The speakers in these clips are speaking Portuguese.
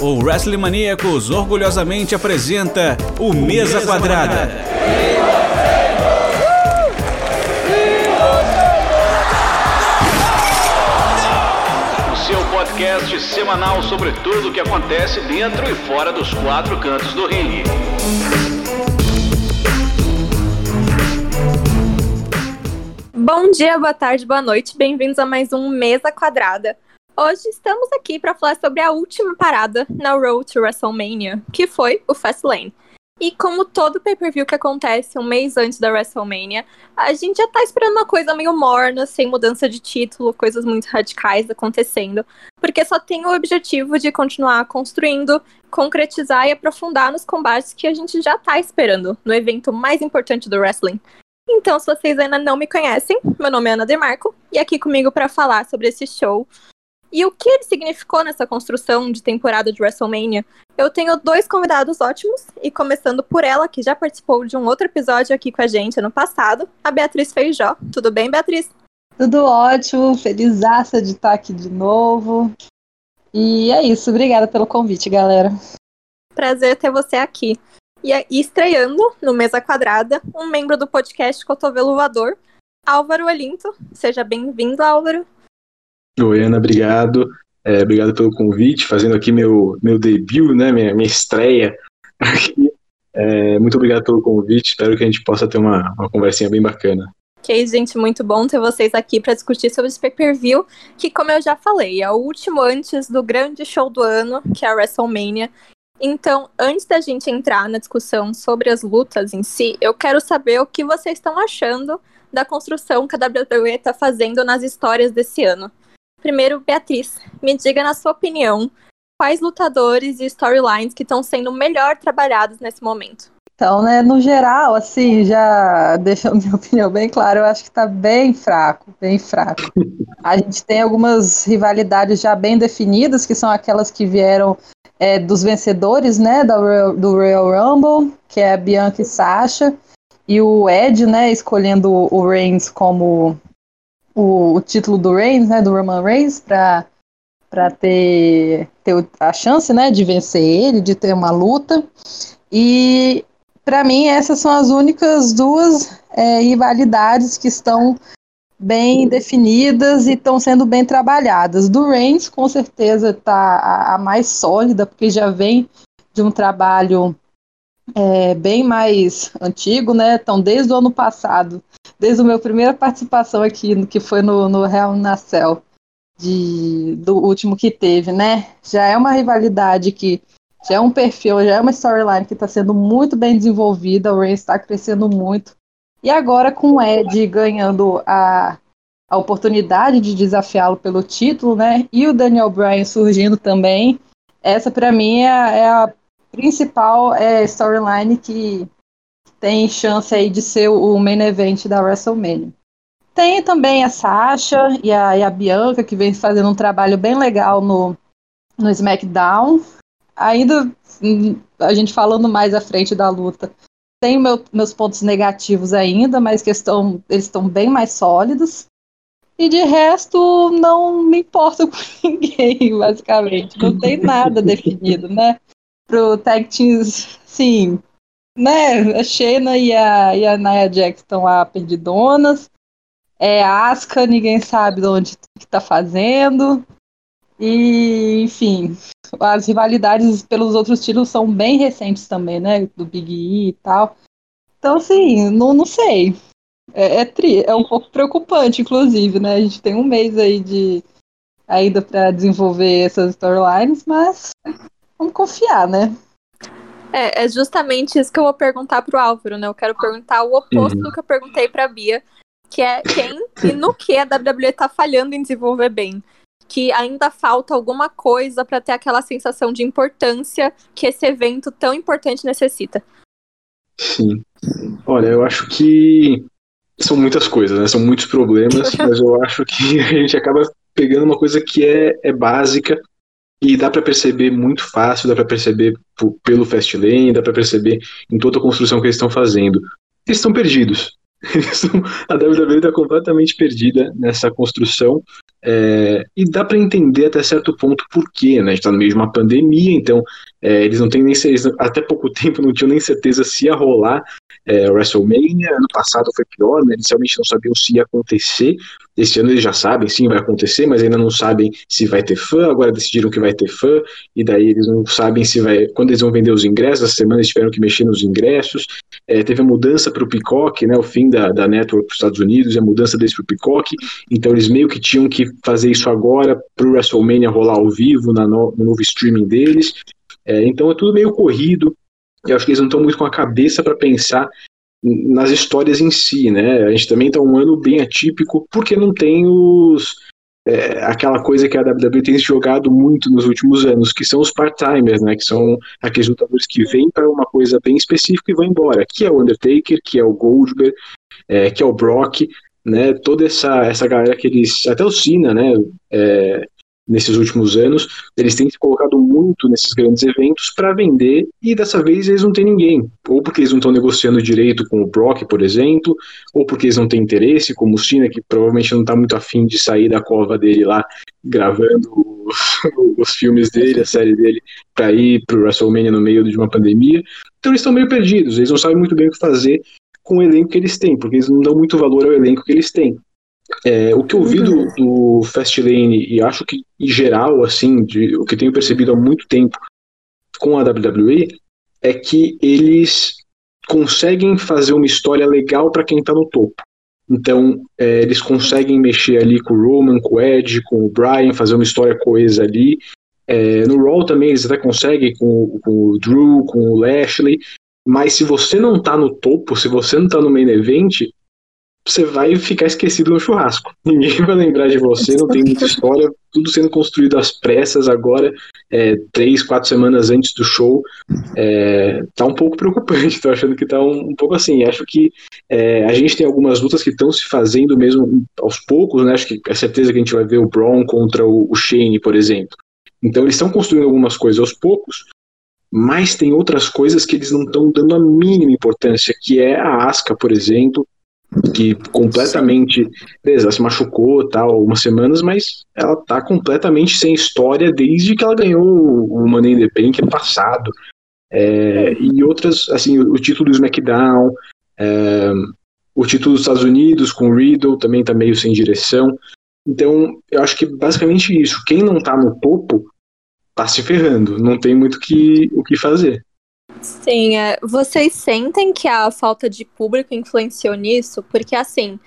o Wrestling Maníacos orgulhosamente apresenta o Mesa Quadrada. O seu podcast semanal sobre tudo o que acontece dentro e fora dos quatro cantos do ringue. Bom dia, boa tarde, boa noite. Bem-vindos a mais um Mesa Quadrada. Hoje estamos aqui para falar sobre a última parada na Road to WrestleMania, que foi o Fastlane. E como todo pay-per-view que acontece um mês antes da WrestleMania, a gente já tá esperando uma coisa meio morna, sem mudança de título, coisas muito radicais acontecendo, porque só tem o objetivo de continuar construindo, concretizar e aprofundar nos combates que a gente já tá esperando no evento mais importante do wrestling. Então, se vocês ainda não me conhecem, meu nome é Ana Demarco, e aqui comigo para falar sobre esse show e o que ele significou nessa construção de temporada de WrestleMania, eu tenho dois convidados ótimos, e começando por ela, que já participou de um outro episódio aqui com a gente ano passado, a Beatriz Feijó. Tudo bem, Beatriz? Tudo ótimo, felizaça de estar aqui de novo. E é isso, obrigada pelo convite, galera. Prazer ter você aqui. E estreando no Mesa Quadrada, um membro do podcast Cotovelo Voador, Álvaro Olinto. Seja bem-vindo, Álvaro. Oi, Ana, obrigado. É, obrigado pelo convite, fazendo aqui meu, meu debut, né, minha, minha estreia aqui. É, muito obrigado pelo convite, espero que a gente possa ter uma, uma conversinha bem bacana. Ok, gente, muito bom ter vocês aqui para discutir sobre esse pay-per-view, que, como eu já falei, é o último antes do grande show do ano, que é a WrestleMania. Então, antes da gente entrar na discussão sobre as lutas em si, eu quero saber o que vocês estão achando da construção que a WWE está fazendo nas histórias desse ano. Primeiro, Beatriz, me diga na sua opinião, quais lutadores e storylines que estão sendo melhor trabalhados nesse momento? Então, né, no geral, assim, já deixando minha opinião bem clara, eu acho que tá bem fraco, bem fraco. A gente tem algumas rivalidades já bem definidas, que são aquelas que vieram é, dos vencedores, né, do, do Royal Rumble, que é a Bianca e Sasha, e o Ed, né, escolhendo o Reigns como o, o título do Reigns, né, do Roman Reigns, para para ter, ter a chance, né, de vencer ele, de ter uma luta. E para mim essas são as únicas duas é, rivalidades que estão bem definidas e estão sendo bem trabalhadas. Do Reigns, com certeza, está a, a, mais sólida, porque já vem de um trabalho é, bem mais antigo, né? Então, desde o ano passado, desde a minha primeira participação aqui, que foi no, no Real Nacel, de, do último que teve, né? Já é uma rivalidade que já é um perfil, já é uma storyline que está sendo muito bem desenvolvida, o Reigns está crescendo muito. E agora com o Ed ganhando a, a oportunidade de desafiá-lo pelo título, né? E o Daniel Bryan surgindo também. Essa para mim é, é a principal é, storyline que tem chance aí de ser o main event da WrestleMania. Tem também a Sasha e a, e a Bianca, que vem fazendo um trabalho bem legal no, no SmackDown. Ainda hum, a gente falando mais à frente da luta, tem meu, meus pontos negativos ainda, mas que estão, eles estão bem mais sólidos. E de resto, não me importo com ninguém, basicamente. Não tem nada definido, né? Pro tag teams, sim, né? A Shayna e a, e a Nia Jax estão lá perdidonas. É a Asuka, ninguém sabe de onde que tá fazendo. E, enfim, as rivalidades pelos outros títulos são bem recentes também, né? Do Big E e tal. Então, assim, não, não sei. É, é, tri, é um pouco preocupante, inclusive, né? A gente tem um mês aí de ainda para desenvolver essas storylines, mas Vamos confiar, né? É, é justamente isso que eu vou perguntar pro Álvaro, né? Eu quero perguntar o oposto uhum. do que eu perguntei pra Bia, que é quem e no que a WWE tá falhando em desenvolver bem. Que ainda falta alguma coisa para ter aquela sensação de importância que esse evento tão importante necessita. Sim. Olha, eu acho que são muitas coisas, né? São muitos problemas, mas eu acho que a gente acaba pegando uma coisa que é, é básica e dá para perceber muito fácil, dá para perceber pelo Fastlane, dá para perceber em toda a construção que eles estão fazendo. Eles estão perdidos. a WWE está completamente perdida nessa construção. É, e dá para entender até certo ponto por quê, né? A gente tá no meio de uma pandemia, então é, eles não têm nem até pouco tempo não tinham nem certeza se ia rolar é, WrestleMania. Ano passado foi pior, né? Eles realmente não sabiam se ia acontecer. Esse ano eles já sabem, sim, vai acontecer, mas ainda não sabem se vai ter fã. Agora decidiram que vai ter fã, e daí eles não sabem se vai. Quando eles vão vender os ingressos, essa semana eles tiveram que mexer nos ingressos. É, teve a mudança para o Peacock, né? O fim da, da network para os Estados Unidos e a mudança deles para o Peacock. Então eles meio que tinham que fazer isso agora para o WrestleMania rolar ao vivo na no, no novo streaming deles. É, então é tudo meio corrido. Eu acho que eles não estão muito com a cabeça para pensar nas histórias em si, né? A gente também está um ano bem atípico porque não tem os é, aquela coisa que a WWE tem jogado muito nos últimos anos, que são os part-timers, né? Que são aqueles lutadores que vêm para uma coisa bem específica e vão embora. Que é o Undertaker, que é o Goldberg, é, que é o Brock, né? Toda essa essa galera que eles até o Cena, né? É, nesses últimos anos, eles têm se colocado muito nesses grandes eventos para vender e dessa vez eles não têm ninguém. Ou porque eles não estão negociando direito com o Brock, por exemplo, ou porque eles não têm interesse, como o Cena, que provavelmente não está muito afim de sair da cova dele lá gravando os, os filmes dele, a série dele, para ir para o WrestleMania no meio de uma pandemia. Então eles estão meio perdidos, eles não sabem muito bem o que fazer com o elenco que eles têm, porque eles não dão muito valor ao elenco que eles têm. É, o que eu vi do, do Fastlane, e acho que em geral, assim, de, o que tenho percebido há muito tempo com a WWE, é que eles conseguem fazer uma história legal para quem tá no topo. Então, é, eles conseguem mexer ali com o Roman, com o Edge, com o Brian, fazer uma história coesa ali. É, no Raw também eles até conseguem com, com, o Drew, com o Lashley. Mas se você não tá no topo, se você não tá no main event, você vai ficar esquecido no churrasco. Ninguém vai lembrar de você, não tem muita história, tudo sendo construído às pressas agora, é, três, quatro semanas antes do show. É, tá um pouco preocupante, tô achando que tá um, um pouco assim. Acho que é, a gente tem algumas lutas que estão se fazendo mesmo aos poucos, né? Acho que é certeza que a gente vai ver o Braun contra o, o Shane, por exemplo. Então eles estão construindo algumas coisas aos poucos, mas tem outras coisas que eles não estão dando a mínima importância, que é a Asca, por exemplo, que completamente, beleza, ela se machucou tal, algumas semanas, mas ela tá completamente sem história desde que ela ganhou o Money in the Bank ano passado. É, e outras, assim, o, o título do SmackDown, é, o título dos Estados Unidos com o Riddle também tá meio sem direção. Então, eu acho que basicamente isso. Quem não tá no topo tá se ferrando, não tem muito que, o que fazer. Sim, é, vocês sentem que a falta de público influenciou nisso? Porque, assim,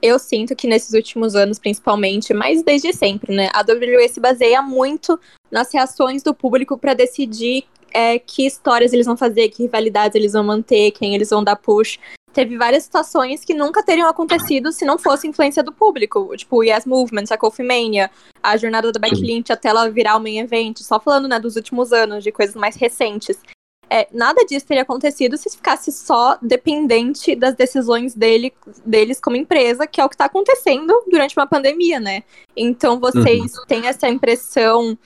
eu sinto que nesses últimos anos, principalmente, mas desde sempre, né? A WWE se baseia muito nas reações do público para decidir é, que histórias eles vão fazer, que rivalidades eles vão manter, quem eles vão dar push. Teve várias situações que nunca teriam acontecido se não fosse influência do público. Tipo, o Yes Movement, a Coffee Mania, a jornada da Becky Lynch até ela virar o main event. Só falando, né, dos últimos anos, de coisas mais recentes. É, nada disso teria acontecido se ficasse só dependente das decisões dele, deles como empresa, que é o que está acontecendo durante uma pandemia, né? Então vocês uhum. têm essa impressão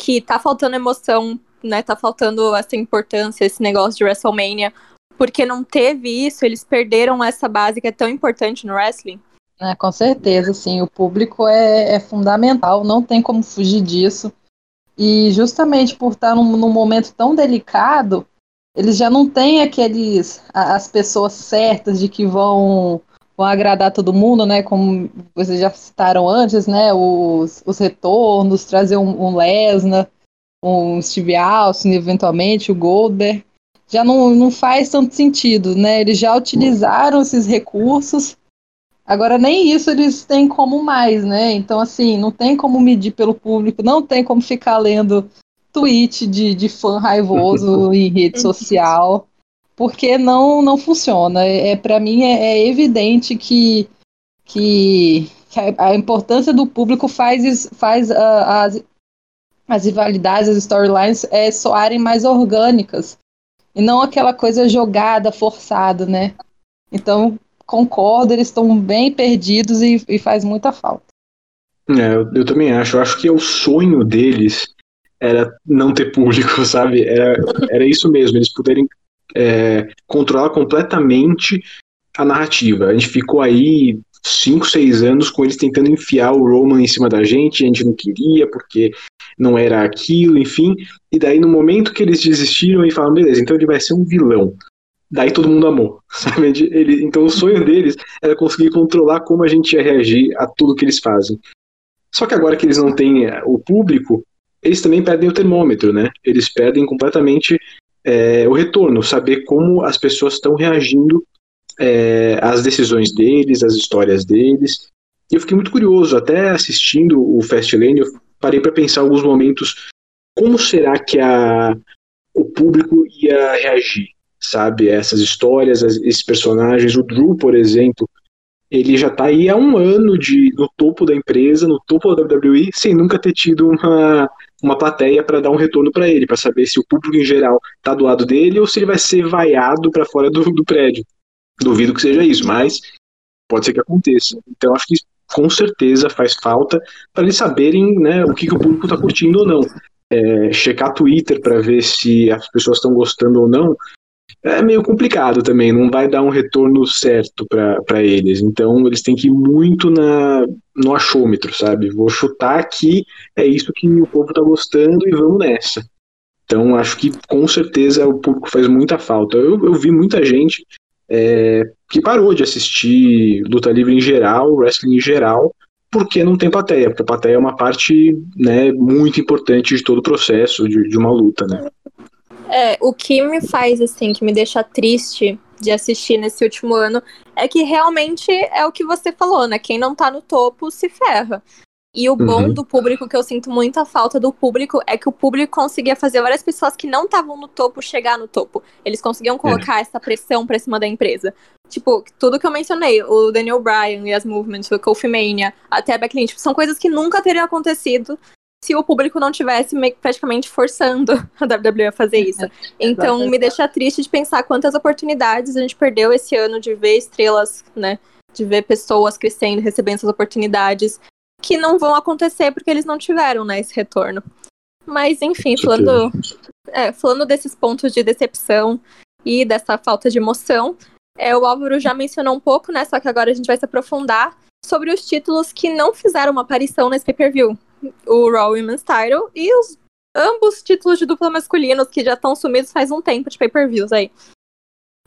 que tá faltando emoção, né? Tá faltando essa importância, esse negócio de WrestleMania, porque não teve isso, eles perderam essa base que é tão importante no wrestling? É, com certeza, sim. O público é, é fundamental, não tem como fugir disso. E justamente por estar num, num momento tão delicado, eles já não têm aqueles as pessoas certas de que vão vão agradar todo mundo, né? Como vocês já citaram antes, né? Os, os retornos, trazer um, um Lesnar, um Steve Austin, eventualmente o Goldberg, já não, não faz tanto sentido, né? Eles já utilizaram esses recursos, agora nem isso eles têm como mais, né? Então, assim, não tem como medir pelo público, não tem como ficar lendo tweet de, de fã raivoso em rede social, porque não, não funciona. É, é para mim é, é, evidente que, que, que a, a, importância do público faz, faz uh, as, as rivalidades, as storylines é, soarem mais orgânicas e não aquela coisa jogada, forçada, né? Então, concordo, eles estão bem perdidos e, e faz muita falta. É, eu, eu, também acho. Eu acho que é o sonho deles era não ter público, sabe? Era, era isso mesmo, eles poderem é, controlar completamente a narrativa. A gente ficou aí 5, 6 anos com eles tentando enfiar o Roman em cima da gente, a gente não queria porque não era aquilo, enfim. E daí no momento que eles desistiram e falaram, beleza, então ele vai ser um vilão. Daí todo mundo amou, sabe? Ele, então o sonho deles era conseguir controlar como a gente ia reagir a tudo que eles fazem. Só que agora que eles não têm é, o público, eles também perdem o termômetro, né? Eles perdem completamente é, o retorno, saber como as pessoas estão reagindo é, às decisões deles, às histórias deles. E eu fiquei muito curioso, até assistindo o Fastlane, eu parei para pensar alguns momentos como será que a, o público ia reagir, sabe? Essas histórias, esses personagens. O Drew, por exemplo, ele já está aí há um ano de, no topo da empresa, no topo da WWE, sem nunca ter tido uma, uma plateia para dar um retorno para ele, para saber se o público em geral está do lado dele ou se ele vai ser vaiado para fora do, do prédio. Duvido que seja isso, mas pode ser que aconteça. Então acho que com certeza faz falta para eles saberem né, o que, que o público está curtindo ou não. É, checar Twitter para ver se as pessoas estão gostando ou não é meio complicado também, não vai dar um retorno certo para eles. Então eles têm que ir muito na, no achômetro, sabe? Vou chutar aqui, é isso que o povo está gostando e vamos nessa. Então acho que com certeza o público faz muita falta. Eu, eu vi muita gente é, que parou de assistir luta livre em geral, wrestling em geral, porque não tem plateia, porque a plateia é uma parte né, muito importante de todo o processo de, de uma luta, né? É, o que me faz, assim, que me deixa triste de assistir nesse último ano é que realmente é o que você falou, né? Quem não tá no topo se ferra. E o bom uhum. do público, que eu sinto muita falta do público, é que o público conseguia fazer várias pessoas que não estavam no topo chegar no topo. Eles conseguiam colocar é. essa pressão pra cima da empresa. Tipo, tudo que eu mencionei, o Daniel Bryan e as movements, o Kofi Mania, até a Becky Lynch, são coisas que nunca teriam acontecido se o público não tivesse praticamente forçando a WWE a fazer isso. Então me deixa triste de pensar quantas oportunidades a gente perdeu esse ano de ver estrelas, né? De ver pessoas crescendo, recebendo essas oportunidades que não vão acontecer porque eles não tiveram, né, esse retorno. Mas, enfim, falando, é, falando desses pontos de decepção e dessa falta de emoção, é, o Álvaro já mencionou um pouco, né, só que agora a gente vai se aprofundar sobre os títulos que não fizeram uma aparição nesse pay-per-view. O Raw Women's Title e os ambos títulos de dupla masculinos que já estão sumidos faz um tempo de pay-per-views aí.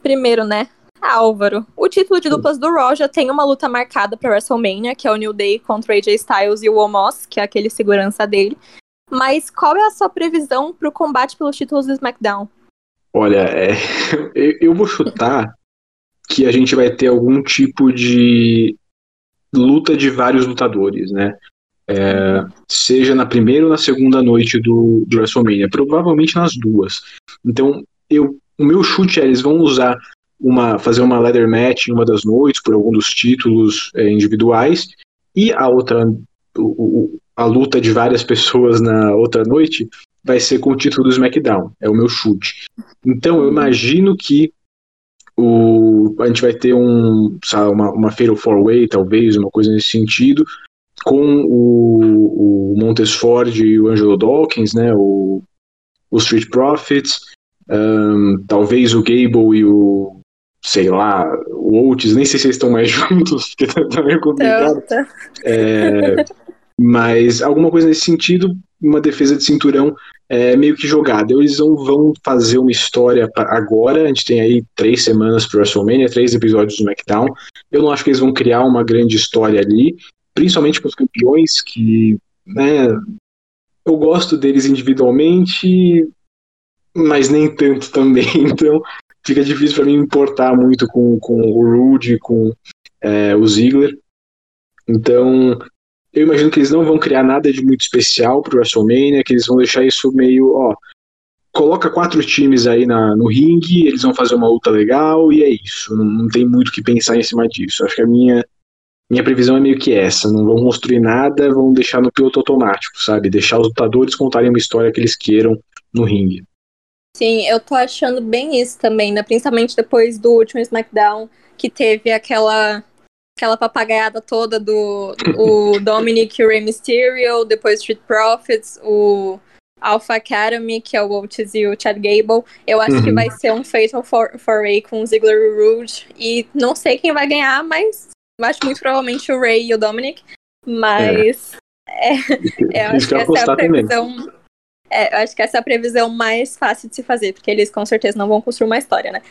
Primeiro, né, Álvaro, o título de duplas do Raw já tem uma luta marcada para WrestleMania, que é o New Day contra AJ Styles e o Omos, que é aquele segurança dele. Mas qual é a sua previsão para o combate pelos títulos do SmackDown? Olha, é, eu vou chutar que a gente vai ter algum tipo de luta de vários lutadores, né? É, seja na primeira ou na segunda noite do, do WrestleMania, provavelmente nas duas. Então, eu, o meu chute é eles vão usar uma fazer uma ladder match em uma das noites por algum dos títulos é, individuais e a outra o, a luta de várias pessoas na outra noite vai ser com o título do SmackDown é o meu chute então eu imagino que o, a gente vai ter um sabe, uma, uma Fatal Four Way talvez uma coisa nesse sentido com o, o Montes Ford e o Angelo Dawkins né o, o Street Profits um, talvez o Gable e o sei lá, o Oates, nem sei se eles estão mais juntos, porque tá, tá meio complicado. Tá. É, mas alguma coisa nesse sentido, uma defesa de cinturão é meio que jogada. Eles não vão fazer uma história agora, a gente tem aí três semanas para WrestleMania, três episódios do SmackDown. Eu não acho que eles vão criar uma grande história ali, principalmente com os campeões que, né, eu gosto deles individualmente, mas nem tanto também. Então, fica difícil para mim importar muito com, com o Rude, com é, o Ziggler. Então, eu imagino que eles não vão criar nada de muito especial pro WrestleMania, que eles vão deixar isso meio, ó, coloca quatro times aí na, no ringue, eles vão fazer uma luta legal e é isso. Não, não tem muito o que pensar em cima disso. Acho que a minha minha previsão é meio que essa, não vão construir nada, vão deixar no piloto automático, sabe? Deixar os lutadores contarem uma história que eles queiram no ringue. Sim, eu tô achando bem isso também, né? Principalmente depois do último SmackDown, que teve aquela aquela papagaiada toda do o Dominic e o Rey Mysterio, depois Street Profits, o Alpha Academy, que é o Otis e o Chad Gable. Eu acho uhum. que vai ser um Fatal Foray for com o Ziggler e o Rude. E não sei quem vai ganhar, mas acho muito provavelmente o Ray e o Dominic, mas é, é, eu acho que essa é a previsão. É, eu acho que essa é a previsão mais fácil de se fazer, porque eles com certeza não vão construir uma história, né?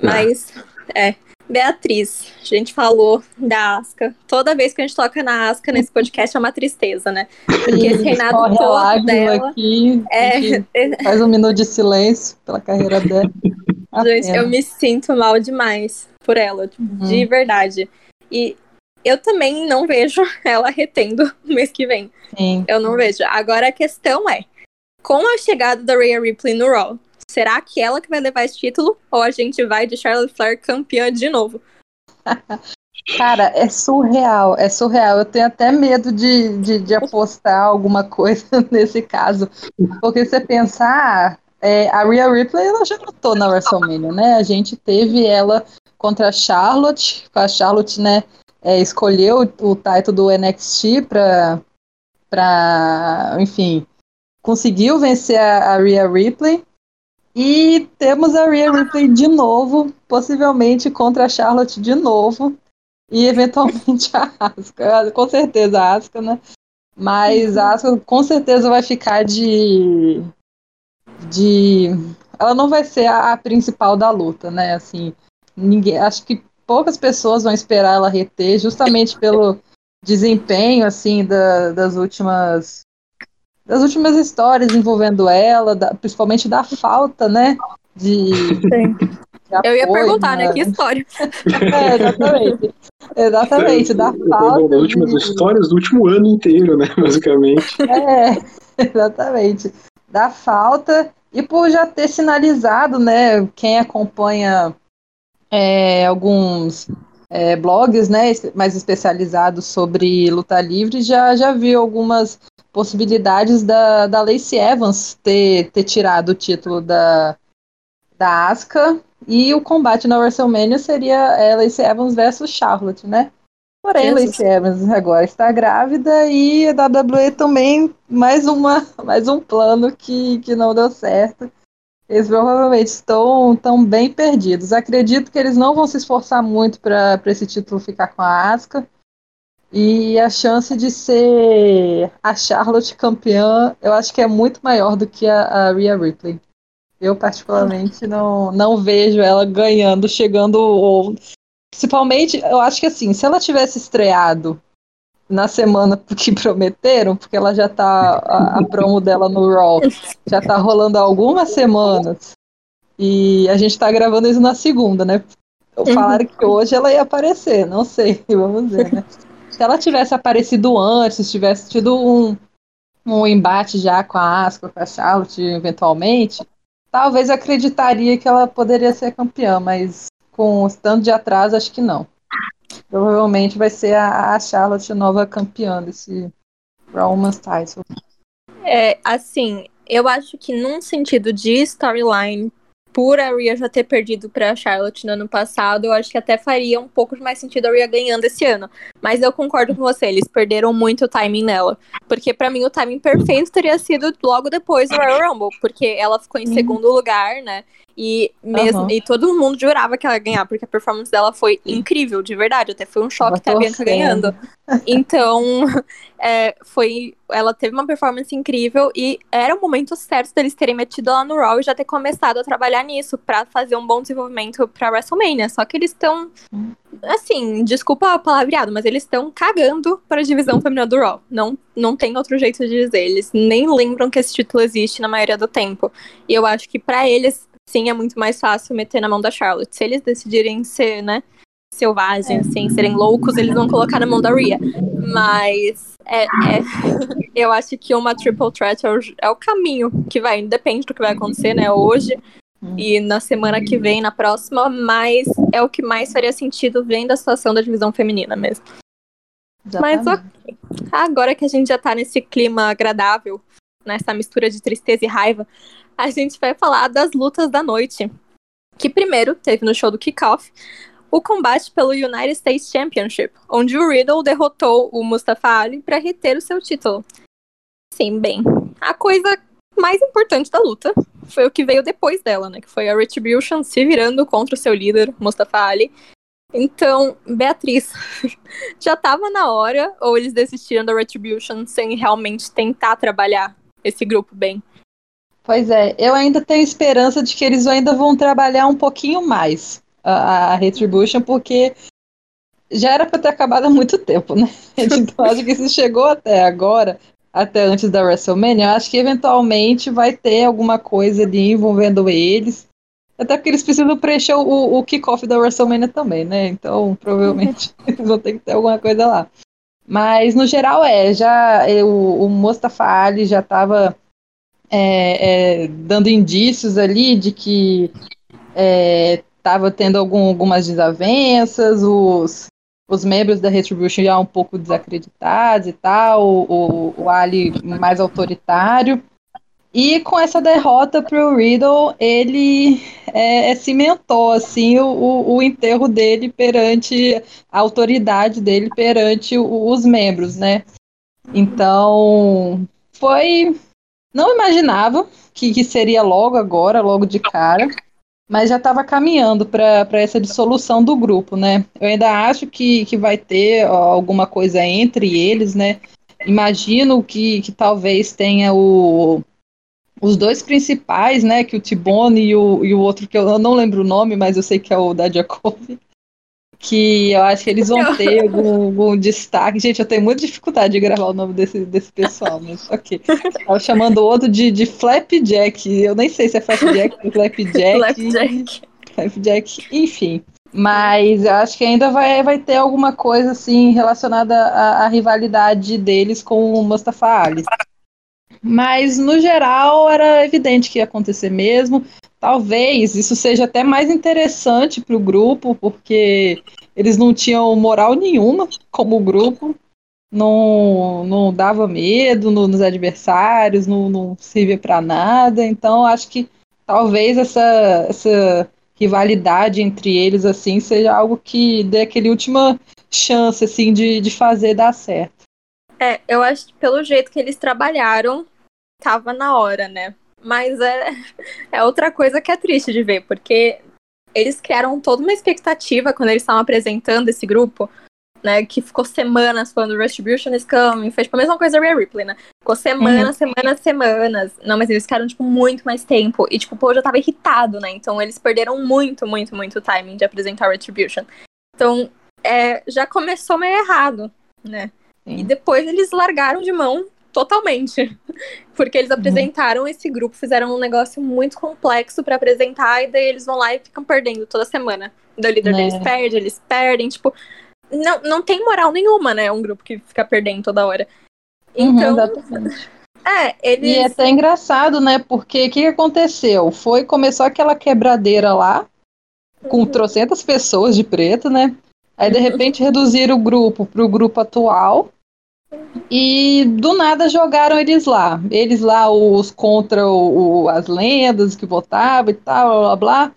Mas, é. Beatriz, a gente falou da Asca. Toda vez que a gente toca na Asca nesse podcast é uma tristeza, né? Porque esse reinado todo dela. Aqui, é... Faz um minuto de silêncio pela carreira dela. gente, eu me sinto mal demais por ela, tipo, uhum. de verdade. E eu também não vejo ela retendo no mês que vem. Sim. Eu não vejo. Agora a questão é, com a chegada da Rhea Ripley no Raw, será que ela que vai levar esse título ou a gente vai de Charlotte Flair campeã de novo? Cara, é surreal, é surreal. Eu tenho até medo de, de, de apostar alguma coisa nesse caso. Porque você pensar, é, a Rhea Ripley ela já lutou na WrestleMania, né? A gente teve ela contra a Charlotte, a Charlotte, né, é, escolheu o, title do NXT para, para, enfim, conseguiu vencer a, a Rhea Ripley. E temos a Rhea Ripley de novo, possivelmente contra a Charlotte de novo. E eventualmente a Asuka. Com certeza a Asuka, né? Mas a Asuka com certeza vai ficar de. de. Ela não vai ser a, a principal da luta, né? Assim, ninguém. Acho que poucas pessoas vão esperar ela reter, justamente pelo desempenho, assim, da, das últimas das últimas histórias envolvendo ela, da, principalmente da falta, né? De, de Eu ia perguntar, né? né? Que história? é, exatamente. Exatamente, da falta. Das últimas de... histórias do último ano inteiro, né? Basicamente. É, exatamente. Da falta e por já ter sinalizado, né? Quem acompanha é, alguns é, blogs, né? Mais especializados sobre luta livre já já viu algumas possibilidades da, da Lacey Evans ter, ter tirado o título da, da Asuka e o combate na WrestleMania seria é, Lacey Evans versus Charlotte, né? Porém, Jesus. Lacey Evans agora está grávida e a WWE também mais uma mais um plano que, que não deu certo. Eles provavelmente estão tão bem perdidos. Acredito que eles não vão se esforçar muito para esse título ficar com a Asuka. E a chance de ser a Charlotte campeã, eu acho que é muito maior do que a, a Rhea Ripley. Eu, particularmente, não, não vejo ela ganhando, chegando. Ou, principalmente, eu acho que assim, se ela tivesse estreado na semana que prometeram, porque ela já tá. A, a promo dela no Raw já tá rolando há algumas semanas. E a gente tá gravando isso na segunda, né? Falaram que hoje ela ia aparecer, não sei, vamos ver, né? Se ela tivesse aparecido antes, tivesse tido um, um embate já com a Asuka, com a Charlotte, eventualmente, talvez acreditaria que ela poderia ser campeã, mas com o tanto de atraso, acho que não. Provavelmente vai ser a, a Charlotte nova campeã desse Women's Title. É, assim, eu acho que num sentido de storyline por a Rhea já ter perdido pra Charlotte no ano passado, eu acho que até faria um pouco mais sentido a Rhea ganhando esse ano. Mas eu concordo com você, eles perderam muito o timing nela. Porque para mim o timing perfeito teria sido logo depois do Royal Rumble, porque ela ficou em uhum. segundo lugar, né? E mesmo uhum. e todo mundo jurava que ela ia ganhar, porque a performance dela foi incrível, de verdade. Até foi um choque ter a Bianca ganhando. Então, é, foi. Ela teve uma performance incrível e era o momento certo deles terem metido ela no Raw e já ter começado a trabalhar nisso para fazer um bom desenvolvimento pra WrestleMania. Só que eles estão. Assim, desculpa o palavreado, mas eles estão cagando para a divisão feminina do Raw. Não, não tem outro jeito de dizer. Eles nem lembram que esse título existe na maioria do tempo. E eu acho que para eles sim, é muito mais fácil meter na mão da Charlotte. Se eles decidirem ser, né, selvagens, é. assim, serem loucos, eles vão colocar na mão da Rhea. Mas é, é eu acho que uma triple threat é o, é o, caminho que vai, depende do que vai acontecer, né, hoje e na semana que vem, na próxima, mas é o que mais faria sentido vendo a situação da divisão feminina mesmo. Exatamente. Mas ok. Agora que a gente já tá nesse clima agradável, nessa mistura de tristeza e raiva, a gente vai falar das lutas da noite. Que primeiro teve no show do Kickoff o combate pelo United States Championship, onde o Riddle derrotou o Mustafa Ali para reter o seu título. Sim, bem, a coisa mais importante da luta foi o que veio depois dela, né? Que foi a Retribution se virando contra o seu líder, Mustafa Ali, Então, Beatriz, já tava na hora ou eles desistiram da Retribution sem realmente tentar trabalhar esse grupo bem? Pois é, eu ainda tenho esperança de que eles ainda vão trabalhar um pouquinho mais a, a Retribution, porque já era para ter acabado há muito tempo, né? Então acho que se chegou até agora, até antes da WrestleMania, acho que eventualmente vai ter alguma coisa ali envolvendo eles. Até porque eles precisam preencher o, o kickoff da WrestleMania também, né? Então provavelmente eles vão ter que ter alguma coisa lá. Mas no geral é, já eu, o Mustafa Ali já estava é, é, dando indícios ali de que estava tendo algum, algumas desavenças, os, os membros da Retribution já um pouco desacreditados e tal, o, o, Ali mais autoritário. E com essa derrota para o Riddle, ele é, é, cimentou assim o, o, o, enterro dele perante a autoridade dele perante o, os membros, né? Então foi, não imaginava que, que seria logo agora, logo de cara mas já estava caminhando para essa dissolução do grupo, né? Eu ainda acho que, que vai ter ó, alguma coisa entre eles, né? Imagino que, que talvez tenha o, os dois principais, né? Que o Tibone e o, e o outro que eu não lembro o nome, mas eu sei que é o da Jacob que eu acho que eles vão ter algum, algum, destaque. Gente, eu tenho muita dificuldade de gravar o nome desse, desse pessoal, mas ok. Tava chamando o outro de, de Flapjack. Eu nem sei se é Flapjack ou Flapjack. Flapjack. Flapjack, enfim. Mas eu acho que ainda vai, vai ter alguma coisa assim relacionada à, à rivalidade deles com o Mustafa Ali. Mas no geral era evidente que ia acontecer mesmo. Talvez isso seja até mais interessante para o grupo, porque eles não tinham moral nenhuma como grupo, não, não dava medo no, nos adversários, não, não servia para nada. Então acho que talvez essa, essa rivalidade entre eles assim seja algo que dê aquele última chance assim de, de fazer dar certo. É, eu acho que pelo jeito que eles trabalharam, tava na hora, né? Mas é, é outra coisa que é triste de ver, porque eles criaram toda uma expectativa quando eles estavam apresentando esse grupo, né? Que ficou semanas falando Retribution is coming. Fez tipo a mesma coisa da Rhea Ripley, né? Ficou semanas, uhum. semanas, semanas. Não, mas eles ficaram, tipo, muito mais tempo. E, tipo, o povo já tava irritado, né? Então eles perderam muito, muito, muito timing de apresentar Retribution. Então, é, já começou meio errado, né? Sim. E depois eles largaram de mão totalmente. Porque eles uhum. apresentaram esse grupo, fizeram um negócio muito complexo para apresentar, e daí eles vão lá e ficam perdendo toda semana. O líder é. deles perde, eles perdem, tipo. Não, não tem moral nenhuma, né? Um grupo que fica perdendo toda hora. Uhum, então. Uhum, é, eles... E é até engraçado, né? Porque o que aconteceu? Foi, começou aquela quebradeira lá, com uhum. trocentas pessoas de preto, né? Aí, de repente, reduziram o grupo para o grupo atual. E do nada jogaram eles lá. Eles lá, os contra o, o, as lendas que votavam e tal, blá blá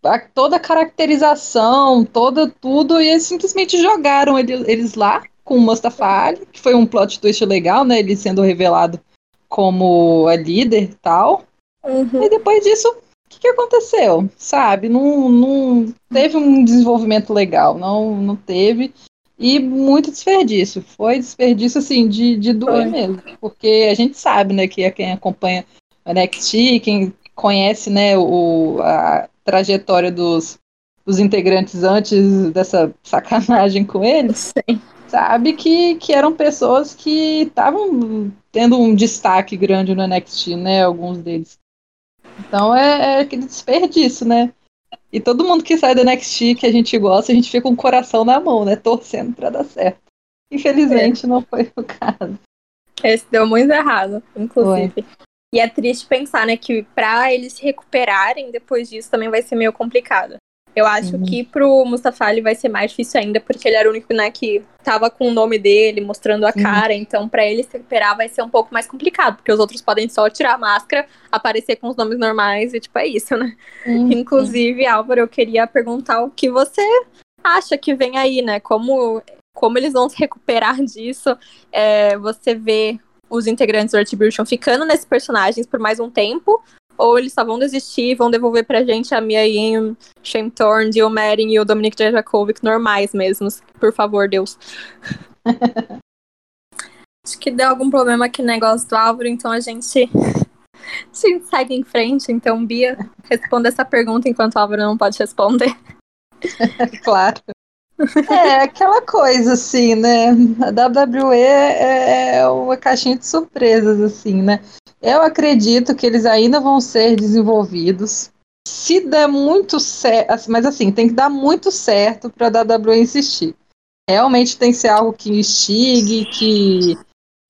blá. toda a caracterização, toda tudo, e eles simplesmente jogaram ele, eles lá com o Mustafa que foi um plot twist legal, né? Ele sendo revelado como a líder e tal. Uhum. E depois disso, o que, que, aconteceu? Sabe? Não, não teve um desenvolvimento legal, não, não teve. E muito desperdício. Foi desperdício, assim, de, de doer Foi. mesmo. Porque a gente sabe, né, que é quem acompanha o NXT, quem conhece, né, o, a trajetória dos, dos integrantes antes dessa sacanagem com eles, Sim. sabe que, que eram pessoas que estavam tendo um destaque grande no NXT, né, alguns deles. Então é, é aquele desperdício, né? E todo mundo que sai do NXT que a gente gosta, a gente fica com o coração na mão, né? Torcendo pra dar certo. Infelizmente é. não foi o caso. Esse deu muito errado, inclusive. Foi. E é triste pensar, né, que pra eles se recuperarem depois disso também vai ser meio complicado. Eu acho uhum. que pro Mustafa ele vai ser mais difícil ainda, porque ele era o único, né, que tava com o nome dele, mostrando a cara. Então, para ele se recuperar vai ser um pouco mais complicado, porque os outros podem só tirar a máscara, aparecer com os nomes normais e, tipo, é isso, né? Uhum. Inclusive, Álvaro, eu queria perguntar o que você acha que vem aí, né? Como, como eles vão se recuperar disso? É, você vê os integrantes do Retribution ficando nesses personagens por mais um tempo? Ou eles só vão desistir e vão devolver pra gente a Mia Yim, Shane Thorne, o Marin e o Dominic Dijakovic normais mesmos. Por favor, Deus. Acho que deu algum problema aqui no negócio do Álvaro, então a gente, a gente segue em frente. Então, Bia, responda essa pergunta enquanto o Álvaro não pode responder. claro. É, aquela coisa assim, né? A WWE é, é uma caixinha de surpresas, assim, né? Eu acredito que eles ainda vão ser desenvolvidos. Se der muito certo, mas assim, tem que dar muito certo para a WWE insistir. Realmente tem que ser algo que instigue, que,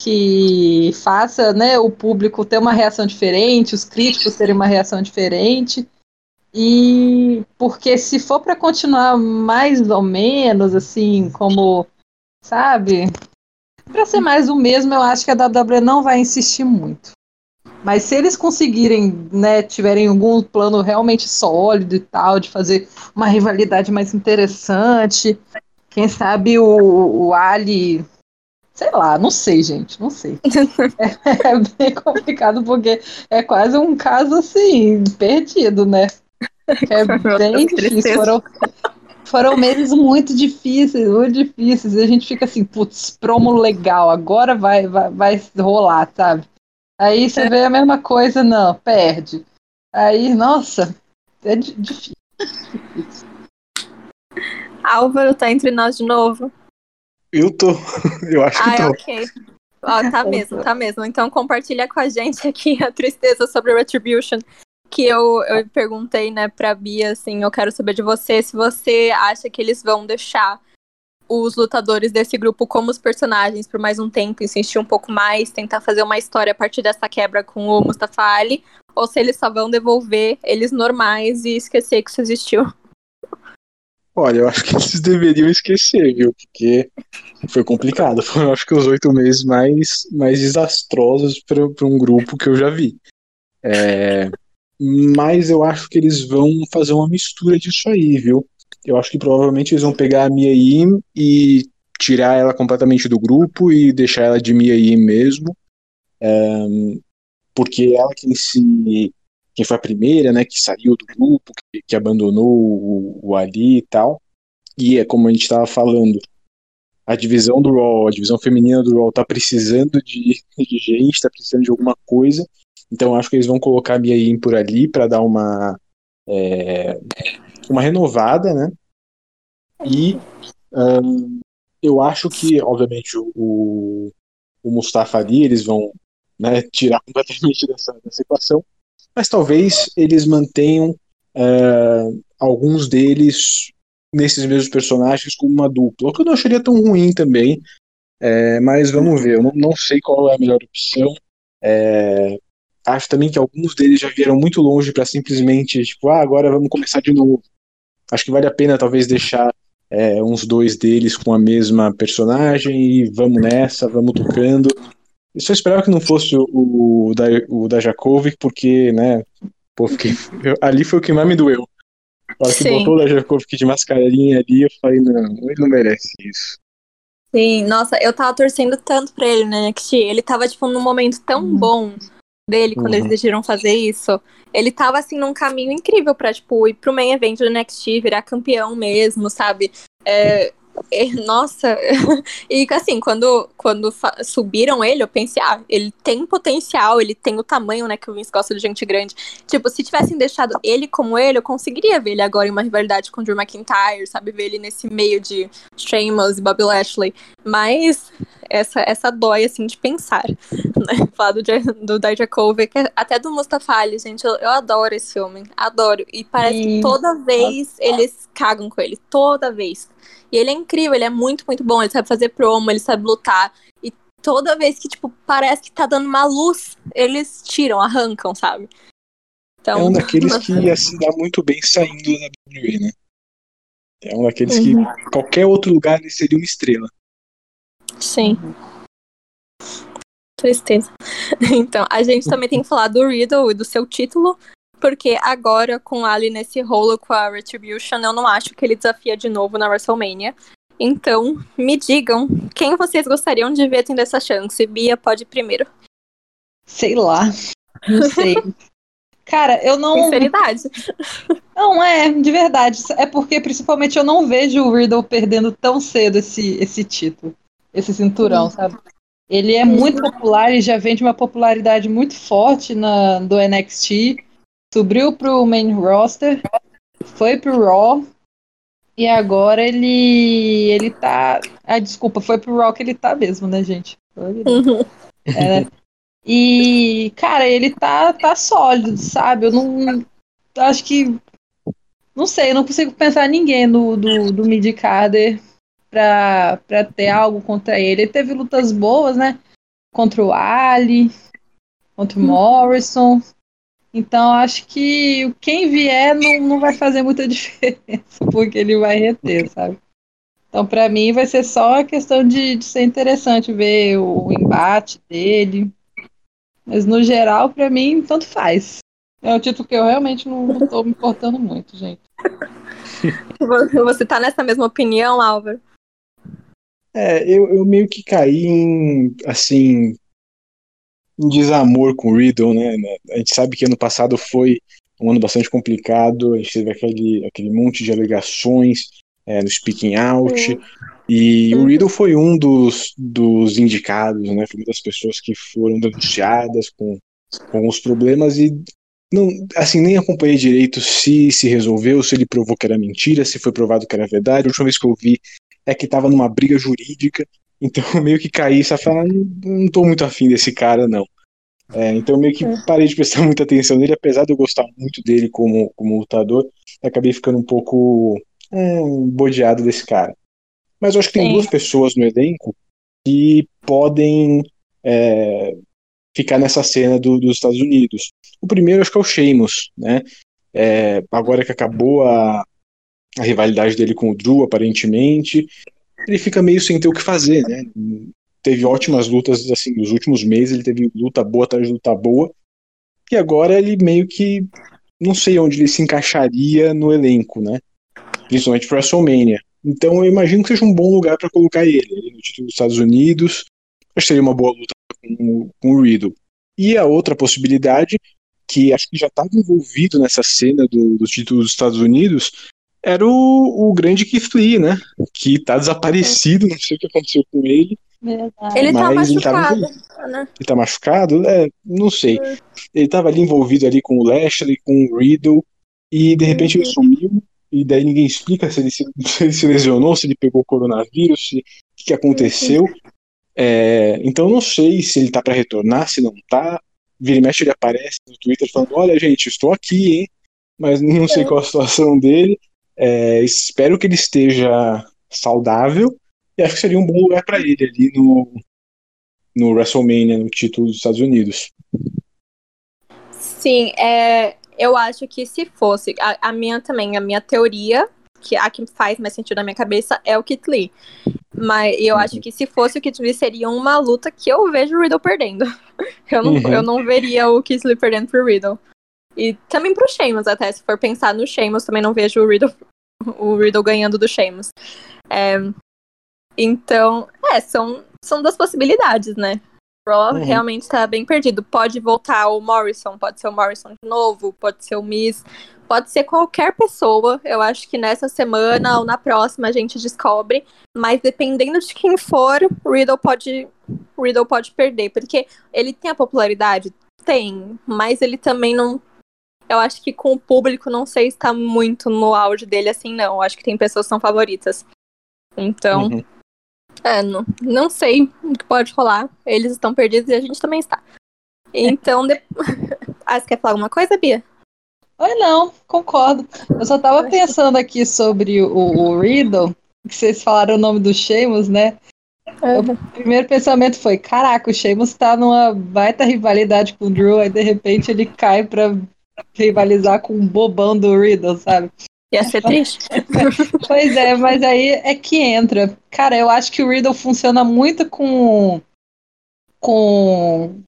que faça né, o público ter uma reação diferente, os críticos terem uma reação diferente. E porque se for para continuar mais ou menos assim, como, sabe, para ser mais o mesmo, eu acho que a WWE não vai insistir muito. Mas se eles conseguirem, né, tiverem algum plano realmente sólido e tal, de fazer uma rivalidade mais interessante, quem sabe o, o Ali. Sei lá, não sei, gente, não sei. é, é bem complicado porque é quase um caso assim, perdido, né? É bem difícil. Foram, foram meses muito difíceis, muito difíceis. E a gente fica assim, putz, promo legal, agora vai, vai, vai rolar, sabe? Aí você é. vê a mesma coisa, não, perde. Aí, nossa, é difícil. Álvaro tá entre nós de novo. Eu tô. Eu acho que ah, tô. ok. Ó, tá mesmo, tá mesmo. Então compartilha com a gente aqui a tristeza sobre Retribution que eu, eu perguntei, né, pra Bia, assim, eu quero saber de você se você acha que eles vão deixar os lutadores desse grupo como os personagens por mais um tempo, insistir um pouco mais, tentar fazer uma história a partir dessa quebra com o Mustafa Ali, ou se eles só vão devolver eles normais e esquecer que isso existiu. Olha, eu acho que eles deveriam esquecer, viu? Porque foi complicado. Foram, acho que, os oito meses mais, mais desastrosos para um grupo que eu já vi. É, mas eu acho que eles vão fazer uma mistura disso aí, viu? Eu acho que provavelmente eles vão pegar a Mia Yim e tirar ela completamente do grupo e deixar ela de Mia Yim mesmo, um, porque ela quem se quem foi a primeira, né, que saiu do grupo, que, que abandonou o, o, Ali e tal, e é como a gente estava falando, a divisão do Raw, a divisão feminina do Raw tá precisando de, de gente, tá precisando de alguma coisa, então acho que eles vão colocar a Mia Yim por ali para dar uma é, uma renovada, né? E um, eu acho que, obviamente, o, o Mustafa Ali eles vão né, tirar completamente dessa, dessa equação, mas talvez eles mantenham uh, alguns deles nesses mesmos personagens como uma dupla, o que eu não acharia tão ruim também, é, mas vamos ver, eu não, não sei qual é a melhor opção. É, acho também que alguns deles já vieram muito longe para simplesmente, tipo, ah, agora vamos começar de novo. Acho que vale a pena talvez deixar é, uns dois deles com a mesma personagem e vamos nessa, vamos tocando. Eu só esperava que não fosse o, o, da, o da Jakovic, porque, né, pô, fiquei, eu, ali foi o que mais me doeu. A hora que Sim. botou o da Jakovic de mascarinha ali, eu falei, não, ele não merece isso. Sim, nossa, eu tava torcendo tanto pra ele, né, que ele tava, tipo, num momento tão hum. bom dele quando uhum. eles decidiram fazer isso. Ele tava, assim, num caminho incrível pra, tipo, ir pro main event do NXT, virar campeão mesmo, sabe? É, é, nossa, e assim, quando, quando subiram ele, eu pensei, ah, ele tem potencial, ele tem o tamanho, né, que o Vince gosta de gente grande. Tipo, se tivessem deixado ele como ele, eu conseguiria ver ele agora em uma rivalidade com o Drew McIntyre, sabe? Ver ele nesse meio de Sheamus e Bobby Lashley. Mas essa, essa dói, assim, de pensar. Né? Falar do, do Dijakovic, até do Mustafa Ali, gente, eu, eu adoro esse homem, adoro. E parece e... que toda vez eles cagam com ele, toda vez. E ele é incrível, ele é muito, muito bom. Ele sabe fazer promo, ele sabe lutar. E toda vez que, tipo, parece que tá dando uma luz, eles tiram, arrancam, sabe? Então, é um daqueles que ia se dar muito bem saindo da WWE, né? É um daqueles uhum. que qualquer outro lugar ele seria uma estrela. Sim. Tristeza. Então, a gente também tem que falar do Riddle e do seu título, porque agora, com Ali nesse rolo com a Retribution, eu não acho que ele desafia de novo na WrestleMania. Então, me digam, quem vocês gostariam de ver tendo essa chance? Bia pode ir primeiro. Sei lá. Não sei. Cara, eu não. Sinceridade. Não, é, de verdade. É porque, principalmente, eu não vejo o Riddle perdendo tão cedo esse, esse título, esse cinturão, sabe? Ele é muito popular e já vem de uma popularidade muito forte na, do NXT. Subiu pro main roster, foi pro Raw. E agora ele. ele tá. Ah, desculpa, foi pro Raw que ele tá mesmo, né, gente? Uhum. É, né? E, cara, ele tá, tá sólido, sabe? Eu não. Acho que. Não sei, eu não consigo pensar ninguém do, do, do mid-carder pra, pra ter algo contra ele. Ele teve lutas boas, né? Contra o Ali, contra o Morrison. Então, acho que quem vier não, não vai fazer muita diferença, porque ele vai reter, sabe? Então, pra mim, vai ser só a questão de, de ser interessante ver o embate dele. Mas, no geral, pra mim, tanto faz. É um título que eu realmente não, tô me importando muito, gente. Você tá nessa mesma opinião, Álvaro? É, eu, eu meio que caí em, assim, em desamor com o Riddle, né? A gente sabe que ano passado foi um ano bastante complicado, a gente teve aquele, aquele monte de alegações é, no speaking out, e o Riddle foi um dos, dos indicados, né? Foi uma das pessoas que foram denunciadas com, com os problemas e não, assim, nem acompanhei direito se se resolveu, se ele provou que era mentira, se foi provado que era verdade. A última vez que eu vi é que tava numa briga jurídica, então eu meio que caí, só falei, ah, não, tô muito afim desse cara, não. É, então eu meio que parei de prestar muita atenção nele, apesar de eu gostar muito dele como, como lutador, acabei ficando um pouco é, bodeado desse cara. Mas eu acho que tem Sim. duas pessoas no elenco que podem é, ficar nessa cena do- dos Estados Unidos. O primeiro acho que é o Sheamus, né? É, agora que acabou a, a rivalidade dele com o Drew, aparentemente, ele fica meio sem ter o que fazer, né? Teve ótimas lutas, assim, nos últimos meses ele teve luta boa atrás de luta boa, e agora ele meio que não sei onde ele se encaixaria no elenco, né? Principalmente pro WrestleMania. Então eu imagino que seja um bom lugar para colocar ele, ele no título dos Estados Unidos. Acho que seria uma boa luta com, o- com o Riddle. E a outra possibilidade, que acho que já estava envolvido nessa cena do, do título dos Estados Unidos, era o, o grande Keith Lee, né? Que tá desaparecido, não sei o que aconteceu com ele. Verdade. Ele tá Mas ele tava machucado, né? Ele tá machucado? É, não sei. Ele tava ali envolvido ali com o Lashley, com o Riddle, e de repente ele sumiu, e daí ninguém explica se ele se, se ele se lesionou, se ele pegou coronavírus, se, o que, que aconteceu. É, então eu não sei se ele tá pra retornar, se não tá. Vira e mexe ele aparece no Twitter falando, olha gente, estou aqui, hein? Mas não sei qual a situação dele. É, espero que ele esteja saudável, e acho que seria um bom lugar pra ele ali no, no WrestleMania, no título dos Estados Unidos. Sim, é, eu acho que se fosse, a, a minha também, a minha teoria, que a que faz mais sentido na minha cabeça, é o Kit Lee. Mas eu acho que se fosse o Kit Lee, seria uma luta que eu vejo o Riddle perdendo. Eu não, Uhum. eu não veria o Kit Lee perdendo pro Riddle. E também pro Sheamus, até, se for pensar no Sheamus, também não vejo o Riddle, o Riddle ganhando do Sheamus. É, então, é, são, são duas possibilidades, né? Raw Uhum. realmente tá bem perdido. Pode voltar o Morrison, pode ser o Morrison de novo, pode ser o Miz, pode ser qualquer pessoa. Eu acho que nessa semana ou na próxima a gente descobre. Mas dependendo de quem for, o Riddle pode, o Riddle pode perder. Porque ele tem a popularidade? Tem. Mas ele também não. Eu acho que com o público não sei se tá muito no auge dele assim, não. Eu acho que tem pessoas que são favoritas. Então. Uhum. É, não, não sei o que pode rolar. Eles estão perdidos e a gente também está. Então, de... ah, você quer falar alguma coisa, Bia? Oi, não, concordo. Eu só tava pensando aqui sobre o, o Riddle, que vocês falaram o nome do Sheamus, né? O primeiro pensamento foi: caraca, o Sheamus tá numa baita rivalidade com o Drew, aí de repente ele cai pra rivalizar com um bobão do Riddle, sabe? Ia ser triste. Pois é, mas aí é que entra. Cara, eu acho que o Riddle funciona muito com. com.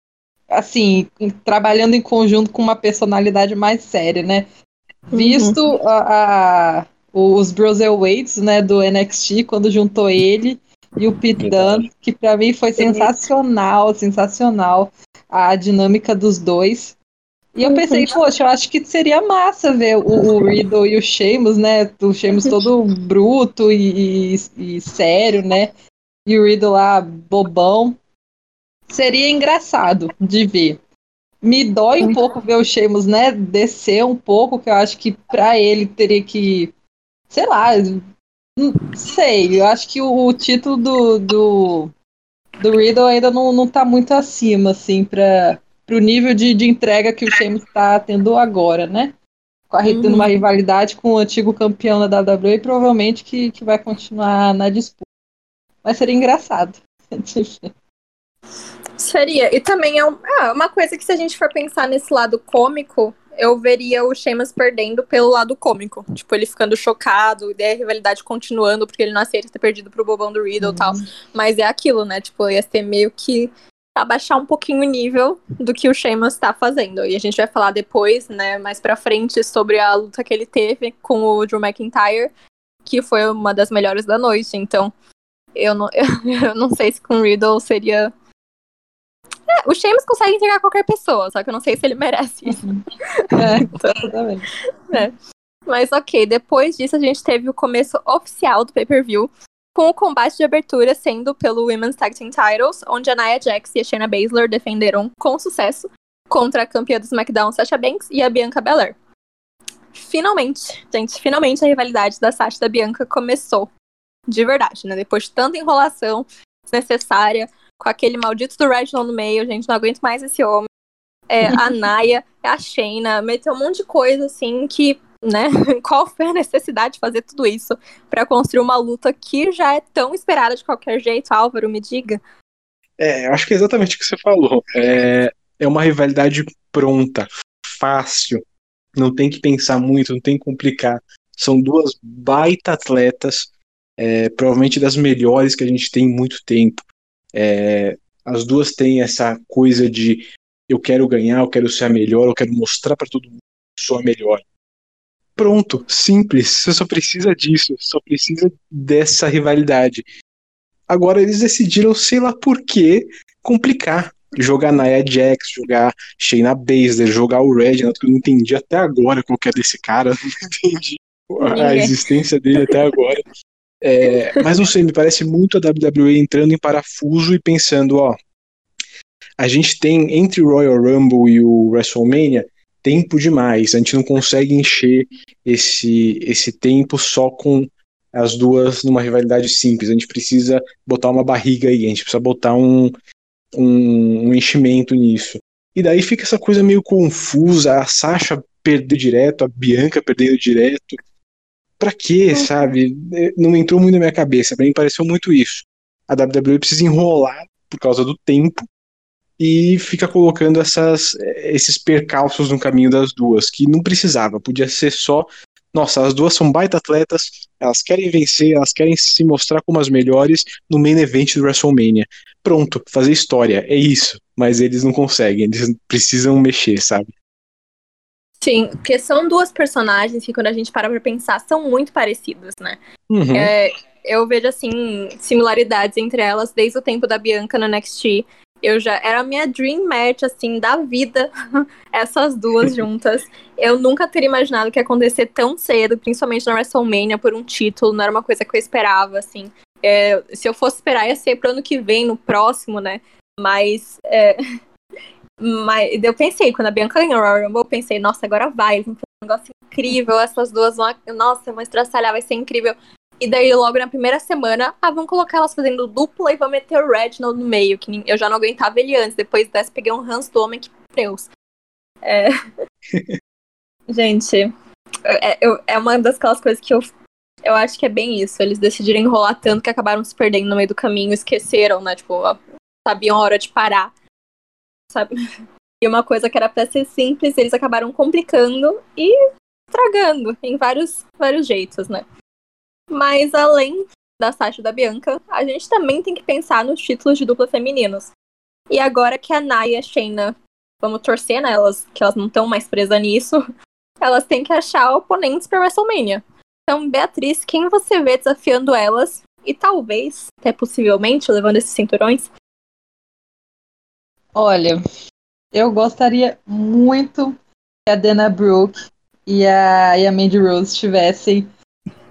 assim, trabalhando em conjunto com uma personalidade mais séria, né? Visto a, a- os Bruiserweights, né, do NXT, quando juntou ele e o Pete. Dunne, que pra mim foi sensacional, sensacional a dinâmica dos dois. E eu pensei, poxa, eu acho que seria massa ver o, o Riddle e o Sheamus, né? O Sheamus todo bruto e, e, e sério, né? E o Riddle lá, bobão. Seria engraçado de ver. Me dói um pouco ver o Sheamus, né, descer um pouco, que eu acho que pra ele teria que, sei lá, não sei, eu acho que o, o título do, do, do Riddle ainda não, não tá muito acima, assim, pra, pro nível de, de entrega que o Sheamus tá tendo agora, né? Tendo uhum. uma rivalidade com o antigo campeão da WWE e provavelmente que, que vai continuar na disputa. Mas seria engraçado. Seria. E também é um, ah, uma coisa que se a gente for pensar nesse lado cômico, eu veria o Sheamus perdendo pelo lado cômico. Tipo, ele ficando chocado, e a rivalidade continuando, porque ele não aceita ter perdido pro bobão do Riddle e uhum. tal. Mas é aquilo, né? Tipo, ia ser meio que abaixar um pouquinho o nível do que o Sheamus tá fazendo. E a gente vai falar depois, né, mais pra frente, sobre a luta que ele teve com o Drew McIntyre, que foi uma das melhores da noite. Então, eu não, eu, não sei se com o Riddle seria é, o Sheamus consegue entregar qualquer pessoa, só que eu não sei se ele merece isso. Uhum. É, então. É. Mas ok, depois disso a gente teve o começo oficial do pay-per-view, com o combate de abertura sendo pelo Women's Tag Team Titles, onde a Nia Jax e a Shayna Baszler defenderam com sucesso contra a campeã do SmackDown Sasha Banks e a Bianca Belair. Finalmente, gente, finalmente a rivalidade da Sasha e da Bianca começou. De verdade, né? Depois de tanta enrolação desnecessária, com aquele maldito do Reginald no meio, gente, não aguento mais esse homem. É, a Naya, a Shayna, meteu um monte de coisa assim que, né, qual foi a necessidade de fazer tudo isso para construir uma luta que já é tão esperada de qualquer jeito, Álvaro, me diga. É, acho que é exatamente o que você falou. É, é uma rivalidade pronta, fácil, não tem que pensar muito, não tem que complicar. São duas baita atletas, é, provavelmente das melhores que a gente tem em muito tempo. É, as duas têm essa coisa de eu quero ganhar, eu quero ser a melhor, eu quero mostrar para todo mundo que sou a melhor. Pronto, simples. Você só precisa disso, só precisa dessa rivalidade. Agora eles decidiram, sei lá por que, complicar. Jogar Nia Jax, jogar Shayna Baszler, jogar o Reginald, que eu não entendi até agora qual que é desse cara, não entendi a existência dele até agora. É, mas não sei, me parece muito a WWE entrando em parafuso e pensando, ó, a gente tem entre o Royal Rumble e o WrestleMania tempo demais, a gente não consegue encher esse, esse tempo só com as duas numa rivalidade simples, a gente precisa botar uma barriga aí, a gente precisa botar um, um, um enchimento nisso. E daí fica essa coisa meio confusa, a Sasha perder direto, a Bianca perdendo direto, Pra quê, uhum. sabe? É, não entrou muito na minha cabeça. Pra mim pareceu muito isso. A WWE precisa enrolar por causa do tempo e fica colocando essas, esses percalços no caminho das duas, que não precisava. Podia ser só. Nossa, as duas são baita atletas, elas querem vencer, elas querem se mostrar como as melhores no main event do WrestleMania. Pronto, fazer história, é isso. Mas eles não conseguem, eles precisam mexer, sabe? Sim, porque são duas personagens que, quando a gente para pra pensar, são muito parecidas, né? Uhum. É, eu vejo, assim, similaridades entre elas desde o tempo da Bianca no NXT. Eu já era a minha dream match, assim, da vida, essas duas juntas. Eu nunca teria imaginado que ia acontecer tão cedo, principalmente na WrestleMania, por um título, não era uma coisa que eu esperava, assim. É, se eu fosse esperar, ia ser pro ano que vem, no próximo, né? Mas é, Mas eu pensei, quando a Bianca ganhou o Royal Rumble, eu pensei, nossa, agora vai, um negócio incrível, essas duas vão, nossa, vão estraçalhar, vai ser incrível. E daí, logo na primeira semana, ah, vão colocar elas fazendo dupla e vão meter o Reginald no meio, que eu já não aguentava ele antes. Depois dessa, peguei um ranço do homem que Deus. É... Gente, é, é uma das aquelas coisas que eu, eu acho que é bem isso. Eles decidiram enrolar tanto que acabaram se perdendo no meio do caminho, esqueceram, né? Tipo, sabiam a hora de parar sabe? E uma coisa que era pra ser simples, eles acabaram complicando e estragando em vários, vários jeitos, né? Mas além da Sasha e da Bianca, a gente também tem que pensar nos títulos de dupla femininos. E agora que a Naya e a Shayna, vamos torcer nelas, né, que elas não estão mais presas nisso, elas têm que achar oponentes para WrestleMania. Então, Beatriz, quem você vê desafiando elas e talvez, até possivelmente, levando esses cinturões? Olha, eu gostaria muito a Dana Brooke e a, e a Mandy Rose tivessem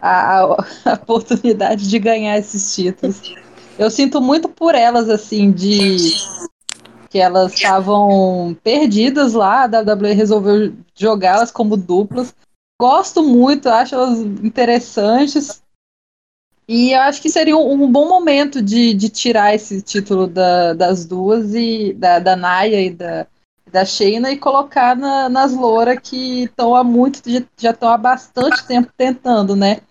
a, a, oportunidade de ganhar esses títulos. Eu sinto muito por elas, assim, de que elas estavam perdidas lá, a WWE resolveu jogá-las como duplas. Gosto muito, acho elas interessantes. E eu acho que seria um, um bom momento de, de tirar esse título da, das duas, e da, da Naya e da, da Shayna, e colocar na, nas Loura que estão há muito, já estão há bastante tempo tentando, né?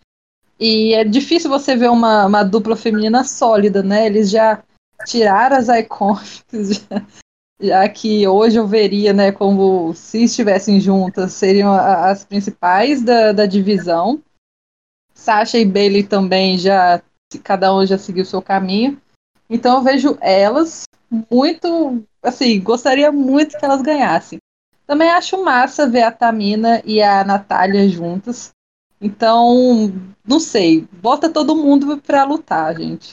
E é difícil você ver uma, uma dupla feminina sólida, né? Eles já tiraram as icônicas, já, já, que hoje eu veria, né, como se estivessem juntas, seriam as principais da, da divisão. Sasha e Bailey também já, cada um já seguiu seu caminho. Então eu vejo elas muito, assim, gostaria muito que elas ganhassem. Também acho massa ver a Tamina e a Natália juntas. Então, não sei, bota todo mundo para lutar, gente.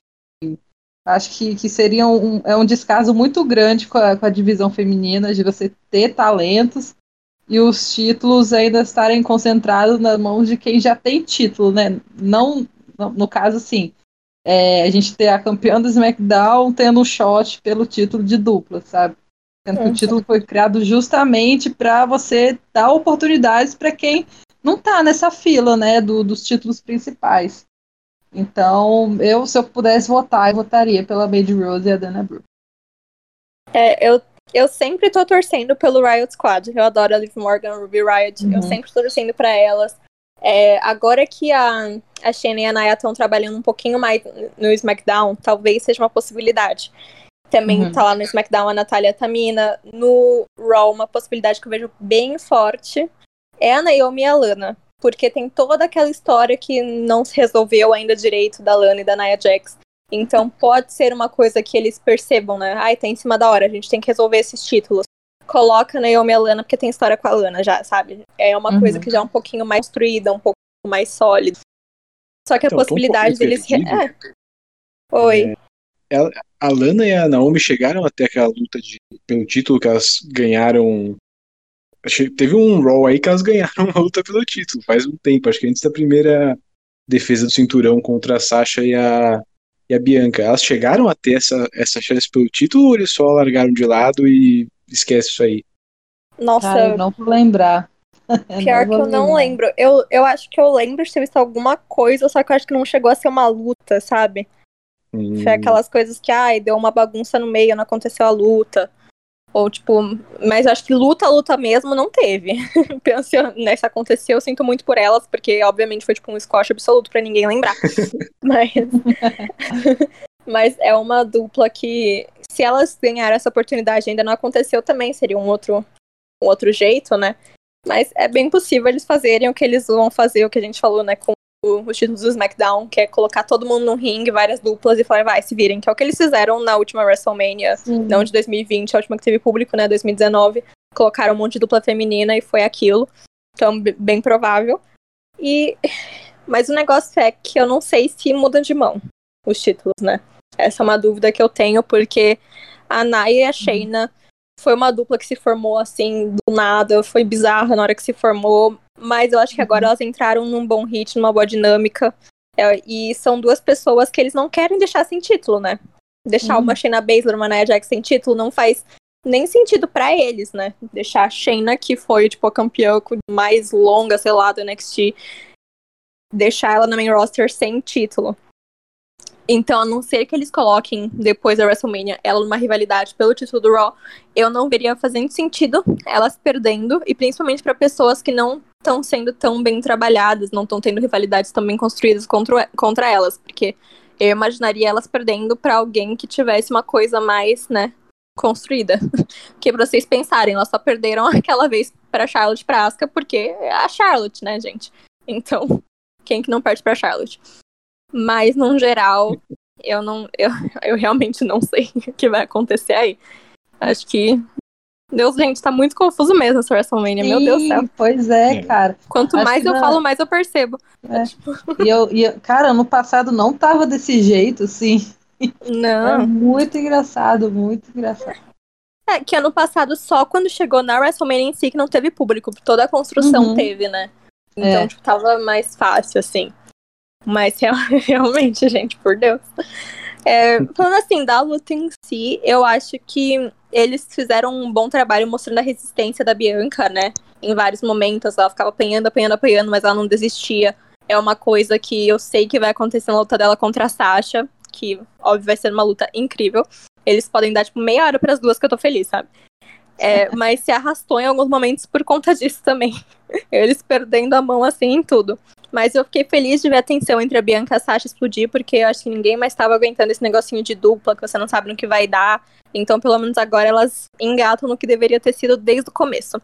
Acho que, que seria um, é um descaso muito grande com a, com a divisão feminina, de você ter talentos e os títulos ainda estarem concentrados nas mãos de quem já tem título, né? Não, no, caso, assim, é, a gente ter a campeã do SmackDown tendo um shot pelo título de dupla, sabe? Sendo que o título foi criado justamente para você dar oportunidades para quem não tá nessa fila, né, do, dos títulos principais. Então, eu, se eu pudesse votar, eu votaria pela Mandy Rose e a Dana Brooke. É, eu, eu sempre tô torcendo pelo Riot Squad. Eu adoro a Liv Morgan, Ruby Riot. Uhum. Eu sempre tô torcendo pra elas. É, agora que a, a Shane e a Naya estão trabalhando um pouquinho mais no SmackDown, talvez seja uma possibilidade. Também uhum. tá lá no SmackDown a Natália Tamina. No Raw, uma possibilidade que eu vejo bem forte é a Naomi e a Lana. Porque tem toda aquela história que não se resolveu ainda direito da Lana e da Nia Jax. Então pode ser uma coisa que eles percebam, né? Ai, tá em cima da hora, a gente tem que resolver esses títulos. Coloca a Naomi e a Lana porque tem história com a Lana já, sabe? É uma uhum. coisa que já é um pouquinho mais construída, um pouco mais sólida. Só que a então, possibilidade um deles. É. Oi. É, a Lana e a Naomi chegaram até aquela luta de, pelo título que elas ganharam Teve um Raw aí que elas ganharam uma luta pelo título faz um tempo, acho que antes da primeira defesa do cinturão contra a Sasha e a, e a Bianca. Elas chegaram a ter essa, essa chance pelo título ou eles só largaram de lado e esquece isso aí? Nossa, Cara, não vou lembrar. Pior que eu não lembro. Eu, eu acho que eu lembro de ter visto alguma coisa, só que eu acho que não chegou a ser uma luta, sabe? Hum. Foi aquelas coisas que, ai, deu uma bagunça no meio, não aconteceu a luta. Ou, tipo, mas acho que luta, luta mesmo não teve. Penso, né, se aconteceu, eu sinto muito por elas, porque obviamente foi tipo um squash absoluto para ninguém lembrar. mas. mas é uma dupla que, se elas ganharem essa oportunidade ainda não aconteceu também, seria um outro, um outro jeito, né? Mas é bem possível eles fazerem o que eles vão fazer, o que a gente falou, né, com os títulos do SmackDown, que é colocar todo mundo no ringue, várias duplas, e falar, vai, se virem, que é o que eles fizeram na última WrestleMania, Sim. não de 2020, a última que teve público, né, 2019. Colocaram um monte de dupla feminina e foi aquilo. Então, bem provável. E. Mas o negócio é que eu não sei se muda de mão os títulos, né? Essa é uma dúvida que eu tenho, porque a Naya e a Shayna foi uma dupla que se formou assim do nada, foi bizarra na hora que se formou, mas eu acho que agora uhum. elas entraram num bom ritmo, numa boa dinâmica. É, e são duas pessoas que eles não querem deixar sem título, né? Deixar uhum. uma Shayna Baszler, uma Nia Jax sem título não faz nem sentido para eles, né? Deixar a Shayna, que foi, tipo, a campeã mais longa, sei lá, do NXT, deixar ela na main roster sem título. Então, a não ser que eles coloquem depois da WrestleMania ela numa rivalidade pelo título do Raw, eu não veria fazendo sentido elas perdendo, e principalmente para pessoas que não estão sendo tão bem trabalhadas, não estão tendo rivalidades tão bem construídas contra, contra elas, porque eu imaginaria elas perdendo para alguém que tivesse uma coisa mais, né, construída. Porque pra vocês pensarem, elas só perderam aquela vez pra Charlotte pra Asuka, porque é a Charlotte, né, gente? Então, quem que não perde pra Charlotte? Mas, no geral, eu não. Eu, eu realmente não sei o que vai acontecer aí. Acho que. Deus, gente, tá muito confuso mesmo essa WrestleMania, Sim, meu Deus do céu. Pois é, é. cara. Quanto Acho mais eu não... falo, mais eu percebo. É. Tipo... E eu, e eu, cara, no passado não tava desse jeito, assim. Não. É muito engraçado, muito engraçado. É, que ano passado, só quando chegou na WrestleMania em si, que não teve público. Toda a construção Uhum. teve, né? Então, É. tipo, tava mais fácil, assim. Mas real- realmente, gente, por Deus. É, falando assim, da luta em si, eu acho que eles fizeram um bom trabalho mostrando a resistência da Bianca, né? Em vários momentos, ela ficava apanhando, apanhando, apanhando, mas ela não desistia. É uma coisa que eu sei que vai acontecer na luta dela contra a Sasha, que, óbvio, vai ser uma luta incrível. Eles podem dar, tipo, meia hora pras duas que eu tô feliz, sabe? É, mas se arrastou em alguns momentos por conta disso também. Eles perdendo a mão assim em tudo. Mas eu fiquei feliz de ver a tensão entre a Bianca e a Sasha explodir, porque eu acho que ninguém mais estava aguentando esse negocinho de dupla, que você não sabe no que vai dar. Então, pelo menos agora elas engatam no que deveria ter sido desde o começo.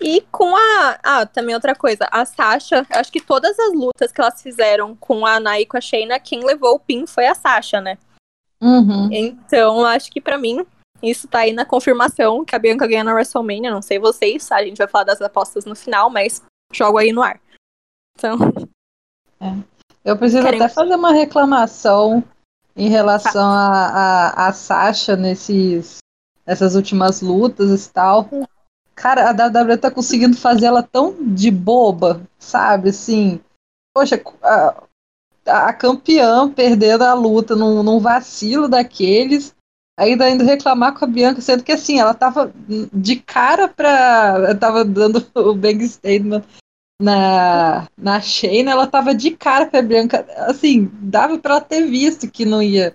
E com a. Ah, também outra coisa. A Sasha, eu acho que todas as lutas que elas fizeram com a Ana e com a Shayna, quem levou o pin foi a Sasha, né? Uhum. Então, acho que pra mim, isso tá aí na confirmação que a Bianca ganha na WrestleMania. Não sei vocês, a gente vai falar das apostas no final, mas jogo aí no ar. Então, Eu preciso Querem- até fazer uma reclamação em relação a, a, a Sasha nesses, nessas últimas lutas e tal. Cara, a WWE tá conseguindo fazer ela tão de boba, sabe? Assim, poxa, a, a campeã perdendo a luta num, num vacilo daqueles, ainda indo reclamar com a Bianca, sendo que assim, ela tava de cara pra. Tava dando o bang statement na, na Shayna, ela tava de cara pra Bianca. Assim, dava pra ela ter visto que não ia.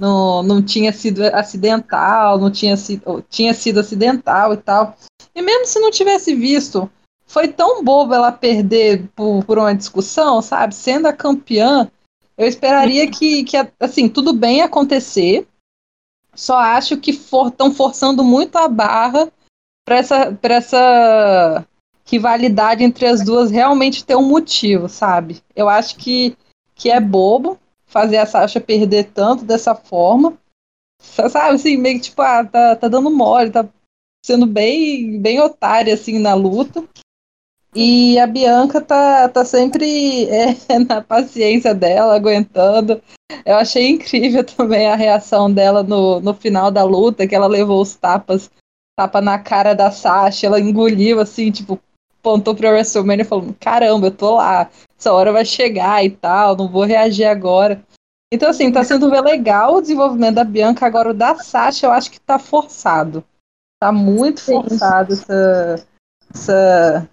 Não, não tinha sido acidental, não tinha sido, tinha sido acidental e tal. E mesmo se não tivesse visto, foi tão bobo ela perder por, por uma discussão, sabe? Sendo a campeã, eu esperaria que, que assim, tudo bem acontecer. Só acho que estão forçando muito a barra para essa, essa rivalidade entre as duas realmente ter um motivo, sabe? Eu acho que, que é bobo fazer a Sasha perder tanto dessa forma. Sabe, assim, meio que tipo, ah, tá, tá dando mole, tá sendo bem, bem otária, assim, na luta. E a Bianca tá, tá sempre é, na paciência dela, aguentando. Eu achei incrível também a reação dela no, no final da luta, que ela levou os tapas, tapa na cara da Sasha, ela engoliu assim, tipo, apontou pra WrestleMania falando, caramba, eu tô lá, essa hora vai chegar e tal, não vou reagir agora. Então, assim, tá sendo legal o desenvolvimento da Bianca, agora o da Sasha eu acho que tá forçado. Tá muito forçado essa, essa-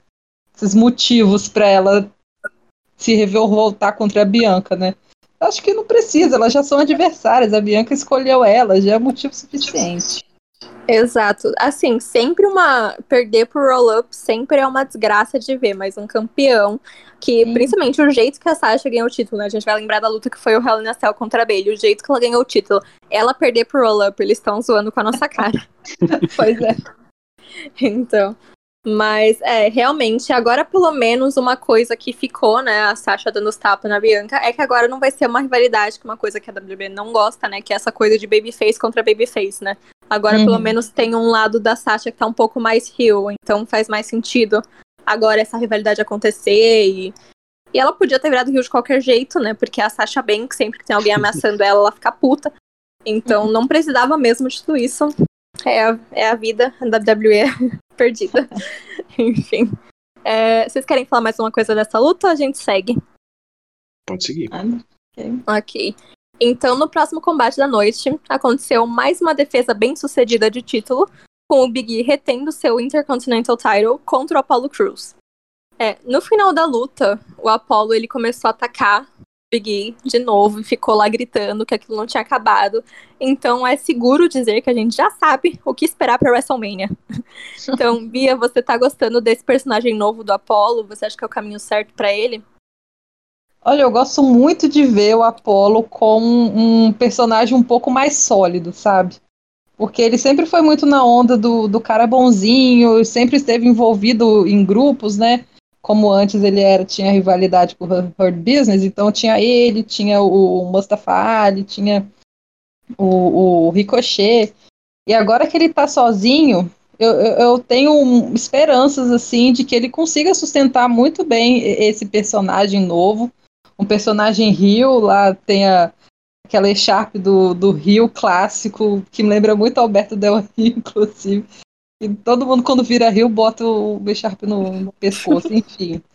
esses motivos pra ela se revoltar contra a Bianca, né? Acho que não precisa, elas já são adversárias, a Bianca escolheu ela, já é motivo suficiente. Exato. Assim, sempre uma. Perder pro roll-up sempre é uma desgraça de ver, mas um campeão. Que, Sim. principalmente o jeito que a Sasha ganhou o título, né? A gente vai lembrar da luta que foi o Hell in a Cell contra a Bailey. O jeito que ela ganhou o título. Ela perder pro roll-up, eles estão zoando com a nossa cara. Pois é. Então. Mas, é, realmente, agora pelo menos uma coisa que ficou, né, a Sasha dando os tapas na Bianca, é que agora não vai ser uma rivalidade, que uma coisa que a WB não gosta, né, que é essa coisa de babyface contra babyface, né. Agora Uhum. pelo menos tem um lado da Sasha que tá um pouco mais heel, então faz mais sentido agora essa rivalidade acontecer e... E ela podia ter virado heel de qualquer jeito, né, porque a Sasha Banks, sempre que tem alguém ameaçando ela, ela fica puta. Então não precisava mesmo de tudo isso. É a, é a vida da WWE perdida. Enfim. É, vocês querem falar mais uma coisa dessa luta ou a gente segue? Pode seguir. Ok. Então, no próximo combate da noite, aconteceu mais uma defesa bem sucedida de título, com o Big E retendo seu Intercontinental Title contra o Apollo Crews. É, no final da luta, o Apollo ele começou a atacar Big E de novo e ficou lá gritando que aquilo não tinha acabado. Então é seguro dizer que a gente já sabe o que esperar pra WrestleMania. então, Bia, você tá gostando desse personagem novo do Apollo? Você acha que é o caminho certo pra ele? Olha, eu gosto muito de ver o Apollo como um personagem um pouco mais sólido, sabe? Porque ele sempre foi muito na onda do, do cara bonzinho, sempre esteve envolvido em grupos, né? Como antes ele era, tinha rivalidade com o Hurt Business, então tinha ele, tinha o Mustafa Ali, tinha o, o Ricochet. E agora que ele tá sozinho, eu, eu, eu tenho esperanças, assim, de que ele consiga sustentar muito bem esse personagem novo um personagem Rio, lá tem a, aquela echarpe do, do Rio clássico, que me lembra muito Alberto Del Rio, inclusive. E todo mundo, quando vira Rio, bota o echarpe no, no pescoço, enfim.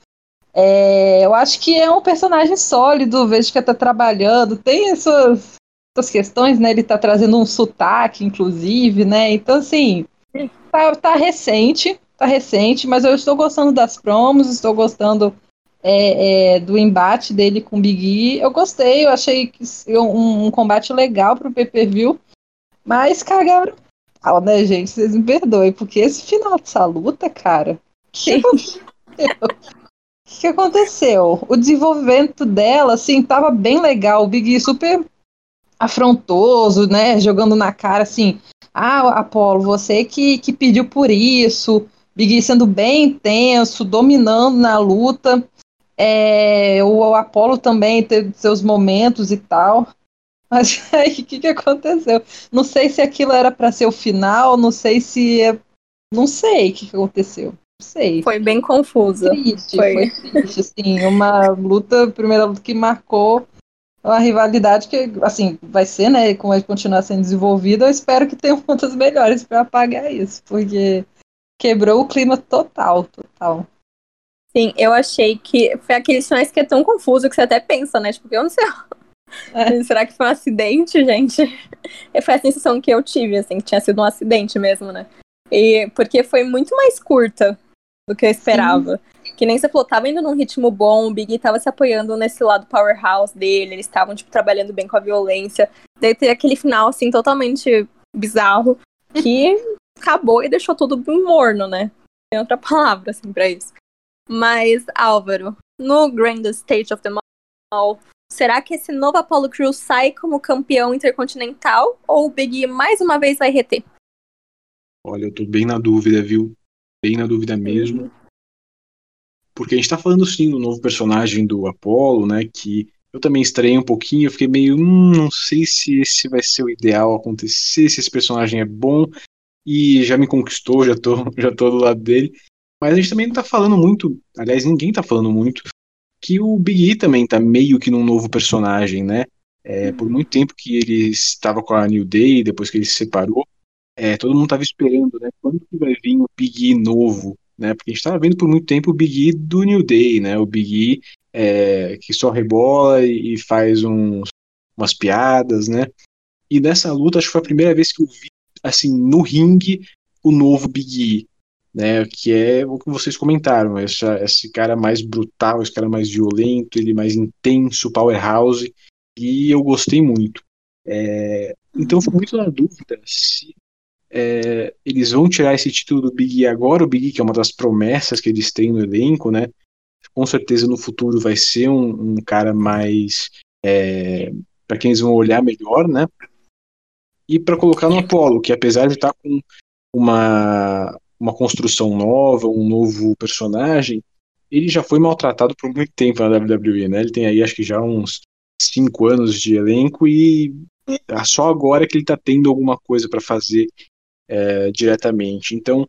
É, eu acho que é um personagem sólido, vejo que está trabalhando, tem essas, essas questões, né? Ele está trazendo um sotaque, inclusive, né? Então, assim, tá, tá recente, tá recente, mas eu estou gostando das promos, estou gostando é, é, do embate dele com o Big E. Eu gostei, eu achei que um, um combate legal pro PPV, mas cagaram. Ah, né, gente? Vocês me perdoem, porque esse final dessa luta, cara. Que O que aconteceu? O desenvolvimento dela, assim, tava bem legal. O Big super afrontoso, né? Jogando na cara, assim, ah, Apolo, você que, que pediu por isso. Big sendo bem intenso, dominando na luta. É, o Apolo também teve seus momentos e tal. Mas aí, o que, que aconteceu? Não sei se aquilo era para ser o final, não sei se. É... Não sei o que, que aconteceu sei. Foi bem confusa. Triste, foi, foi triste, assim, uma luta, primeira luta que marcou uma rivalidade que, assim, vai ser, né, como vai continuar sendo desenvolvida, eu espero que tenham contas melhores para apagar isso, porque quebrou o clima total, total. Sim, eu achei que foi aquele sinais que é tão confuso que você até pensa, né, tipo, eu não sei... É. Será que foi um acidente, gente? Foi a sensação que eu tive, assim, que tinha sido um acidente mesmo, né? E porque foi muito mais curta do que eu esperava. Sim. Que nem você falou, tava indo num ritmo bom, o Big tava se apoiando nesse lado powerhouse dele, eles estavam, tipo, trabalhando bem com a violência. Daí tem aquele final, assim, totalmente bizarro, que acabou e deixou tudo morno, né? Tem outra palavra, assim, pra isso. Mas, Álvaro, no Grand Stage of the Mall, será que esse novo Apollo Crew sai como campeão intercontinental ou o Big mais uma vez vai reter? Olha, eu tô bem na dúvida, viu? bem na dúvida mesmo. Porque a gente tá falando sim do novo personagem do Apollo, né? Que eu também estranhei um pouquinho, eu fiquei meio, hum, não sei se esse vai ser o ideal acontecer, se esse personagem é bom. E já me conquistou, já tô, já tô do lado dele. Mas a gente também não tá falando muito, aliás, ninguém tá falando muito, que o Big E também tá meio que num novo personagem, né? É, por muito tempo que ele estava com a New Day, depois que ele se separou, é, todo mundo estava esperando, né? Quando que vai vir o Big E novo, né? Porque a gente estava vendo por muito tempo o Big E do New Day, né? O Big E é, que só rebola e, faz uns, umas piadas, né? E nessa luta, acho que foi a primeira vez que eu vi, assim, no ringue, o novo Big E, né? Que é o que vocês comentaram, essa, esse cara mais brutal, esse cara mais violento, ele mais intenso, powerhouse, e eu gostei muito. É, então, foi muito na dúvida se é, eles vão tirar esse título do Big E agora, o Big E, que é uma das promessas que eles têm no elenco, né? Com certeza no futuro vai ser um, um cara mais. É, para quem eles vão olhar melhor, né? E para colocar no Apollo, que apesar de estar tá com uma, uma construção nova, um novo personagem, ele já foi maltratado por muito tempo na WWE, né? Ele tem aí acho que já uns cinco anos de elenco e só agora que ele tá tendo alguma coisa para fazer é, diretamente. Então,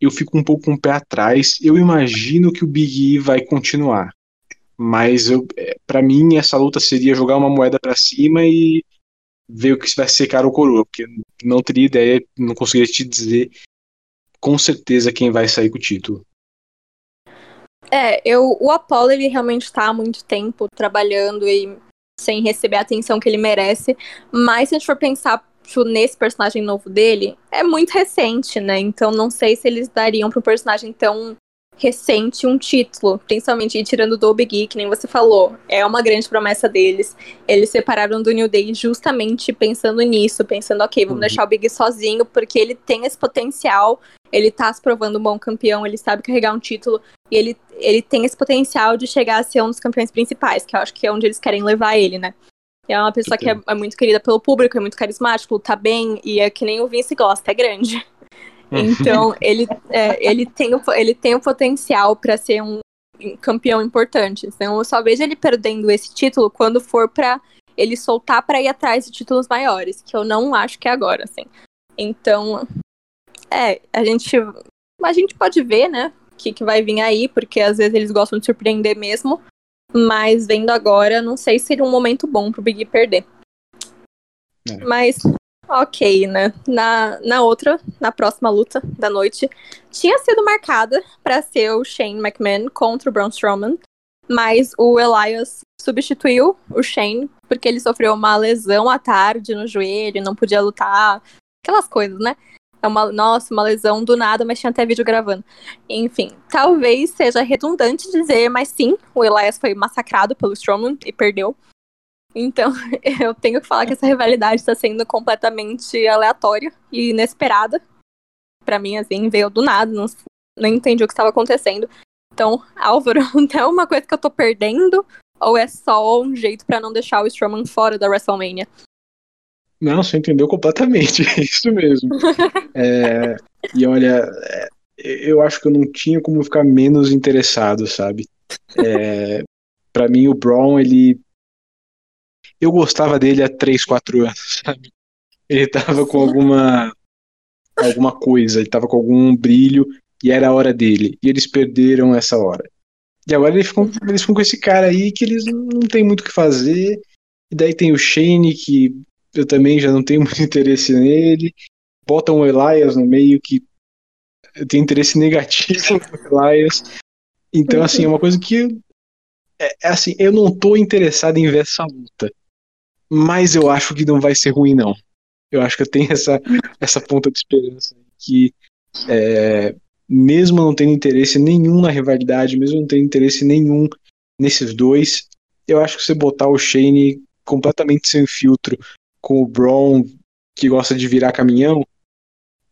eu fico um pouco com um o pé atrás. Eu imagino que o Big E vai continuar. Mas é, para mim essa luta seria jogar uma moeda para cima e ver o que vai ser cara ou coroa, porque não teria ideia, não conseguiria te dizer com certeza quem vai sair com o título. É, eu, o Apollo ele realmente está há muito tempo trabalhando e sem receber a atenção que ele merece, mas se a gente for pensar nesse personagem novo dele, é muito recente, né? Então não sei se eles dariam para um personagem tão recente um título, principalmente tirando do Big E, que nem você falou, é uma grande promessa deles. Eles separaram do New Day justamente pensando nisso, pensando, ok, vamos uhum. deixar o Big sozinho, porque ele tem esse potencial, ele tá se provando um bom campeão, ele sabe carregar um título, e ele, ele tem esse potencial de chegar a ser um dos campeões principais, que eu acho que é onde eles querem levar ele, né? É uma pessoa que é, é, muito querida pelo público, é muito carismático, tá bem, e é que nem o Vince gosta, é grande. Então, ele, é, ele, tem o, ele tem o potencial para ser um campeão importante. Então, eu só vejo ele perdendo esse título quando for para ele soltar para ir atrás de títulos maiores, que eu não acho que é agora, assim. Então, é, a gente, a gente pode ver, né, o que, que vai vir aí, porque às vezes eles gostam de surpreender mesmo. Mas vendo agora, não sei se seria um momento bom pro Big perder. É. Mas, ok, né? Na, na outra, na próxima luta da noite, tinha sido marcada para ser o Shane McMahon contra o Braun Strowman, mas o Elias substituiu o Shane porque ele sofreu uma lesão à tarde no joelho, não podia lutar, aquelas coisas, né? É uma, nossa, uma lesão do nada, mas tinha até vídeo gravando. Enfim, talvez seja redundante dizer, mas sim, o Elias foi massacrado pelo Strowman e perdeu. Então, eu tenho que falar que essa rivalidade está sendo completamente aleatória e inesperada. para mim, assim, veio do nada, não, não entendi o que estava acontecendo. Então, Álvaro, é uma coisa que eu tô perdendo ou é só um jeito para não deixar o Strowman fora da WrestleMania? Não, você entendeu completamente, é isso mesmo. é, e olha, é, eu acho que eu não tinha como ficar menos interessado, sabe? É, para mim, o Braun, ele. Eu gostava dele há 3, 4 anos, sabe? Ele tava com alguma. alguma coisa, ele tava com algum brilho e era a hora dele. E eles perderam essa hora. E agora eles ficam, eles ficam com esse cara aí que eles não tem muito o que fazer. E daí tem o Shane, que eu também já não tenho muito interesse nele. Botam o Elias no meio que eu tenho interesse negativo no Elias. Então, assim, é uma coisa que. É, é, assim, eu não tô interessado em ver essa luta. Mas eu acho que não vai ser ruim, não. Eu acho que eu tenho essa, essa ponta de esperança. Que é, mesmo não tendo interesse nenhum na rivalidade, mesmo não tendo interesse nenhum nesses dois, eu acho que você botar o Shane completamente sem filtro com o Braun, que gosta de virar caminhão,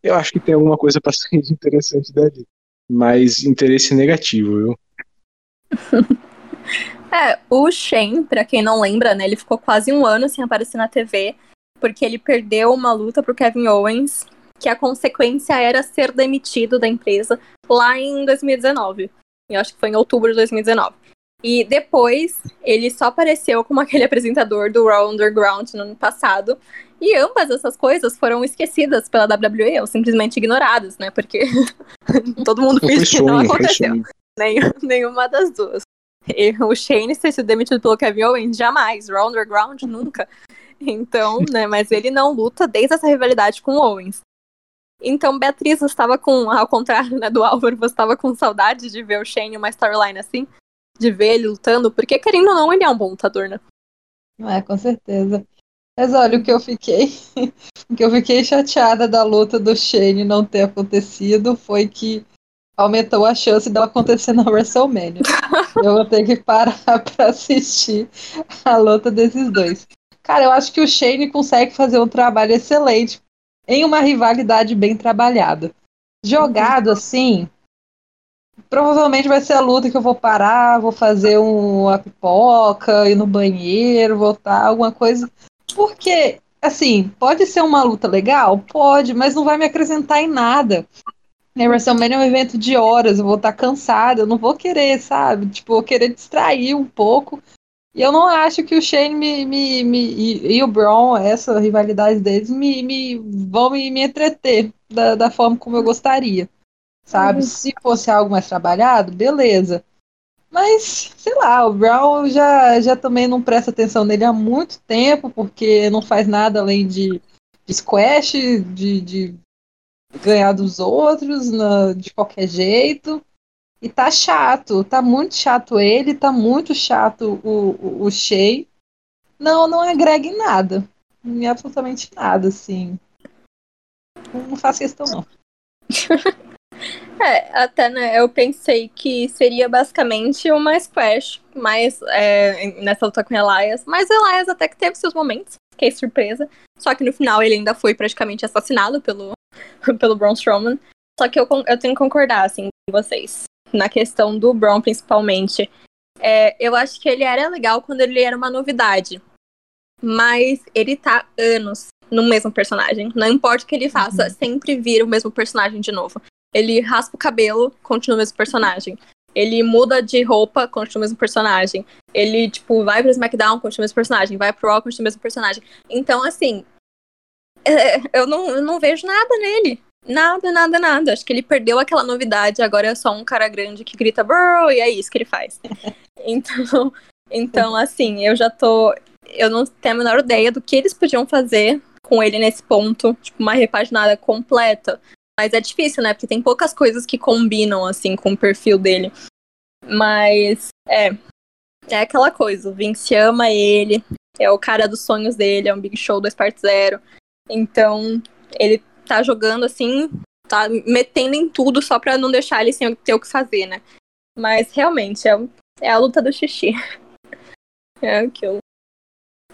eu acho que tem alguma coisa ser interessante dali. Mas interesse negativo, viu? é, o Shane, pra quem não lembra, né, ele ficou quase um ano sem aparecer na TV, porque ele perdeu uma luta pro Kevin Owens, que a consequência era ser demitido da empresa lá em 2019. Eu acho que foi em outubro de 2019. E depois ele só apareceu como aquele apresentador do Raw Underground no ano passado. E ambas essas coisas foram esquecidas pela WWE, ou simplesmente ignoradas, né? Porque todo mundo finge que não aconteceu. Nem, nenhuma das duas. O Shane ter sido demitido pelo Kevin Owens, jamais. Raw Underground, nunca. Então, né? Mas ele não luta desde essa rivalidade com o Owens. Então, Beatriz, estava com, ao contrário né, do Álvaro, você estava com saudade de ver o Shane uma storyline assim? de ver ele lutando, porque querendo ou não, ele é um bom lutador, né? É, com certeza. Mas olha, o que eu fiquei. o que eu fiquei chateada da luta do Shane não ter acontecido foi que aumentou a chance dela acontecer na WrestleMania. eu vou ter que parar pra assistir a luta desses dois. Cara, eu acho que o Shane consegue fazer um trabalho excelente em uma rivalidade bem trabalhada. Jogado assim, Provavelmente vai ser a luta que eu vou parar, vou fazer um, uma pipoca, ir no banheiro, voltar, alguma coisa. Porque, assim, pode ser uma luta legal? Pode, mas não vai me acrescentar em nada. A WrestleMania é um evento de horas, eu vou estar cansada, eu não vou querer, sabe? Tipo, vou querer distrair um pouco. E eu não acho que o Shane me, me, me e, e, o Braun, essa rivalidade deles, me, me vão me, me entreter da, da forma como eu gostaria sabe? Uhum. Se fosse algo mais trabalhado, beleza. Mas, sei lá, o Brown já, já também não presta atenção nele há muito tempo, porque não faz nada além de, de squash, de, de ganhar dos outros na, de qualquer jeito. E tá chato, tá muito chato ele, tá muito chato o, o, o Shea. Não, não agrega em nada. Em absolutamente nada, assim. Não faço questão, não. É, até né, eu pensei que seria basicamente uma squash, mas é, nessa luta com Elias. Mas Elias até que teve seus momentos, fiquei surpresa. Só que no final ele ainda foi praticamente assassinado pelo, pelo Braun Strowman. Só que eu, eu tenho que concordar, assim, com vocês. Na questão do Braun, principalmente. É, eu acho que ele era legal quando ele era uma novidade. Mas ele tá anos no mesmo personagem. Não importa o que ele faça, uhum. sempre vira o mesmo personagem de novo. Ele raspa o cabelo, continua o mesmo personagem. Ele muda de roupa, continua o mesmo personagem. Ele, tipo, vai pro SmackDown, continua o mesmo personagem. Vai pro Raw, continua o mesmo personagem. Então, assim, eu, não, eu não vejo nada nele. Nada, nada, nada. Acho que ele perdeu aquela novidade. Agora é só um cara grande que grita Burrow e é isso que ele faz. Então, então assim, eu já tô. eu não tenho a menor ideia do que eles podiam fazer com ele nesse ponto, tipo, uma repaginada completa. Mas é difícil, né? Porque tem poucas coisas que combinam, assim, com o perfil dele. Mas, é. É aquela coisa, o Vince ama ele, é o cara dos sonhos dele, é um Big Show 2.0. Então, ele tá jogando assim, tá metendo em tudo só pra não deixar ele sem ter o que fazer, né? Mas realmente, é, é a luta do xixi. É aquilo.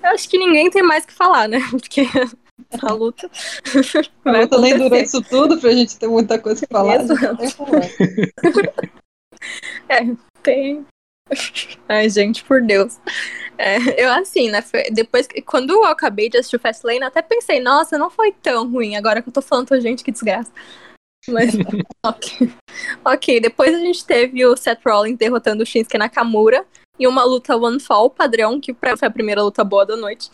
Eu acho que ninguém tem mais que falar, né? Porque a luta. A luta nem durou isso tudo pra gente ter muita coisa que falar. é, tem. Ai, gente, por Deus. É, eu assim, né? Depois quando eu acabei de assistir o Fastlane, até pensei, nossa, não foi tão ruim. Agora que eu tô falando pra gente, que desgraça. Mas, ok. ok, depois a gente teve o Seth Rollins derrotando o Shinsuke Nakamura e uma luta one fall padrão, que pra foi a primeira luta boa da noite.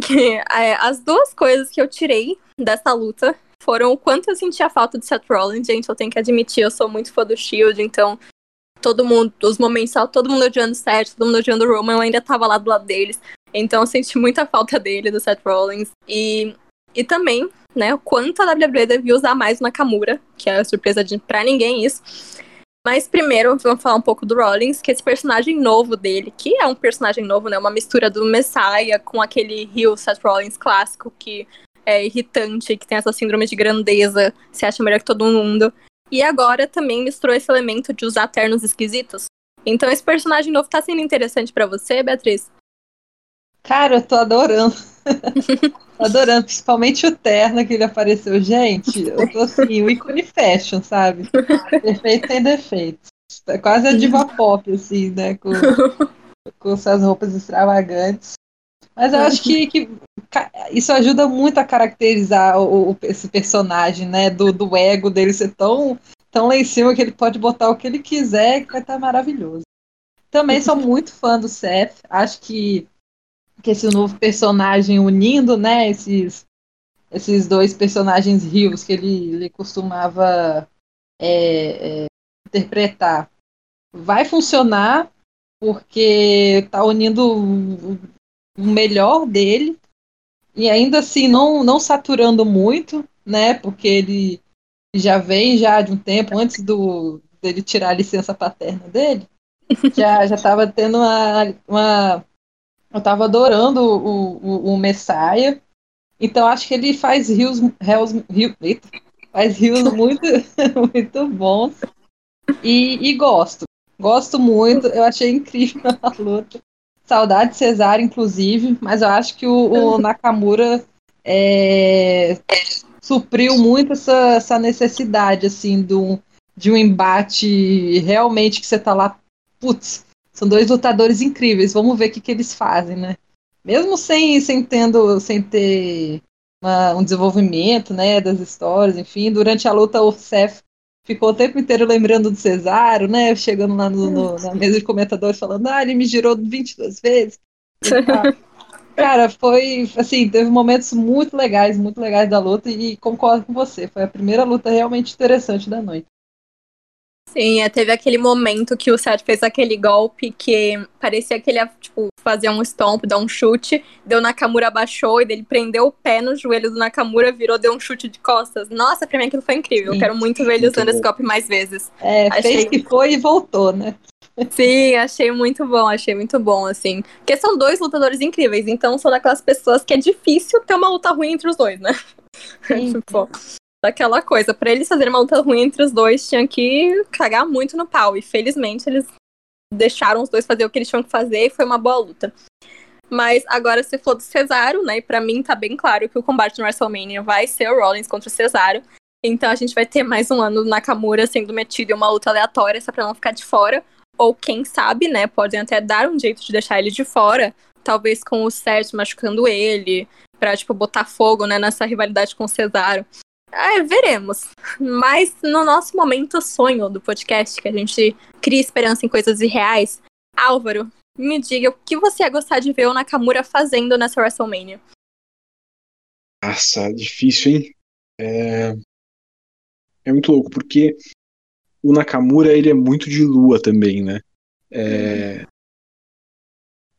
Que, é, as duas coisas que eu tirei dessa luta foram o quanto eu sentia falta de Seth Rollins. Gente, eu tenho que admitir, eu sou muito fã do Shield, então todo mundo, os momentos, todo mundo odiando o Seth, todo mundo odiando o Roman, eu ainda tava lá do lado deles. Então eu senti muita falta dele, do Seth Rollins. E, e também, né, o quanto a WWE devia usar mais o Nakamura, que é surpresa de, pra ninguém isso. Mas primeiro, vamos falar um pouco do Rollins, que é esse personagem novo dele, que é um personagem novo, né? Uma mistura do Messiah com aquele Rio Seth Rollins clássico, que é irritante, que tem essa síndrome de grandeza, se acha melhor que todo mundo. E agora também misturou esse elemento de usar ternos esquisitos. Então esse personagem novo tá sendo interessante para você, Beatriz? Cara, eu tô adorando. tô adorando, principalmente o terno que ele apareceu. Gente, eu tô assim, o ícone fashion, sabe? Perfeito sem defeitos. É quase a diva pop, assim, né? Com, com suas roupas extravagantes. Mas eu acho que, que isso ajuda muito a caracterizar o, esse personagem, né? Do, do ego dele ser tão, tão lá em cima que ele pode botar o que ele quiser que vai estar maravilhoso. Também sou muito fã do Seth. Acho que que esse novo personagem unindo, né, esses, esses dois personagens rios que ele, ele costumava é, é, interpretar, vai funcionar porque tá unindo o, melhor dele e ainda assim não, não saturando muito, né, porque ele já vem já de um tempo antes do dele tirar a licença paterna dele, já já estava tendo uma, uma eu tava adorando o, o, o Messiah. Então acho que ele faz rios, rios, rios eita, faz rios muito, muito bons. E, e, gosto. Gosto muito. Eu achei incrível a luta. Saudade de Cesário, inclusive, mas eu acho que o, o Nakamura é, supriu muito essa, essa necessidade, assim, do, de um embate realmente que você tá lá, putz, são dois lutadores incríveis. Vamos ver o que, que eles fazem, né? Mesmo sem, sem, tendo, sem ter uma, um desenvolvimento né, das histórias, enfim, durante a luta o Seth ficou o tempo inteiro lembrando do Cesaro, né? Chegando lá no, no, na mesa de comentadores falando, ah, ele me girou 22 vezes. Cara, foi assim, teve momentos muito legais, muito legais da luta e concordo com você. Foi a primeira luta realmente interessante da noite. Sim, é, teve aquele momento que o Seth fez aquele golpe que parecia que ele ia, tipo, fazer um stomp, dar um chute, deu Nakamura abaixou e ele prendeu o pé no joelho do Nakamura, virou, deu um chute de costas. Nossa, pra mim aquilo foi incrível. Sim, Eu quero muito ver ele usando esse golpe mais vezes. É, achei... fez que foi e voltou, né? Sim, achei muito bom, achei muito bom, assim. Porque são dois lutadores incríveis, então são daquelas pessoas que é difícil ter uma luta ruim entre os dois, né? Sim. tipo, daquela coisa. para eles fazerem uma luta ruim entre os dois, tinha que cagar muito no pau. E felizmente eles deixaram os dois fazer o que eles tinham que fazer e foi uma boa luta. Mas agora se for do Cesaro, né? E pra mim tá bem claro que o combate no WrestleMania vai ser o Rollins contra o Cesaro. Então a gente vai ter mais um ano Nakamura sendo metido em uma luta aleatória, só pra não ficar de fora. Ou quem sabe, né? Podem até dar um jeito de deixar ele de fora. Talvez com o Seth machucando ele. Pra, tipo, botar fogo, né? Nessa rivalidade com o Cesaro. É, veremos. Mas no nosso momento sonho do podcast, que a gente cria esperança em coisas irreais, Álvaro, me diga o que você ia gostar de ver o Nakamura fazendo nessa WrestleMania. Nossa, difícil, hein? É... é muito louco, porque o Nakamura ele é muito de lua também, né? É...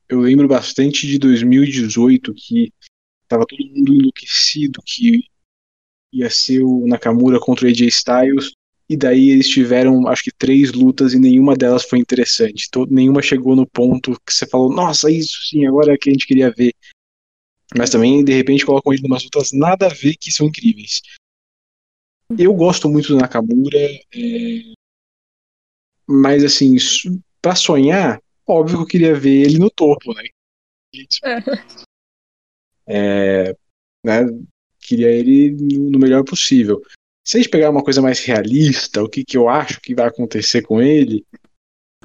eu lembro bastante de 2018 que tava todo mundo enlouquecido que ia ser o Nakamura contra o AJ Styles e daí eles tiveram acho que três lutas e nenhuma delas foi interessante. Todo, nenhuma chegou no ponto que você falou, nossa, isso sim, agora é que a gente queria ver. Mas também, de repente, colocam ele em umas lutas nada a ver que são incríveis. Eu gosto muito do Nakamura, é... mas assim, para sonhar, óbvio que eu queria ver ele no topo, né? É, né? Queria ele no, melhor possível. Se a gente pegar uma coisa mais realista, o que, que eu acho que vai acontecer com ele,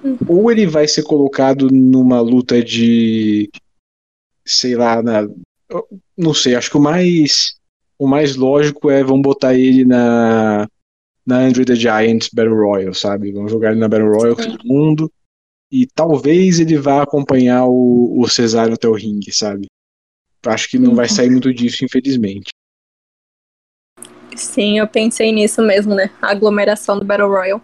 uhum. ou ele vai ser colocado numa luta de. sei lá, na, não sei, acho que o mais. O mais lógico é vão botar ele na. Na Andrew the Giant Battle Royale, sabe? Vão jogar ele na Battle Royale com todo mundo e talvez ele vá acompanhar o, o Cesário até o ringue, sabe? Acho que não vai sair muito disso, infelizmente. Sim, eu pensei nisso mesmo, né? A aglomeração do Battle Royale.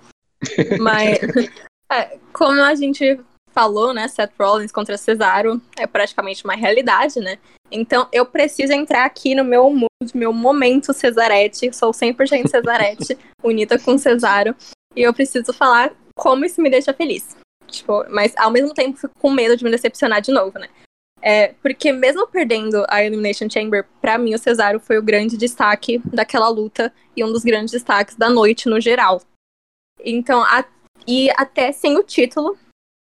Mas, é, como a gente falou, né? Seth Rollins contra Cesaro é praticamente uma realidade, né? Então eu preciso entrar aqui no meu mood, meu momento Cesarete. Sou 100% Cesarete, unida com Cesaro. E eu preciso falar como isso me deixa feliz. Tipo, mas ao mesmo tempo fico com medo de me decepcionar de novo, né? É, porque mesmo perdendo a Elimination Chamber, para mim o Cesaro foi o grande destaque daquela luta e um dos grandes destaques da noite no geral. Então, a, e até sem o título,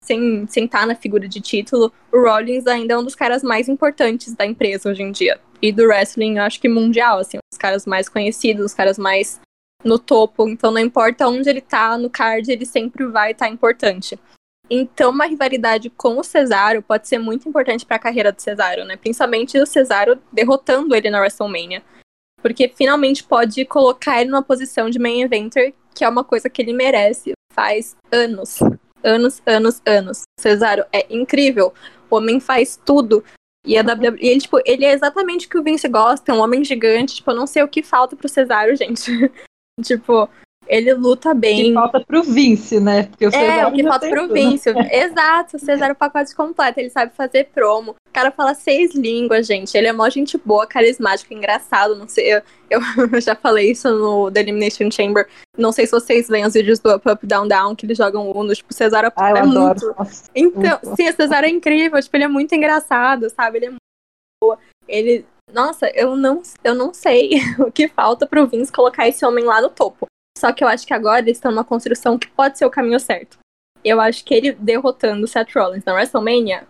sem, estar tá na figura de título, o Rollins ainda é um dos caras mais importantes da empresa hoje em dia. E do wrestling, eu acho que mundial, assim, os caras mais conhecidos, os caras mais no topo. Então, não importa onde ele tá no card, ele sempre vai estar tá importante. Então, uma rivalidade com o Cesaro pode ser muito importante para a carreira do Cesaro, né? Principalmente o Cesaro derrotando ele na WrestleMania. Porque finalmente pode colocar ele numa posição de main eventer, que é uma coisa que ele merece faz anos. Anos, anos, anos. Cesaro é incrível. O homem faz tudo. E a WWE, ele, tipo, ele é exatamente o que o Vince gosta, é um homem gigante. Tipo, eu não sei o que falta pro Cesaro, gente. tipo, ele luta bem. O que falta pro Vince, né? Porque o é, o que falta pro tudo. Vince. Exato, o Cesar é o pacote completo. Ele sabe fazer promo. O cara fala seis línguas, gente. Ele é mó gente boa, carismático, engraçado. Não sei, eu, eu já falei isso no The Elimination Chamber. Não sei se vocês veem os vídeos do Up, Up, Down, Down, que eles jogam Uno. Tipo, o Cesar ah, é muito... Nossa, então, sim, o Cesar é incrível. Tipo, ele é muito engraçado, sabe? Ele é muito boa. Ele... Nossa, eu não, eu não sei o que falta pro Vince colocar esse homem lá no topo. Só que eu acho que agora eles estão numa construção que pode ser o caminho certo. Eu acho que ele derrotando o Seth Rollins na WrestleMania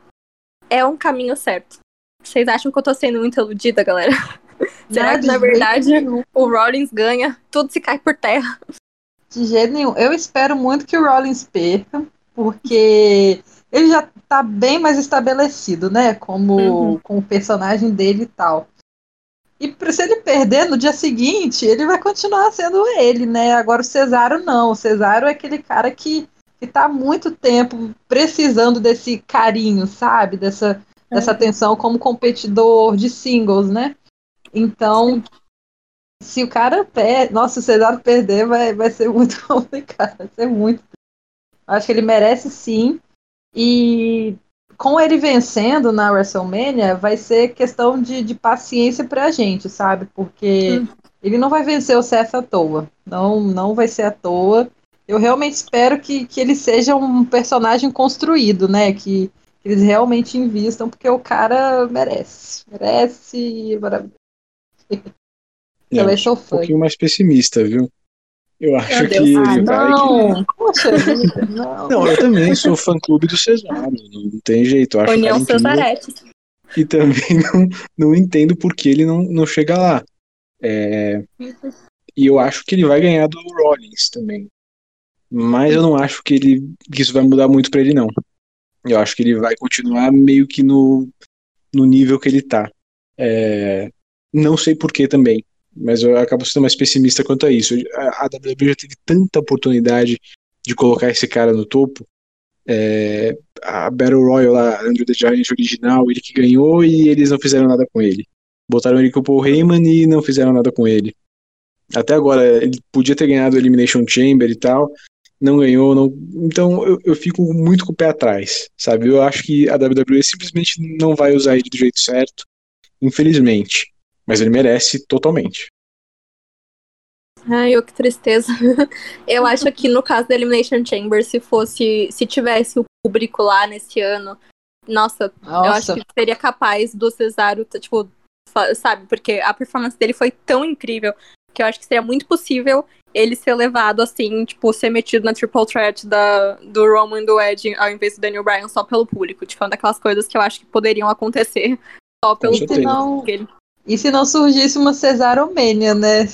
é um caminho certo. Vocês acham que eu tô sendo muito iludida, galera? Será que, na verdade, o Rollins ganha, tudo se cai por terra? De jeito nenhum. Eu espero muito que o Rollins perca, porque ele já tá bem mais estabelecido, né? Como uhum. com o personagem dele e tal. E se ele perder no dia seguinte, ele vai continuar sendo ele, né? Agora o Cesaro não. O Cesaro é aquele cara que, que tá há muito tempo precisando desse carinho, sabe? Dessa, é. dessa atenção como competidor de singles, né? Então, Sim. se o cara perde. Nossa, se o Cesaro perder, vai, vai ser muito complicado. Vai ser muito. Acho que ele merece sim. E com ele vencendo na WrestleMania, vai ser questão de, de paciência pra gente, sabe? Porque hum. ele não vai vencer o Seth à toa. Não, não vai ser à toa. Eu realmente espero que, que ele seja um personagem construído, né? Que, que eles realmente invistam, porque o cara merece. Merece. Maravilhoso. Eu é, sou fã. Um pouquinho mais pessimista, viu? Eu acho que ele ah, vai. Não, que... Poxa, não. não, eu também sou fã clube do Cesaro, não tem jeito. Eu acho União. E também não, não entendo por que ele não, não chega lá. É... E eu acho que ele vai ganhar do Rollins também. Mas eu não acho que, ele, que isso vai mudar muito para ele, não. Eu acho que ele vai continuar meio que no, no nível que ele tá. É... Não sei por que também mas eu acabo sendo mais pessimista quanto a isso. A, a WWE já teve tanta oportunidade de colocar esse cara no topo. É, a Battle Royale lá, Andrew the Giant original, ele que ganhou e eles não fizeram nada com ele. Botaram ele com o Paul Heyman e não fizeram nada com ele. Até agora, ele podia ter ganhado o Elimination Chamber e tal, não ganhou, não... então eu, eu fico muito com o pé atrás, sabe? Eu acho que a WWE simplesmente não vai usar ele do jeito certo, infelizmente, mas ele merece totalmente. Ai, eu que tristeza. Eu acho que no caso da Elimination Chamber, se fosse, se tivesse o público lá nesse ano, nossa, Nossa. eu acho que seria capaz do Cesaro, tipo, sabe, porque a performance dele foi tão incrível que eu acho que seria muito possível ele ser levado assim, tipo, ser metido na triple threat da, do Roman e do Edge ao invés do Daniel Bryan só pelo público. Tipo, é uma daquelas coisas que eu acho que poderiam acontecer só pelo público. Não. E se não surgisse uma Cesaromania, né?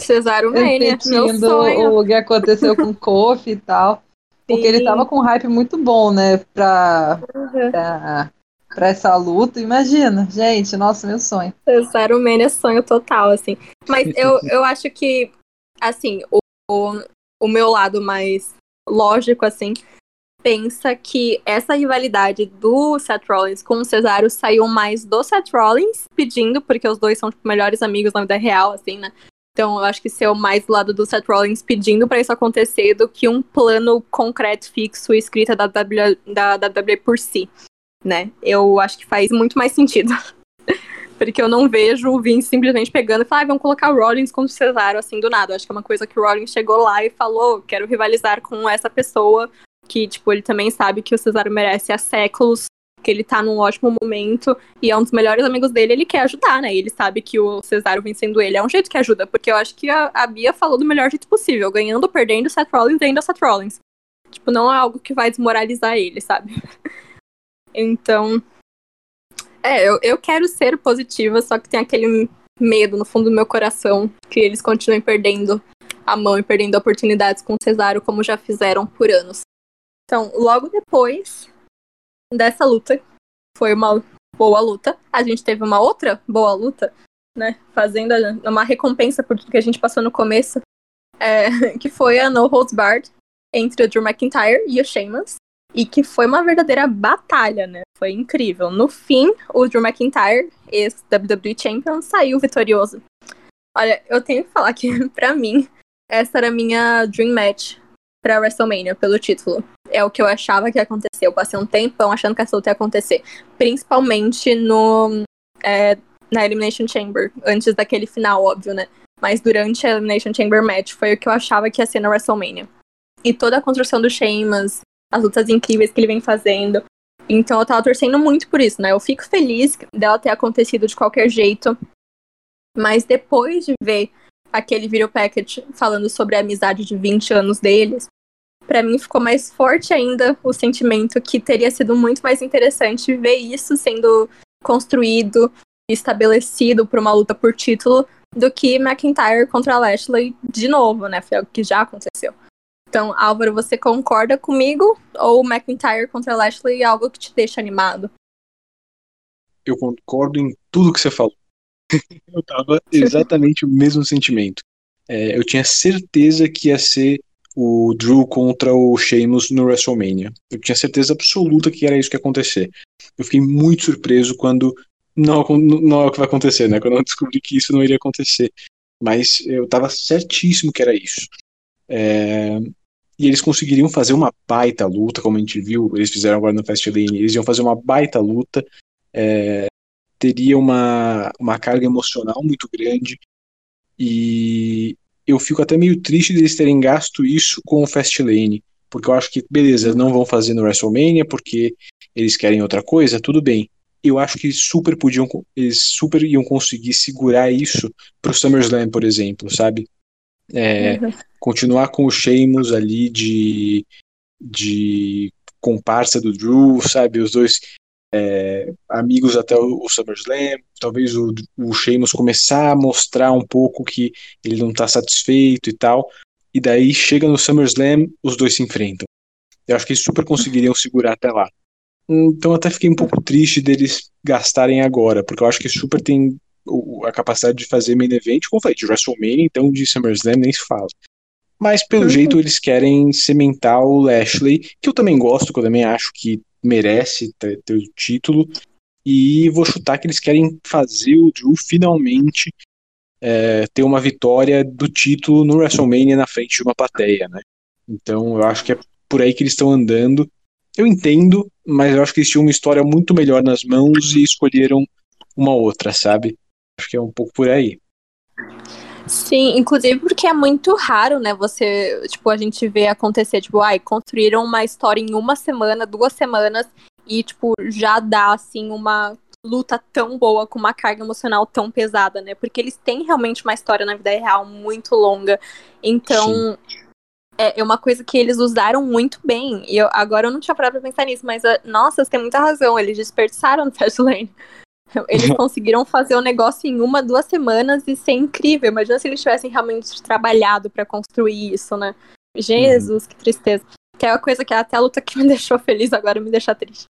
Cesaro Mania, meu sonho. o que aconteceu com o Kofi e tal. Porque ele Sim. tava com um hype muito bom, né? Pra, pra, pra essa luta. Imagina, gente, nossa, meu sonho. Cesaro Mania é sonho total, assim. Mas eu, eu acho que, assim, o, o, o meu lado mais lógico, assim, pensa que essa rivalidade do Seth Rollins com o Cesaro saiu mais do Seth Rollins pedindo, porque os dois são tipo, melhores amigos na vida real, assim, né? Então eu acho que saiu mais do lado do Seth Rollins pedindo pra isso acontecer do que um plano concreto, fixo, escrita da, w, da WWE por si, né? Eu acho que faz muito mais sentido. Porque eu não vejo o Vince simplesmente pegando e falando, ah, vamos colocar o Rollins contra o Cesaro, assim, do nada. Eu acho que é uma coisa que o Rollins chegou lá e falou, quero rivalizar com essa pessoa, que, tipo, ele também sabe que o Cesaro merece há séculos, que ele tá num ótimo momento, e é um dos melhores amigos dele, ele quer ajudar, né? Ele sabe que o Cesaro vencendo ele é um jeito que ajuda, porque eu acho que a, a Bia falou do melhor jeito possível, ganhando perdendo, Seth Rollins ainda Seth Rollins. Tipo, não é algo que vai desmoralizar ele, sabe? Então, é, eu, eu quero ser positiva, só que tem aquele medo no fundo do meu coração que eles continuem perdendo a mão e perdendo oportunidades com o Cesaro, como já fizeram por anos. Então, logo depois dessa luta, foi uma boa luta. A gente teve uma outra boa luta, né? Fazendo uma recompensa por tudo que a gente passou no começo, é, que foi a No Holds Barred entre o Drew McIntyre e o Sheamus. E que foi uma verdadeira batalha, né? Foi incrível. No fim, o Drew McIntyre, ex-WWE Champion, saiu vitorioso. Olha, eu tenho que falar que, pra mim, essa era a minha dream match pra WrestleMania, pelo título. É o que eu achava que ia acontecer. Eu passei um tempão achando que essa luta ia acontecer. Principalmente no, é, na Elimination Chamber, antes daquele final, óbvio, né? Mas durante a Elimination Chamber match foi o que eu achava que ia ser na WrestleMania. E toda a construção do Sheamus, as lutas incríveis que ele vem fazendo. Então eu tava torcendo muito por isso, né? Eu fico feliz dela ter acontecido de qualquer jeito. Mas depois de ver aquele video package falando sobre a amizade de 20 anos deles, pra mim ficou mais forte ainda o sentimento que teria sido muito mais interessante ver isso sendo construído estabelecido por uma luta por título do que McIntyre contra Lashley de novo, né? Foi algo que já aconteceu. Então, Álvaro, você concorda comigo? Ou McIntyre contra Lashley é algo que te deixa animado? Eu concordo em tudo que você falou. eu tava exatamente o mesmo sentimento. É, eu tinha certeza que ia ser o Drew contra o Sheamus no WrestleMania. Eu tinha certeza absoluta que era isso que ia acontecer. Eu fiquei muito surpreso quando não, não é o que vai acontecer, né? Quando eu descobri que isso não iria acontecer. Mas eu tava certíssimo que era isso. É, e eles conseguiriam fazer uma baita luta, como a gente viu, eles fizeram agora no Fastlane, eles iam fazer uma baita luta, é, teria uma, uma carga emocional muito grande, e eu fico até meio triste deles terem gasto isso com o Fastlane, porque eu acho que, beleza, não vão fazer no WrestleMania, porque eles querem outra coisa, tudo bem. Eu acho que super podiam, eles super iam conseguir segurar isso pro SummerSlam, por exemplo, sabe? É, uhum. Continuar com o Sheamus ali de, de comparsa do Drew, sabe? Os dois é, amigos até o, o SummerSlam. Talvez o, o Sheamus começar a mostrar um pouco que ele não tá satisfeito e tal. E daí chega no SummerSlam, os dois se enfrentam. Eu acho que eles super conseguiriam segurar até lá. Então até fiquei um pouco triste deles gastarem agora, porque eu acho que super tem a capacidade de fazer main event, como eu falei, de WrestleMania, então de SummerSlam nem se fala. Mas pelo uhum. jeito eles querem cimentar o Lashley, que eu também gosto, que eu também acho que merece ter, ter o título. E vou chutar que eles querem fazer o Drew finalmente é, ter uma vitória do título no WrestleMania na frente de uma plateia, né? Então eu acho que é por aí que eles estão andando. Eu entendo, mas eu acho que eles tinham uma história muito melhor nas mãos e escolheram uma outra, sabe? Acho que é um pouco por aí. Sim, inclusive porque é muito raro, né? Você, tipo, a gente vê acontecer, tipo, ai, construíram uma história em uma semana, duas semanas, e, tipo, já dá, assim, uma luta tão boa, com uma carga emocional tão pesada, né? Porque eles têm realmente uma história na vida real muito longa. Então, é, é uma coisa que eles usaram muito bem. E eu, agora eu não tinha parado pra pensar nisso, mas, uh, nossa, você tem muita razão. Eles desperdiçaram no Fastlane. Eles conseguiram fazer o negócio em uma, duas semanas e ser incrível. Imagina se eles tivessem realmente trabalhado para construir isso, né? Jesus, uhum. que tristeza. Que é uma coisa que até a luta que me deixou feliz agora me deixa triste.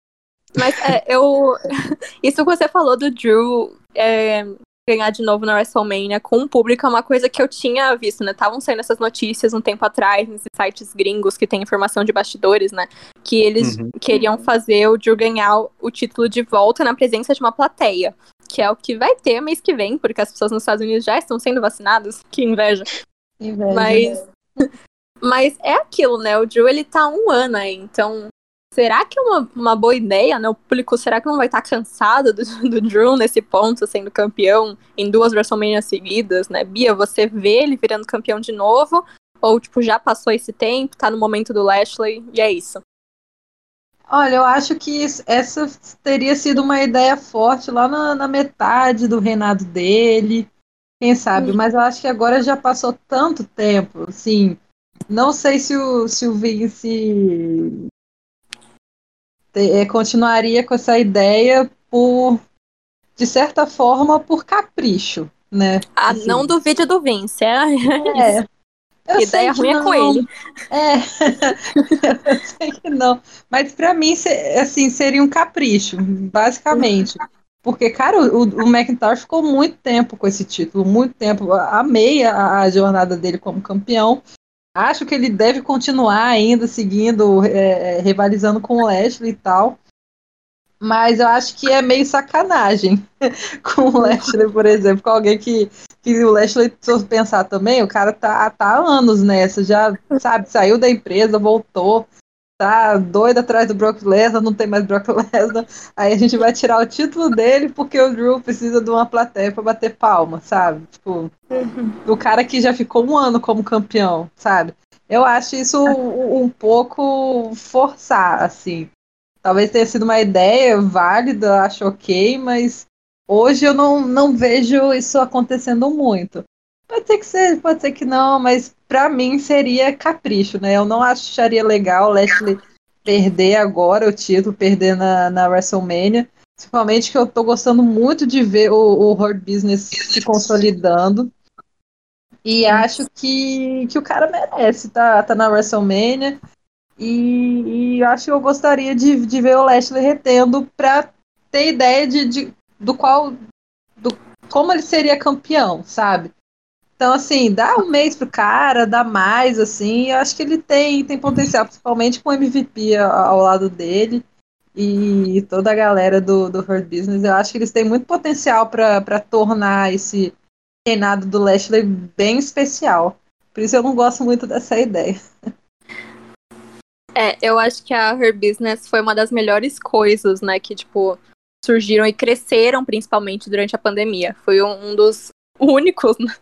Mas é, eu. Isso que você falou do Drew é, ganhar de novo na WrestleMania com o público é uma coisa que eu tinha visto, né? Estavam saindo essas notícias um tempo atrás, nesses sites gringos que tem informação de bastidores, né? Que eles uhum. queriam fazer o Drew ganhar o título de volta na presença de uma plateia. Que é o que vai ter mês que vem, porque as pessoas nos Estados Unidos já estão sendo vacinadas. Que inveja. inveja. Mas. Mas é aquilo, né? O Drew, ele tá um ano aí, então será que é uma, uma boa ideia, né? O público, será que não vai estar tá cansado do, do Drew nesse ponto, sendo campeão em duas WrestleMania seguidas, né? Bia, você vê ele virando campeão de novo? Ou, tipo, já passou esse tempo, tá no momento do Lashley, e é isso? Olha, eu acho que essa teria sido uma ideia forte lá na, na metade do reinado dele, quem sabe, mas eu acho que agora já passou tanto tempo, assim, não sei se o, se o Vince continuaria com essa ideia por, de certa forma, por capricho, né? Ah, assim. não duvide do Vince, é, é Eu ideia ruim não. é com ele. É, eu sei que não. Mas para mim, assim, seria um capricho, basicamente. Porque, cara, o, o McIntyre ficou muito tempo com esse título, muito tempo. Amei a, a jornada dele como campeão. Acho que ele deve continuar ainda seguindo, é, é, rivalizando com o Lashley e tal. Mas eu acho que é meio sacanagem com o Lashley, por exemplo, com alguém que, que o Lashley, se eu pensar também, o cara tá, tá há anos nessa, já, sabe, saiu da empresa, voltou, tá doido atrás do Brock Lesnar, não tem mais Brock Lesnar, aí a gente vai tirar o título dele porque o Drew precisa de uma plateia para bater palma, sabe? Tipo, uhum. o cara que já ficou um ano como campeão, sabe? Eu acho isso um, um pouco forçar, assim. Talvez tenha sido uma ideia válida, acho ok, mas hoje eu não, não vejo isso acontecendo muito. Pode ser que seja, pode ser que não, mas para mim seria capricho, né? Eu não acharia legal o Lashley perder agora o título, perder na, na WrestleMania. Principalmente que eu tô gostando muito de ver o, o Hard Business se consolidando. E acho que, que o cara merece, tá, tá na WrestleMania. E, e acho que eu gostaria de, de ver o Lashley retendo pra ter ideia de, de, do qual. Do, como ele seria campeão, sabe? Então, assim, dá um mês pro cara, dá mais, assim, eu acho que ele tem, tem potencial, principalmente com o MVP ao, lado dele e toda a galera do, do Hurt Business. Eu acho que eles têm muito potencial para tornar esse reinado do Lashley bem especial. Por isso eu não gosto muito dessa ideia. É, eu acho que a Her Business foi uma das melhores coisas, né, que, tipo, surgiram e cresceram principalmente durante a pandemia. Foi um, um dos únicos, né?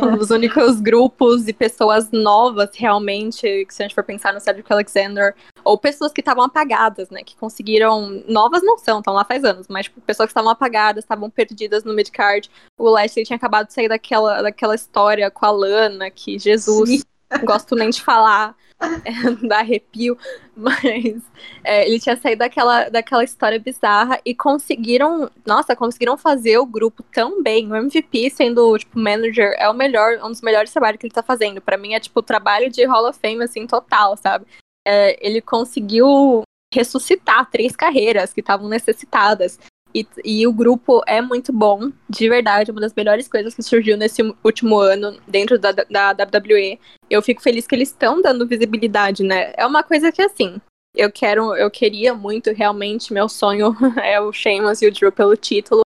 um dos únicos grupos e pessoas novas realmente, que se a gente for pensar no Cedric Alexander, ou pessoas que estavam apagadas, né, que conseguiram, novas não são, estão lá faz anos, mas tipo, pessoas que estavam apagadas, estavam perdidas no midcard, o Lashley tinha acabado de sair daquela, daquela história com a Lana, que Jesus, Sim. gosto nem de falar, é, dá arrepio, mas é, ele tinha saído daquela, daquela história bizarra e conseguiram, nossa, conseguiram fazer o grupo tão bem. O MVP sendo, tipo, manager é o melhor, um dos melhores trabalhos que ele tá fazendo. para mim é, tipo, trabalho de Hall of Fame, assim, total, sabe? É, ele conseguiu ressuscitar três carreiras que estavam necessitadas. E, e, o grupo é muito bom, de verdade, uma das melhores coisas que surgiu nesse último ano dentro da, da, da WWE. Eu fico feliz que eles estão dando visibilidade, né? É uma coisa que, assim, eu quero, eu queria muito, realmente, meu sonho é o Sheamus e o Drew pelo título.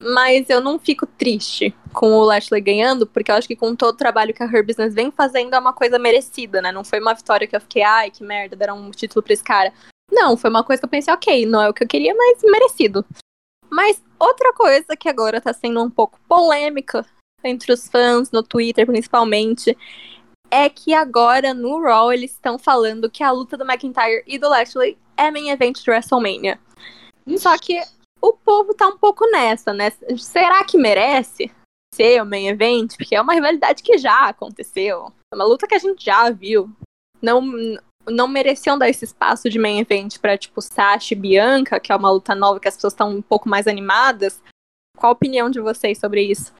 Mas eu não fico triste com o Lashley ganhando, porque eu acho que com todo o trabalho que a Her Business vem fazendo é uma coisa merecida, né? Não foi uma vitória que eu fiquei, ai, que merda, deram um título pra esse cara. Não, foi uma coisa que eu pensei, ok, não é o que eu queria, mas merecido. Mas outra coisa que agora tá sendo um pouco polêmica entre os fãs, no Twitter principalmente, é que agora no Raw eles estão falando que a luta do McIntyre e do Lashley é main event de WrestleMania. Só que o povo tá um pouco nessa, né? Será que merece ser o main event? Porque é uma rivalidade que já aconteceu. É uma luta que a gente já viu. Não, não mereciam dar esse espaço de main event pra, tipo, Sasha e Bianca, que é uma luta nova que as pessoas estão um pouco mais animadas. Qual a opinião de vocês sobre isso?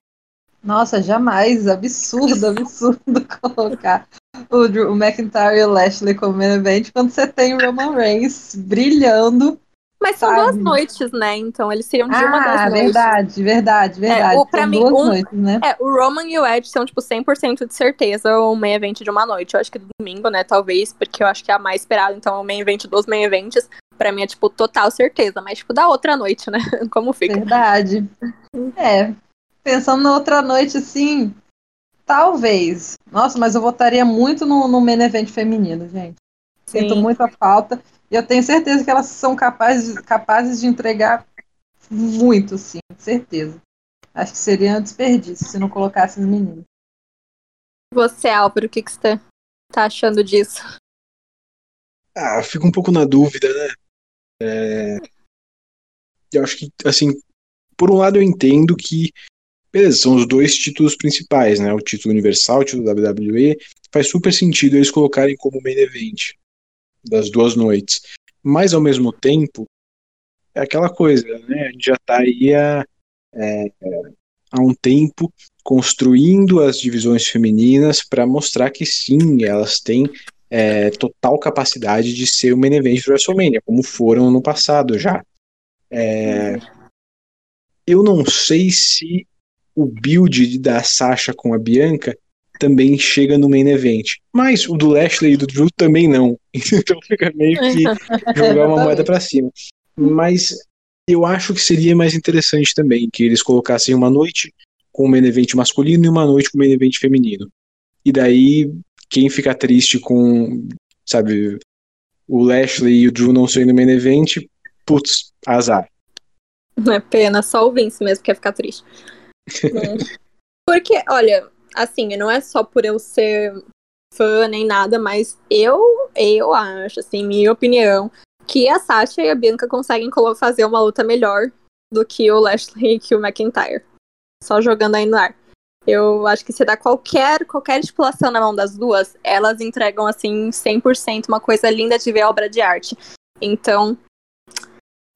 Nossa, jamais. Absurdo, absurdo colocar o, Drew, o McIntyre e o Lashley como main event quando você tem o Roman Reigns brilhando mas são Sabe? duas noites, né? Então eles seriam de ah, uma das noites. verdade, verdade, verdade. É, o, pra são mim, duas um, noites, né? É, o Roman e o Edge são, tipo, 100% de certeza o main event de uma noite. Eu acho que do domingo, né? Talvez, porque eu acho que é a mais esperada. Então, o main event dos main events, pra mim, é, tipo, total certeza. Mas, tipo, da outra noite, né? Como fica. Verdade. É. Pensando na outra noite, assim, talvez. Nossa, mas eu votaria muito no, no main event feminino, gente. Sinto muita falta. E eu tenho certeza que elas são capazes, capazes de entregar muito, sim, certeza. Acho que seria um desperdício se não colocasse os meninos. Você, Álvaro, o que, que você tá achando disso? Ah, fico um pouco na dúvida, né? É... Eu acho que, assim, por um lado eu entendo que, beleza, são os dois títulos principais, né? O título universal, o título da WWE. Faz super sentido eles colocarem como main event das duas noites. Mas, ao mesmo tempo, é aquela coisa, né? A gente já está aí há, é, há um tempo construindo as divisões femininas para mostrar que sim, elas têm é, total capacidade de ser o main event do WrestleMania, como foram no passado já. É, eu não sei se o build da Sasha com a Bianca também chega no main event. Mas o do Lashley e do Drew também não. Então fica meio que jogar uma moeda para cima. Mas eu acho que seria mais interessante também que eles colocassem uma noite com o main event masculino e uma noite com o main event feminino. E daí, quem fica triste com, sabe, o Lashley e o Drew não sendo main event, putz, azar. Não é pena, só o Vince mesmo quer ficar triste. Porque, olha, assim, não é só por eu ser fã nem nada, mas eu, eu acho, assim, minha opinião, que a Sasha e a Bianca conseguem fazer uma luta melhor do que o Lashley e o McIntyre. Só jogando aí no ar. Eu acho que se dá qualquer, qualquer estipulação na mão das duas, elas entregam, assim, 100% uma coisa linda de ver obra de arte. Então,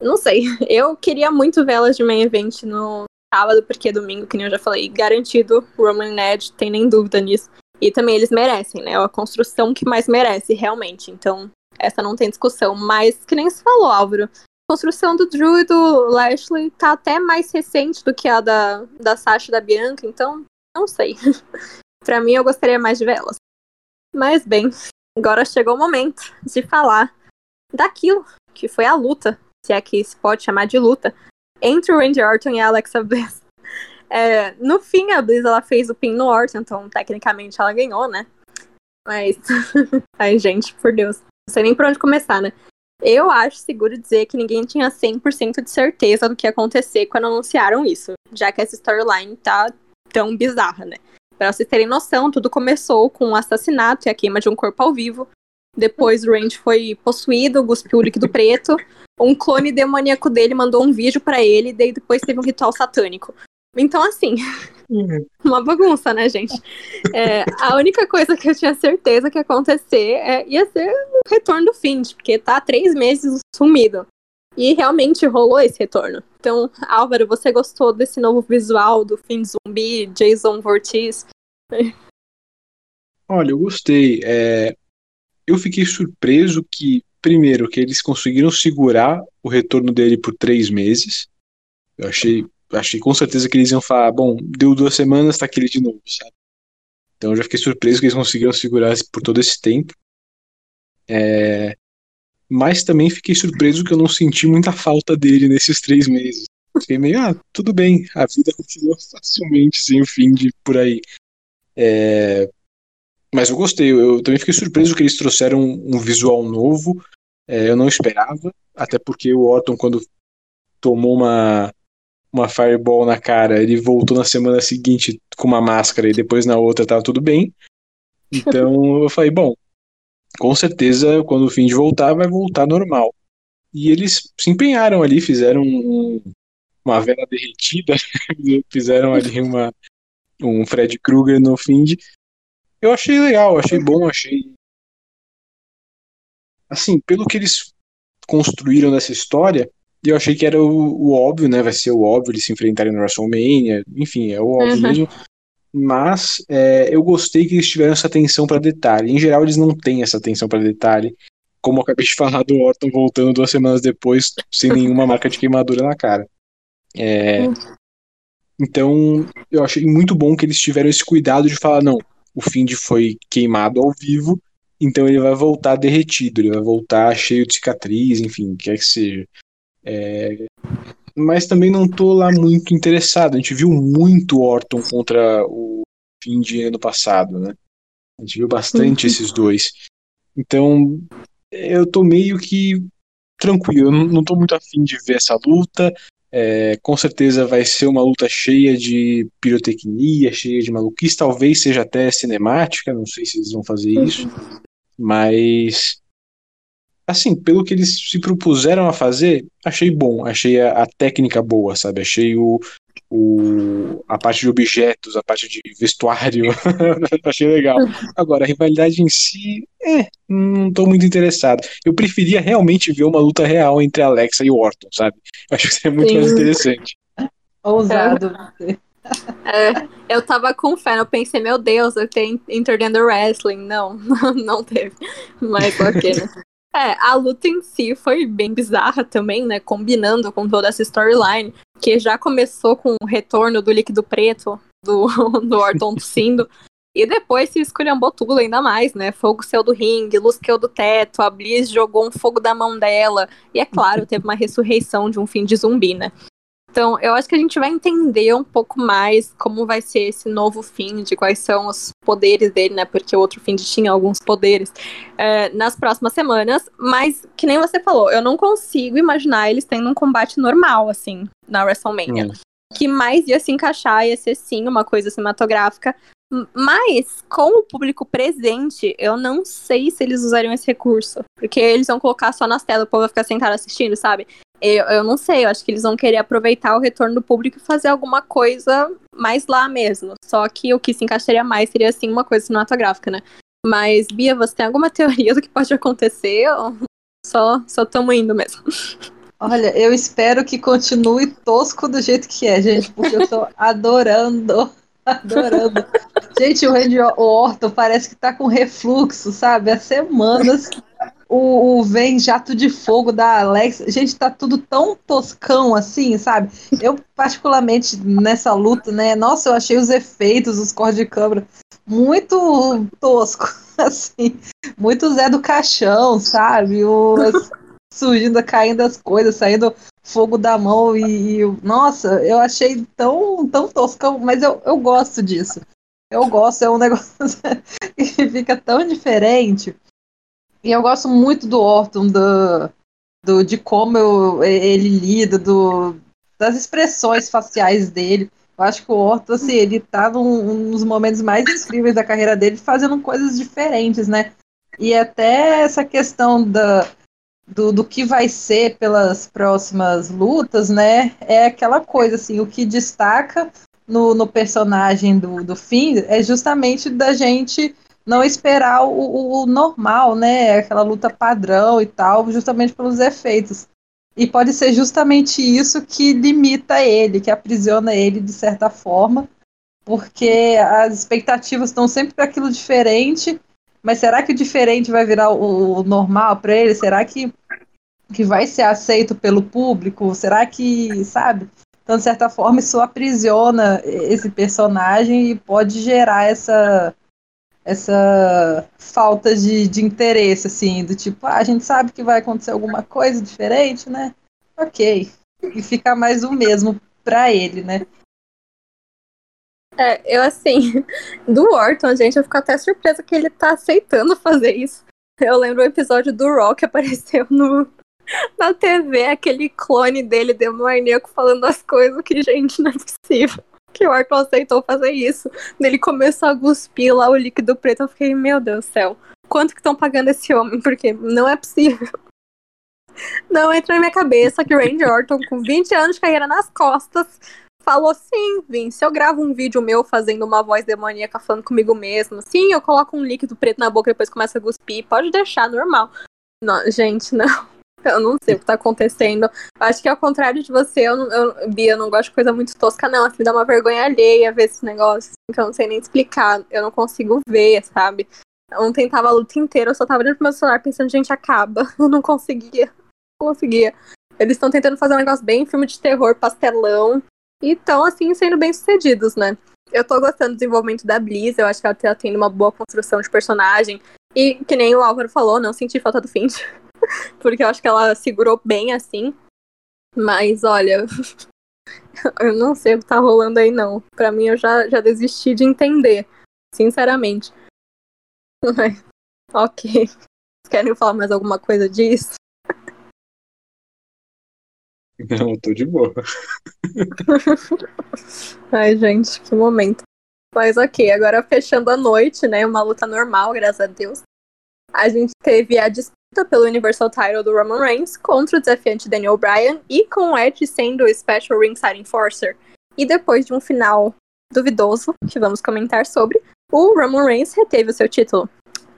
não sei. Eu queria muito ver elas de main event no, sábado, porque domingo, que nem eu já falei, garantido Roman Ned, tem nem dúvida nisso. E também eles merecem, né? É a construção que mais merece, realmente. Então, essa não tem discussão. Mas, que nem se falou, Álvaro, a construção do Drew e do Lashley tá até mais recente do que a da, da Sasha e da Bianca, então, não sei. pra mim, eu gostaria mais de vê-las. Mas, bem, agora chegou o momento de falar daquilo que foi a luta, se é que se pode chamar de luta, entre o Randy Orton e a Alexa Bliss. É, no fim, a Bliss ela fez o pin no Orton, então tecnicamente ela ganhou, né? Mas. Ai, gente, por Deus. Não sei nem por onde começar, né? Eu acho seguro dizer que ninguém tinha 100% de certeza do que ia acontecer quando anunciaram isso, já que essa storyline tá tão bizarra, né? Pra vocês terem noção, tudo começou com um assassinato e a queima de um corpo ao vivo. Depois o Randy foi possuído, cuspiu o líquido preto um clone demoníaco dele mandou um vídeo para ele, e daí depois teve um ritual satânico. Então, assim, uhum. uma bagunça, né, gente? É, a única coisa que eu tinha certeza que ia acontecer é, ia ser o retorno do Find, porque tá há três meses sumido. E realmente rolou esse retorno. Então, Álvaro, você gostou desse novo visual do Find zumbi, Jason Vortiz? Olha, eu gostei. É... Eu fiquei surpreso que primeiro, que eles conseguiram segurar o retorno dele por três meses. Eu achei, achei com certeza que eles iam falar, bom, deu duas semanas, tá aquele de novo, sabe? Então eu já fiquei surpreso que eles conseguiram segurar por todo esse tempo. É... Mas também fiquei surpreso que eu não senti muita falta dele nesses três meses. Fiquei meio, ah, tudo bem, a vida continua facilmente sem o fim de por aí. É, mas eu gostei, eu também fiquei surpreso que eles trouxeram um, visual novo. É, eu não esperava, até porque o Orton, quando tomou uma, uma fireball na cara, ele voltou na semana seguinte com uma máscara e depois na outra tava tudo bem. Então eu falei, bom, com certeza quando o fim de voltar, vai voltar normal. E eles se empenharam ali, fizeram um, uma vela derretida, fizeram ali uma, um Fred Krueger no fim de eu achei legal, achei bom, achei. Assim, pelo que eles construíram nessa história, eu achei que era o, o óbvio, né? Vai ser o óbvio eles se enfrentarem no WrestleMania, enfim, é o óbvio uhum. mesmo. Mas é, eu gostei que eles tiveram essa atenção para detalhe. Em geral, eles não têm essa atenção para detalhe. Como eu acabei de falar do Orton voltando duas semanas depois, sem nenhuma marca de queimadura na cara. É, então, eu achei muito bom que eles tiveram esse cuidado de falar: não, o Find foi queimado ao vivo, então ele vai voltar derretido, ele vai voltar cheio de cicatriz, enfim, quer que seja. É... Mas também não tô lá muito interessado. A gente viu muito Orton contra o Find ano passado, né? A gente viu bastante uhum. esses dois. Então, eu tô meio que tranquilo, eu não tô muito afim de ver essa luta. É, com certeza vai ser uma luta cheia de pirotecnia, cheia de maluquice, talvez seja até cinemática, não sei se eles vão fazer isso, mas assim, pelo que eles se propuseram a fazer, achei bom, achei a, a técnica boa, sabe? Achei o, o, a parte de objetos, a parte de vestuário, achei legal. Agora, a rivalidade em si, é, não tô muito interessado. Eu preferia realmente ver uma luta real entre a Alexa e o Orton, sabe? Acho que seria muito Sim. mais interessante. Ousado. É, eu tava com fé, eu pensei, meu Deus, eu tenho Intergender Wrestling. Não, não teve. Mas ok, né? É, a luta em si foi bem bizarra também, né? Combinando com toda essa storyline, que já começou com o retorno do líquido preto do, do Orton tossindo. E depois se esculhambou tudo ainda mais, né? Fogo saiu do ringue, luz caiu do teto, a Bliss jogou um fogo da mão dela. E é claro, teve uma ressurreição de um fim de zumbi, né? Então, eu acho que a gente vai entender um pouco mais como vai ser esse novo Find, quais são os poderes dele, né? Porque o outro Find tinha alguns poderes é, nas próximas semanas. Mas, que nem você falou, eu não consigo imaginar eles tendo um combate normal, assim, na WrestleMania. Hum. Que mais ia se encaixar, ia ser sim uma coisa cinematográfica. Mas, com o público presente, eu não sei se eles usariam esse recurso. Porque eles vão colocar só nas telas, o povo vai ficar sentado assistindo, sabe? Eu, eu não sei, eu acho que eles vão querer aproveitar o retorno do público e fazer alguma coisa mais lá mesmo. Só que o que se encaixaria mais seria, assim, uma coisa cinematográfica, né? Mas, Bia, você tem alguma teoria do que pode acontecer? Ou só estamos indo mesmo? Olha, eu espero que continue tosco do jeito que é, gente, porque eu tô adorando, adorando. Gente, o Randy Orton parece que tá com refluxo, sabe? Há semanas o, o Vem Jato de Fogo da Alex. Gente, tá tudo tão toscão assim, sabe? Eu, particularmente, nessa luta, né? Nossa, eu achei os efeitos, os cortes de câmera muito tosco, assim. Muito Zé do Caixão, sabe? Os, surgindo, caindo as coisas, saindo fogo da mão e, e, nossa, eu achei tão, tão toscão, mas eu, eu gosto disso. Eu gosto, é um negócio que fica tão diferente. E eu gosto muito do Orton, do, do, de como eu, ele lida, do, das expressões faciais dele. Eu acho que o Orton, assim, ele tá num, nos momentos mais incríveis da carreira dele, fazendo coisas diferentes, né? E até essa questão da, do, do que vai ser pelas próximas lutas, né? É aquela coisa, assim, o que destaca no, no personagem do, do Finn é justamente da gente não esperar o, o, normal, né? Aquela luta padrão e tal, justamente pelos efeitos. E pode ser justamente isso que limita ele, que aprisiona ele de certa forma, porque as expectativas estão sempre para aquilo diferente. Mas será que o diferente vai virar o, o normal para ele? Será que, que vai ser aceito pelo público? Será que, sabe? Então, de certa forma, isso aprisiona esse personagem e pode gerar essa essa falta de, de interesse, assim, do tipo, ah, a gente sabe que vai acontecer alguma coisa diferente, né? Ok. e fica mais o mesmo pra ele, né? É, eu assim, do Orton, gente, eu fico até surpresa que ele tá aceitando fazer isso. Eu lembro o episódio do Rock que apareceu no, na TV, aquele clone dele, demoníaco, falando as coisas que, gente, não é possível. Que o Orton aceitou fazer isso. Ele começou a cuspir lá o líquido preto. Eu fiquei, meu Deus do céu, quanto que estão pagando esse homem? Porque não é possível. Não entra na minha cabeça que o Randy Orton, com 20 anos de carreira nas costas, falou: sim, Vince, eu gravo um vídeo meu fazendo uma voz demoníaca falando comigo mesmo. Sim, eu coloco um líquido preto na boca e depois começa a cuspir. Pode deixar, normal. Não, gente, não. Eu não sei o que tá acontecendo. Acho que ao contrário de você, eu, eu, Bia, eu não gosto de coisa muito tosca, não. Assim, dá uma vergonha alheia ver esse negócio, assim, que eu não sei nem explicar. Eu não consigo ver, sabe? Ontem tava a luta inteira, eu só tava olhando pro meu celular pensando, gente, acaba. Eu não conseguia. Não conseguia. Eles estão tentando fazer um negócio bem filme de terror, pastelão. E estão, assim, sendo bem sucedidos, né? Eu tô gostando do desenvolvimento da Bliss, eu acho que ela tá tendo uma boa construção de personagem. E, que nem o Álvaro falou, não senti falta do Finch. porque eu acho que ela segurou bem assim. Mas olha, eu não sei o que tá rolando aí não. Pra mim eu já, já desisti de entender, sinceramente. Mas, ok. Querem falar mais alguma coisa disso? Não, eu tô de boa. Ai, gente, que momento. Mas ok, agora fechando a noite, né? Uma luta normal, graças a Deus. A gente teve a disputa pelo Universal Title do Roman Reigns contra o desafiante Daniel Bryan e com o Edge sendo o Special Ringside Enforcer. E depois de um final duvidoso, que vamos comentar sobre, o Roman Reigns reteve o seu título.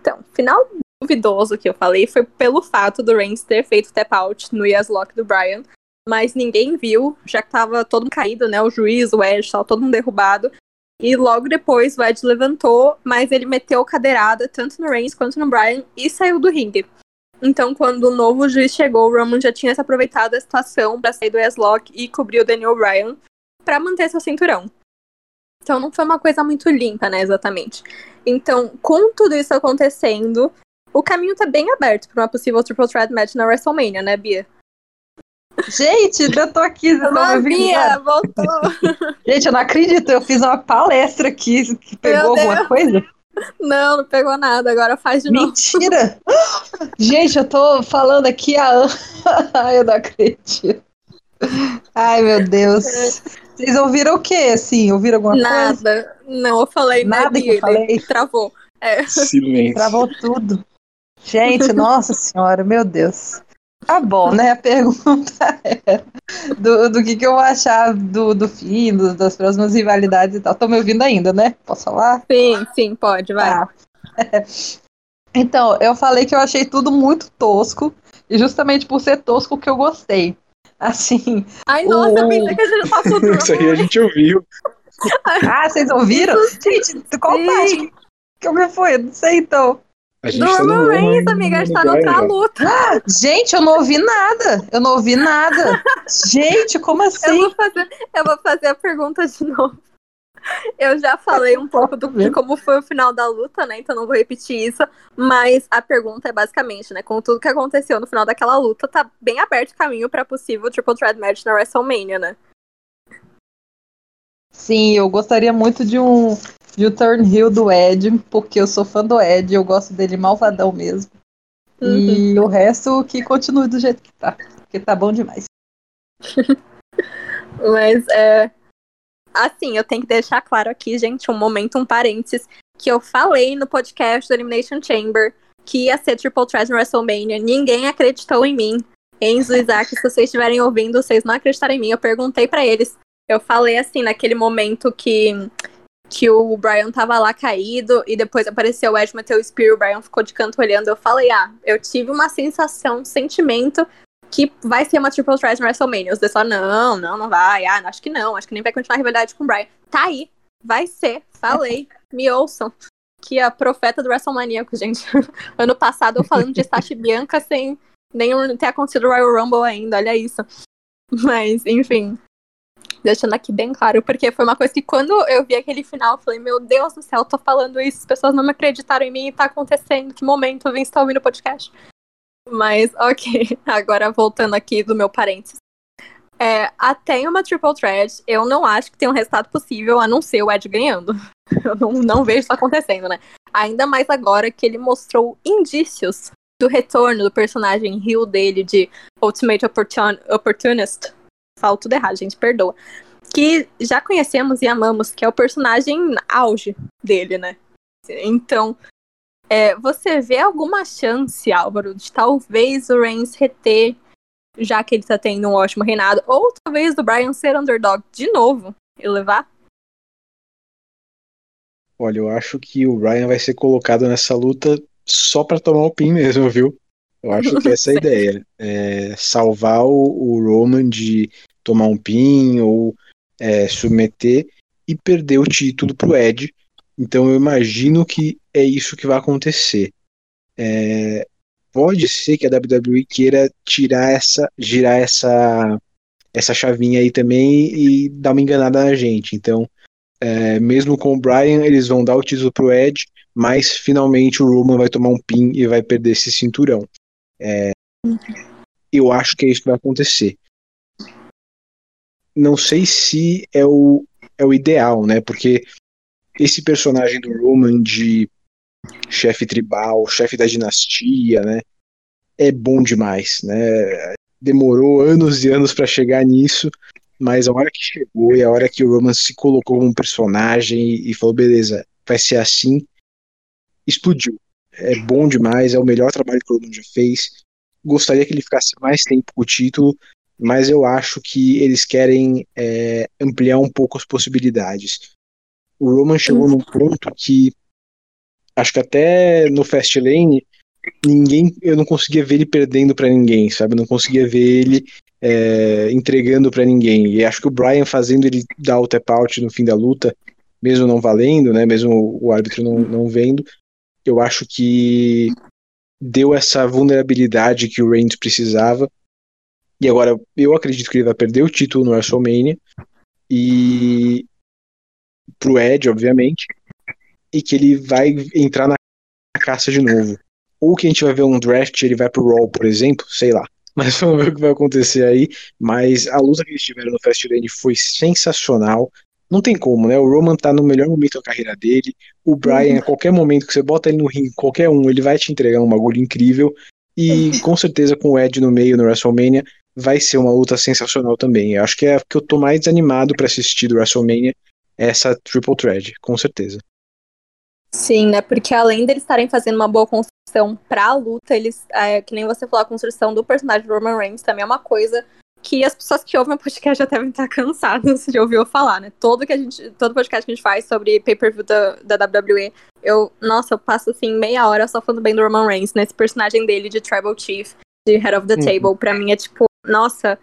Então, final duvidoso que eu falei foi pelo fato do Reigns ter feito tap out no Yes Lock do Bryan, mas ninguém viu, já que tava todo mundo caído, né? O juiz, o Edge, tava todo mundo derrubado. E logo depois o Edge levantou, mas ele meteu cadeirada tanto no Reigns quanto no Bryan e saiu do ringue. Então, quando o novo juiz chegou, o Roman já tinha se aproveitado da situação para sair do S-Lock e cobrir o Daniel Bryan para manter seu cinturão. Então, não foi uma coisa muito limpa, né, exatamente. Então, com tudo isso acontecendo, o caminho tá bem aberto para uma possível Triple Threat Match na WrestleMania, né, Bia? Gente, eu tô aqui. Alô, Bia, voltou. Gente, eu não acredito, eu fiz uma palestra aqui, que pegou alguma coisa? Não, não pegou nada, agora faz de Mentira. novo. Mentira! Gente, eu tô falando aqui a eu não acredito. Ai, meu Deus. Vocês ouviram o quê, assim? Ouviram alguma nada. coisa? Nada. Não, eu falei nada né, que eu falei. Travou. É. Silêncio. Travou tudo. Gente, nossa senhora, meu Deus. Tá bom, né? A pergunta é do, do que, que eu vou achar do, do fim, do, das próximas rivalidades e tal. Tô me ouvindo ainda, né? Posso falar? Sim, sim, pode, vai. Tá. Então, eu falei que eu achei tudo muito tosco, e justamente por ser tosco que eu gostei. Assim. Ai, nossa, o... eu pensei que a gente tava falando. Isso aí a gente ouviu. ah, vocês ouviram? Gente, qual parte que, que eu me fui? Não sei então. A gente tá Reigns, amiga, a gente tá noutra luta. Ah, gente, eu não ouvi nada. Eu não ouvi nada. gente, como assim? Eu vou, fazer, eu vou fazer a pergunta de novo. Eu já falei um pouco do, de como foi o final da luta, né? Então não vou repetir isso. Mas a pergunta é basicamente, né? Com tudo que aconteceu no final daquela luta, tá bem aberto o caminho pra possível Triple Threat Match na WrestleMania, né? Sim, eu gostaria muito de um de um turn heel do Ed, porque eu sou fã do Ed, eu gosto dele malvadão mesmo. Uhum. E o resto que continue do jeito que tá, porque tá bom demais. Mas é. Assim, eu tenho que deixar claro aqui, gente, um momento, um parênteses, que eu falei no podcast do Elimination Chamber que ia ser Triple Threat no WrestleMania. Ninguém acreditou em mim. Enzo e Isaac, se vocês estiverem ouvindo, vocês não acreditaram em mim. Eu perguntei para eles. Eu falei assim, naquele momento que que o Brian tava lá caído e depois apareceu o meteu o Spear, o Brian ficou de canto olhando. Eu falei, ah, eu tive uma sensação, um sentimento que vai ser uma Triple Threat no WrestleMania. Os falaram, não, não, não vai. Ah, acho que não, acho que nem vai continuar a rivalidade com o Brian. Tá aí, vai ser, falei, me ouçam. Que a profeta do WrestleMania, gente. ano passado eu falando de Sasha Bianca sem nem ter acontecido o Royal Rumble ainda, olha isso. Mas, enfim, deixando aqui bem claro, porque foi uma coisa que quando eu vi aquele final, eu falei, meu Deus do céu, eu tô falando isso, as pessoas não me acreditaram em mim tá acontecendo, que momento, eu vim estar ouvindo o podcast. Mas, ok, agora voltando aqui do meu parênteses. É, até uma triple threat, eu não acho que tem um resultado possível a não ser o Ed ganhando. Eu não, não vejo isso acontecendo, né? Ainda mais agora que ele mostrou indícios do retorno do personagem Rio dele de Ultimate Opportun Opportunist. Falo tudo errado, gente, perdoa. Que já conhecemos e amamos, que é o personagem auge dele, né? Então, é, você vê alguma chance, Álvaro, de talvez o Reigns reter, já que ele tá tendo um ótimo reinado, ou talvez do Brian ser underdog de novo e levar? Olha, eu acho que o Brian vai ser colocado nessa luta só para tomar o pin mesmo, viu? Eu acho que essa é a ideia. É salvar o, o, Roman de tomar um pin ou é, submeter e perder o título pro Ed. Então eu imagino que é isso que vai acontecer. É, pode ser que a WWE queira tirar essa, girar essa, essa chavinha aí também e dar uma enganada na gente. Então é, mesmo com o Brian, eles vão dar o título pro Ed, mas finalmente o Roman vai tomar um pin e vai perder esse cinturão. É, eu acho que é isso que vai acontecer. Não sei se é o, é o ideal, né? Porque esse personagem do Roman de chefe tribal, chefe da dinastia, né? É bom demais, né? Demorou anos e anos para chegar nisso, mas a hora que chegou e a hora que o Roman se colocou como personagem e, e falou, beleza, vai ser assim, explodiu. É bom demais, é o melhor trabalho que o Roman já fez. Gostaria que ele ficasse mais tempo com o título, mas eu acho que eles querem é, ampliar um pouco as possibilidades. O Roman chegou num ponto que acho que até no Fastlane ninguém, eu não conseguia ver ele perdendo para ninguém, sabe? Eu não conseguia ver ele é, entregando para ninguém. E acho que o Brian fazendo ele dar o tap out no fim da luta, mesmo não valendo, né? Mesmo o árbitro não, não vendo, eu acho que deu essa vulnerabilidade que o Reigns precisava. E agora eu acredito que ele vai perder o título no WrestleMania e pro Ed, obviamente, e que ele vai entrar na caça de novo. Ou que a gente vai ver um draft, ele vai pro Raw, por exemplo, sei lá mas vamos ver o que vai acontecer aí. Mas a luta que eles tiveram no Fastlane foi sensacional. Não tem como, né? O Roman tá no melhor momento da carreira dele. O Brian, uhum. a qualquer momento que você bota ele no ringue, qualquer um, ele vai te entregar um bagulho incrível. E com certeza com o Ed no meio no WrestleMania vai ser uma luta sensacional também. Eu acho que é que eu tô mais animado para assistir do WrestleMania essa Triple Threat, com certeza. Sim, né? Porque além deles estarem fazendo uma boa construção pra luta, eles, é, que nem você falou, a construção do personagem do Roman Reigns também é uma coisa que as pessoas que ouvem o podcast já devem estar cansadas de ouvir eu falar, né? Todo que a gente, todo podcast que a gente faz sobre pay-per-view da, da WWE, eu, nossa, eu passo assim meia hora só falando bem do Roman Reigns, nesse personagem dele de Tribal Chief, de Head of the uhum. Table, pra mim é tipo, nossa,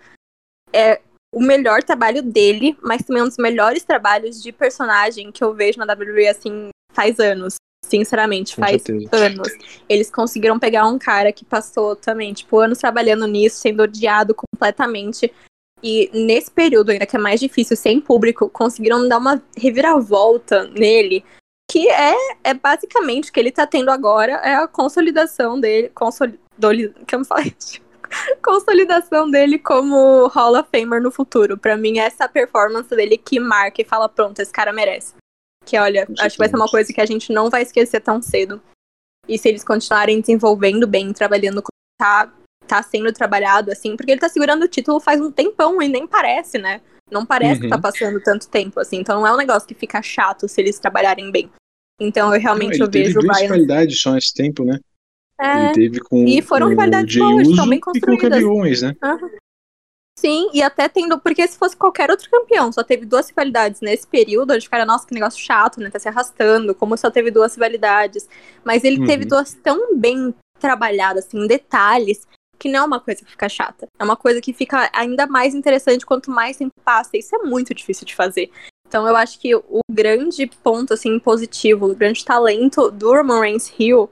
é o melhor trabalho dele, mas também um dos melhores trabalhos de personagem que eu vejo na WWE, assim, faz anos. Sinceramente, faz anos. Eles conseguiram pegar um cara que passou também, tipo, anos trabalhando nisso, sendo odiado completamente. E nesse período, ainda que é mais difícil, sem público, conseguiram dar uma reviravolta nele. Que é, é basicamente o que ele tá tendo agora, é a consolidação dele. Consolidoli... Como falei? consolidação dele como Hall of Famer no futuro. Para mim, essa performance dele que marca e fala: pronto, esse cara merece. Que olha, acho que vai ser uma coisa que a gente não vai esquecer tão cedo. E se eles continuarem desenvolvendo bem, trabalhando como tá, tá sendo trabalhado, assim, porque ele tá segurando o título faz um tempão e nem parece, né? Não parece uhum. que tá uhum. passando tanto tempo, assim. Então não é um negócio que fica chato se eles trabalharem bem. Então eu realmente não, eu vejo o Brian. qualidade só esse tempo, né? É, ele teve com e foram rivalidades boas, estão bem construídas. E com o né? Uhum. Sim, e até tendo. Porque se fosse qualquer outro campeão, só teve duas rivalidades nesse período, a gente ficaria, nossa, que negócio chato, né? Tá se arrastando, como só teve duas rivalidades. Mas ele uhum. teve duas tão bem trabalhadas, assim, detalhes, que não é uma coisa que fica chata. É uma coisa que fica ainda mais interessante quanto mais tempo passa. Isso é muito difícil de fazer. Então eu acho que o grande ponto, assim, positivo, o grande talento do Roman Reigns Hill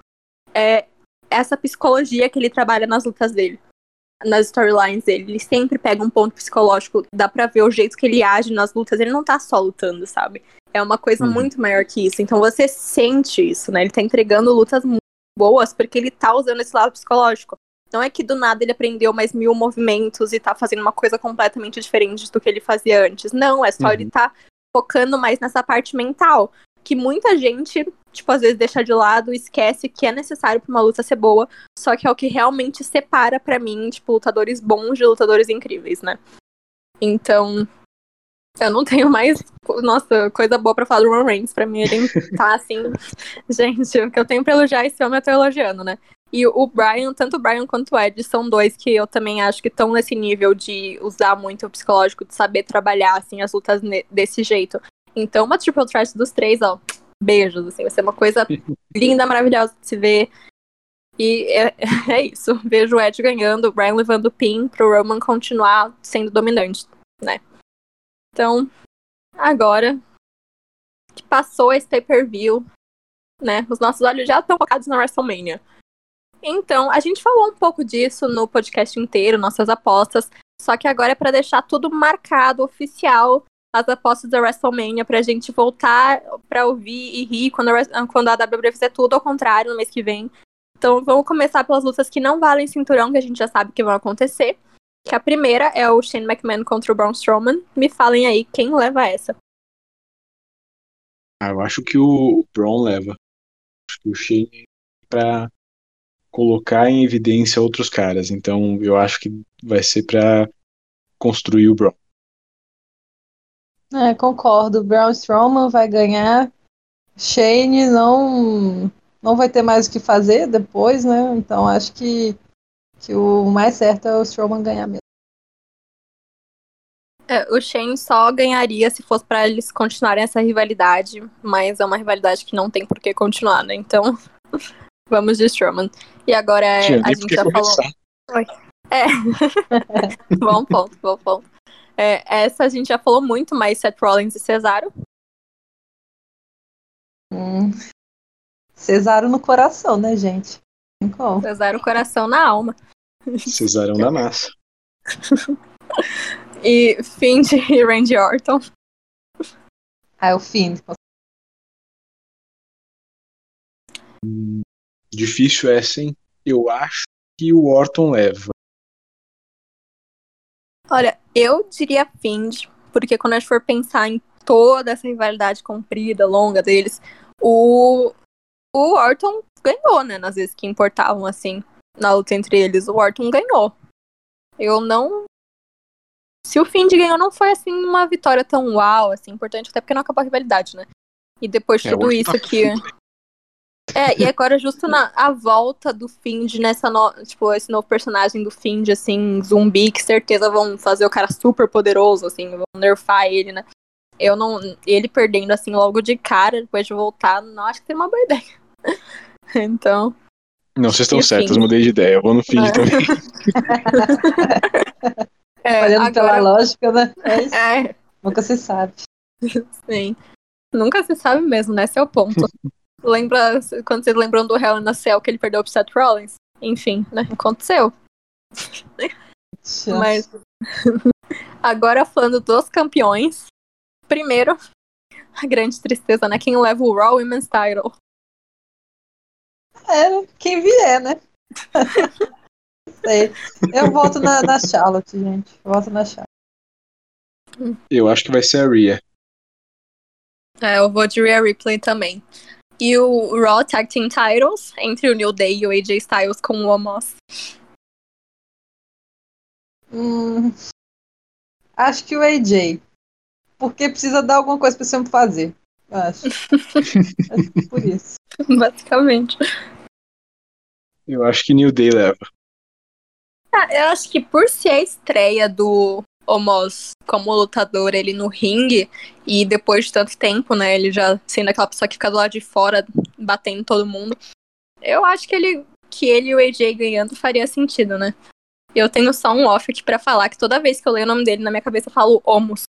é essa psicologia que ele trabalha nas lutas dele nas storylines dele. Ele sempre pega um ponto psicológico, dá pra ver o jeito que ele age nas lutas. Ele não tá só lutando, sabe? É uma coisa uhum. muito maior que isso. Então você sente isso, né? Ele tá entregando lutas muito boas porque ele tá usando esse lado psicológico. Não é que do nada ele aprendeu mais mil movimentos e tá fazendo uma coisa completamente diferente do que ele fazia antes. Não, é só Uhum. ele tá focando mais nessa parte mental. Que muita gente, tipo, às vezes deixa de lado, esquece que é necessário pra uma luta ser boa. Só que é o que realmente separa pra mim, tipo, lutadores bons de lutadores incríveis, né? Então, eu não tenho mais, nossa, coisa boa pra falar do Roman Reigns. Pra mim, ele tá assim. Gente, o que eu tenho pra elogiar esse homem eu tô elogiando, né? E o Brian, tanto o Brian quanto o Ed, são dois que eu também acho que estão nesse nível de usar muito o psicológico, de saber trabalhar, assim, as lutas desse jeito. Então, uma triple threat dos três, ó, beijos, assim, vai ser uma coisa linda, maravilhosa de se ver. E é, é isso. Vejo o Ed ganhando, o Brian levando o pin pro Roman continuar sendo dominante, né? Então, agora que passou esse pay-per-view, né? Os nossos olhos já estão focados na WrestleMania. Então, a gente falou um pouco disso no podcast inteiro, nossas apostas. Só que agora é para deixar tudo marcado, oficial, as apostas da WrestleMania, pra gente voltar pra ouvir e rir quando a, quando a WWE fizer tudo ao contrário no mês que vem. Então, vamos começar pelas lutas que não valem cinturão, que a gente já sabe que vão acontecer. Que a primeira é o Shane McMahon contra o Braun Strowman. Me falem aí quem leva essa. Ah, eu acho que o Braun leva. Acho que o Shane pra colocar em evidência outros caras. Então eu acho que vai ser pra construir o Braun. É, concordo. Braun Strowman vai ganhar. Shane não não vai ter mais o que fazer depois, né? Então acho que, que o mais certo é o Strowman ganhar mesmo. É, o Shane só ganharia se fosse pra eles continuarem essa rivalidade, mas é uma rivalidade que não tem por que continuar, né? Então, vamos de Strowman. E agora é, Tinha a gente já falou. começar. É. bom ponto, bom ponto. É, essa a gente já falou muito, mas Seth Rollins e Cesaro. Hum. Cesaro no coração, né, gente? Como. Cesaro coração na alma. Cesarão da massa. E Find e Randy Orton. Ah, é o fim. Difícil essa, hein? Eu acho que o Orton leva. Olha, eu diria Find, porque quando a gente for pensar em toda essa rivalidade comprida, longa deles, o, o Orton ganhou, né? Nas vezes que importavam, assim, na luta entre eles. O Orton ganhou. Eu não. Se o Find ganhou, não foi, assim, uma vitória tão uau, assim, importante, até porque não acabou a rivalidade, né? E depois de É, tudo Orton isso tá que. É, e agora justo na a volta do Find nessa no, tipo, esse novo personagem do Find, assim, zumbi, que certeza vão fazer o cara super poderoso, assim, vão nerfar ele, né? Eu não. Ele perdendo assim logo de cara, depois de voltar, não acho que tem uma boa ideia. Então. Não, vocês estão certos, mudei de ideia. Eu vou no Find É. também. É, Olhando pela agora, lógica, né? É isso. é, Nunca se sabe. sim. Nunca se sabe mesmo, né? Esse é o ponto. Lembra quando vocês lembram do Hell in a Cell que ele perdeu pro Seth Rollins? Enfim, né? Aconteceu. Mas agora falando dos campeões. Primeiro, a grande tristeza, né? Quem leva o Raw Women's Title? É, quem vier, né? Sei. Eu volto na, na Charlotte, gente. Eu volto na Charlotte. Eu acho que vai ser a Rhea. É, eu vou de Rhea Ripley também. E o Raw Tag Team Titles entre o New Day e o AJ Styles com o Omos. Hum, acho que o AJ. Porque precisa dar alguma coisa pra homem fazer. Acho. acho que por isso. Basicamente. Eu acho que New Day leva. Ah, eu acho que por ser a estreia do Omos como lutador, ele no ringue, e depois de tanto tempo, né, ele já sendo aquela pessoa que fica do lado de fora, batendo todo mundo, eu acho que ele, que ele e o AJ ganhando faria sentido, né? Eu tenho só um off aqui pra falar, que toda vez que eu leio o nome dele na minha cabeça eu falo Omos.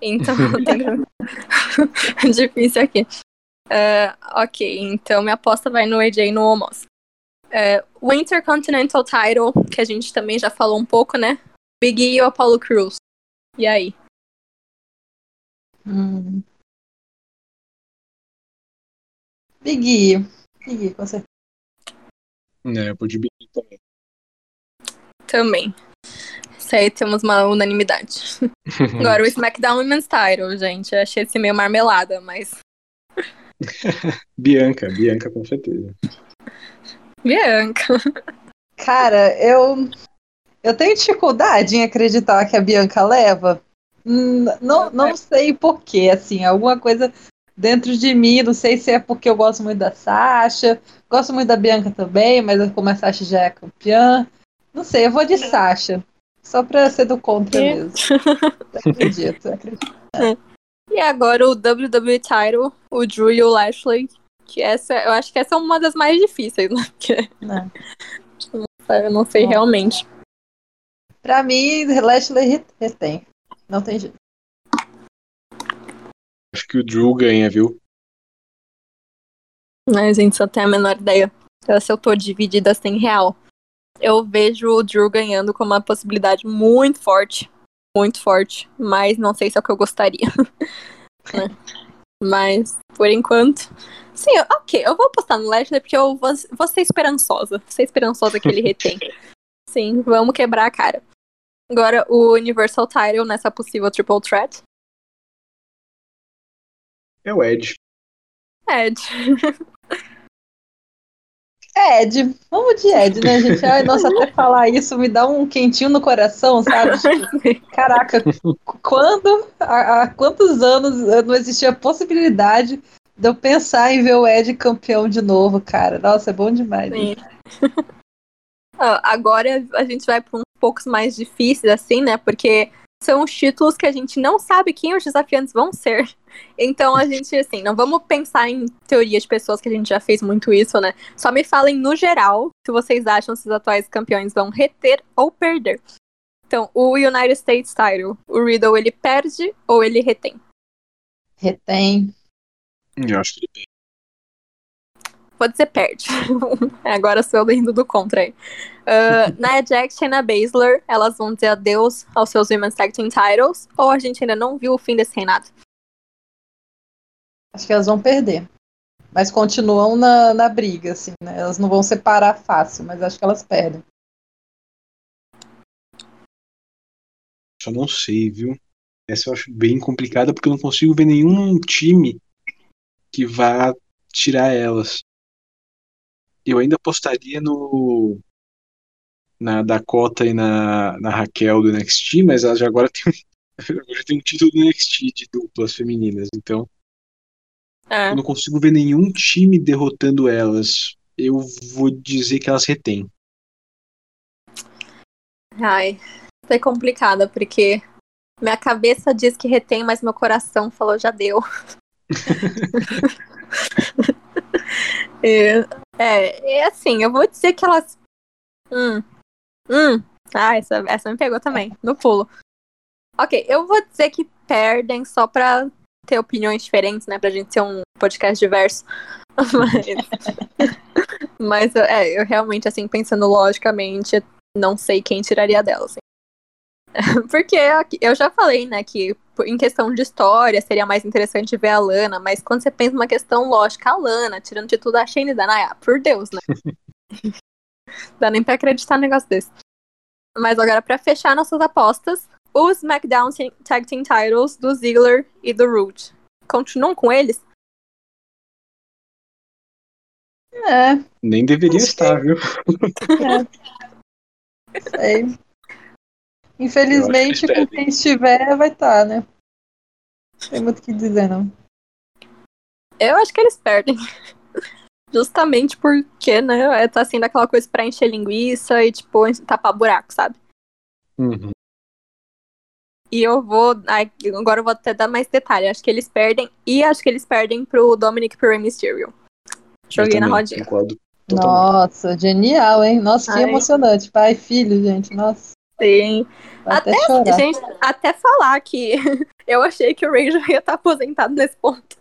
Então, tenho... difícil aqui. É, ok, então minha aposta vai no AJ no Omos. É, o Intercontinental Title, que a gente também já falou um pouco, né? Big E ou Apollo Cruz? E aí? Hum. Big E. Big E, com certeza. É, eu vou de Big E também. Também. Isso aí temos uma unanimidade. Agora, o SmackDown Women's Title, gente. Eu achei esse meio marmelada, mas. Bianca, Bianca com certeza. Bianca. Cara, eu. Eu tenho dificuldade em acreditar que a Bianca leva. Hum, Não, não sei porquê, assim, alguma coisa dentro de mim, não sei se é porque eu gosto muito da Sasha, gosto muito da Bianca também, mas como a Sasha já é campeã, não sei, eu vou de Sasha, só pra ser do contra É. mesmo. Eu acredito, eu acredito. E agora o WWE Title, o Drew e o Lashley. Que essa, eu acho que essa é uma das mais difíceis, né? Porque Né? eu não sei Ó. realmente. Pra mim, Lashley re- retém, não tem jeito. Acho que o Drew ganha, viu? Mas a gente só tem a menor ideia. Então, se eu tô dividida sem real. Eu vejo o Drew ganhando como uma possibilidade muito forte. Muito forte. Mas não sei se é o que eu gostaria. Né? Mas, por enquanto. Sim, ok. Eu vou apostar no Lashley porque eu vou, vou ser esperançosa. Ser esperançosa que ele retém. Sim, vamos quebrar a cara. Agora, o Universal Title nessa possível Triple Threat. É o Ed. Ed. Ed, vamos de Ed, né, gente? Ai, nossa, até falar isso me dá um quentinho no coração, sabe? Caraca, quando, há, há quantos anos não existia a possibilidade de eu pensar em ver o Ed campeão de novo, cara? Nossa, é bom demais. Sim. Agora a gente vai para uns poucos mais difíceis, assim, né? Porque são os títulos que a gente não sabe quem os desafiantes vão ser. Então a gente, assim, não vamos pensar em teoria de pessoas que a gente já fez muito isso, né? Só me falem no geral se vocês acham se os atuais campeões vão reter ou perder. Então, o United States Title, o Riddle ele perde ou ele retém? Retém. Eu acho que ele Vou dizer perde. Agora sou eu indo do contra aí. Uh, Nia Jax e Shayna Baszler, elas vão dizer adeus aos seus Women's Tag Team Titles, ou a gente ainda não viu o fim desse reinado? Acho que elas vão perder. Mas continuam na, na briga, assim, né? Elas não vão separar fácil, mas acho que elas perdem. Só não sei, viu? Essa eu acho bem complicada porque eu não consigo ver nenhum time que vá tirar elas. Eu ainda apostaria no na Dakota e na, na Raquel do NXT, mas elas já agora tem, um- agora tem um título do NXT de duplas femininas, então É, eu não consigo ver nenhum time derrotando elas. Eu vou dizer que elas retêm. ai, foi complicada, porque minha cabeça diz que retém, mas meu coração falou já deu. é, é, é assim, eu vou dizer que elas. Hum, hum, ah, essa, essa me pegou também, no pulo. Ok, eu vou dizer que perdem só pra ter opiniões diferentes, né? Pra gente ser um podcast diverso. Mas, mas é, eu realmente, assim, pensando logicamente, não sei quem tiraria dela, assim. Porque eu já falei, né, que em questão de história seria mais interessante ver a Lana, mas quando você pensa numa questão lógica, a Lana, tirando de tudo a Shane e da Naya, por Deus, né? Dá nem pra acreditar num negócio desse. Mas agora, pra fechar nossas apostas, os SmackDown Tag Team Titles do Ziggler e do Root. Continuam com eles? É, Nem deveria estar, viu? sei. Infelizmente, que com quem estiver, vai estar, né? Não tem muito o que dizer, não. Eu acho que eles perdem. Justamente porque, né, tá sendo aquela coisa pra encher linguiça e, tipo, tapar buraco, sabe? Uhum. E eu vou. agora eu vou até dar mais detalhe. Acho que eles perdem. E acho que eles perdem pro Dominic e pro Rey Mysterio. Joguei Eu na rodinha. Concordo totalmente. Nossa, genial, hein? Nossa, que Ai. emocionante. Pai e filho, gente. Nossa, Sim. até, Até. Gente, até falar que eu achei que o já ia estar aposentado nesse ponto.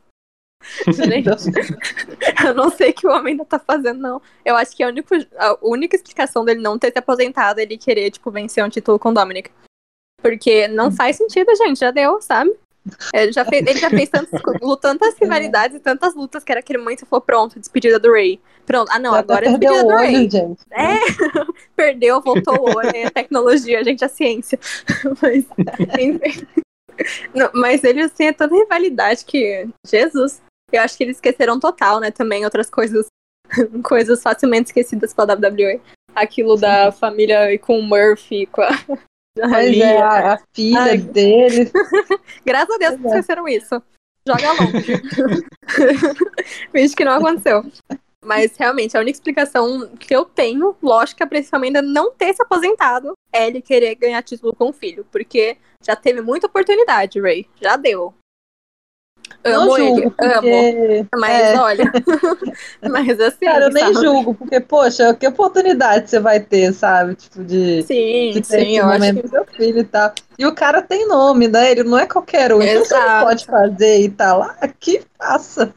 Gente, eu não sei o que o homem ainda tá fazendo, não. Eu acho que a única, a única explicação dele não ter se aposentado é ele querer, tipo, vencer um título com o Dominic. Porque não faz sentido, gente. Já deu, sabe? Ele já fez, ele já fez tantas, tantas rivalidades e tantas lutas que era aquele momento que falou: pronto, despedida do Ray. Pronto. Ah, não, agora é despedida do olho, Ray. gente. É, perdeu, voltou o olho, é a tecnologia, gente, a ciência. Mas, enfim. Não, mas ele, assim, é tanta rivalidade que, Jesus, eu acho que eles esqueceram total, né, também outras coisas, coisas facilmente esquecidas pela WWE. Aquilo da família com o Murphy, com a, a Pois Lia. é, a, a filha Ai. dele. Graças a Deus que Pois é. esqueceram isso. Joga longe. Finge que não aconteceu. Mas realmente, a única explicação que eu tenho, lógica, pra esse homem ainda não ter se aposentado, é ele querer ganhar título com o filho. Porque já teve muita oportunidade, Ray. Já deu. Amo não julgo, ele, amo. porque... Mas é. olha. mas assim. Cara, eu nem sabe? julgo, porque, poxa, que oportunidade você vai ter, sabe? Tipo, de, Sim, de ter sim, eu acho momento que. com seu filho e tal. E o cara tem nome, né? Ele não é qualquer um. Então Exato. pode fazer e tal. Ah, que faça.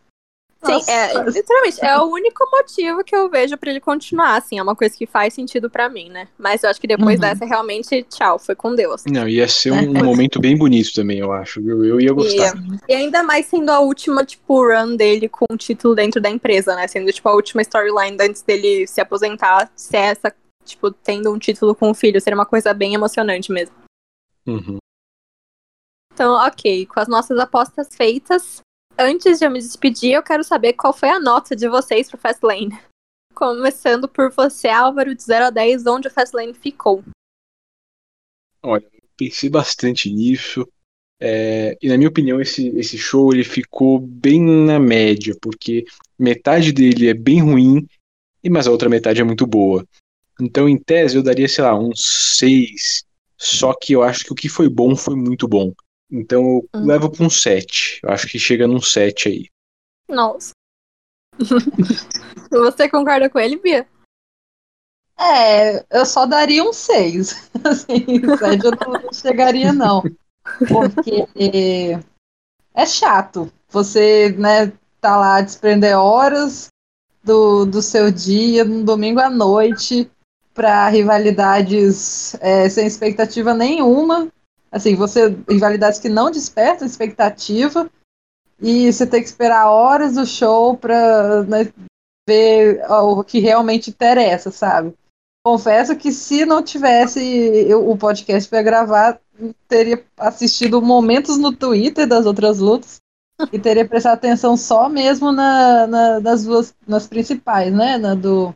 Sim, é, literalmente, é o único motivo que eu vejo pra ele continuar, assim, é uma coisa que faz sentido pra mim, né? Mas eu acho que depois Uhum. dessa, realmente, tchau, foi com Deus. Não, ia ser um É. momento bem bonito também, eu acho. Eu, eu ia gostar. E ainda mais sendo a última, tipo, run dele com o título dentro da empresa, né? Sendo, tipo, a última storyline antes dele se aposentar, ser essa, tipo, tendo um título com o filho, seria uma coisa bem emocionante mesmo. Uhum. Então, ok, com as nossas apostas feitas, antes de eu me despedir, eu quero saber qual foi a nota de vocês pro Fastlane. Começando por você, Álvaro, de 0 a 10, onde o Fastlane ficou. Olha, pensei bastante nisso. é, e na minha opinião, esse, esse show ele ficou bem na média, porque metade dele é bem ruim, e mas a outra metade é muito boa. Então, em tese, eu daria, sei lá, um 6. Só que eu acho que o que foi bom foi muito bom. Então eu Hum. levo pra um 7. Eu acho que chega num 7 aí. Nossa. você concorda com ele, Bia? É, eu só daria um 6. Assim, sete eu não não chegaria, não. Porque é chato. Você, né, tá lá desprender horas do, do seu dia, num domingo à noite, para rivalidades é, sem expectativa nenhuma. Assim, você. Rivalidades que não despertam expectativa. E você tem que esperar horas do show pra né, ver o que realmente interessa, sabe? Confesso que se não tivesse eu- o podcast para gravar, teria assistido momentos no Twitter das outras lutas e teria prestado atenção só mesmo na, na- nas duas, nas principais, né? Na do,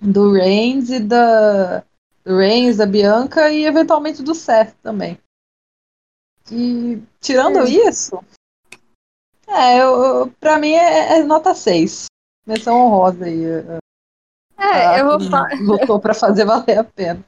do Reigns e da do Reigns, da Bianca e eventualmente do Seth também. E tirando É. isso, é, eu, eu- pra mim é, é nota 6. Menção honrosa aí. É, eu vou falar. Lutou pra fazer valer a pena.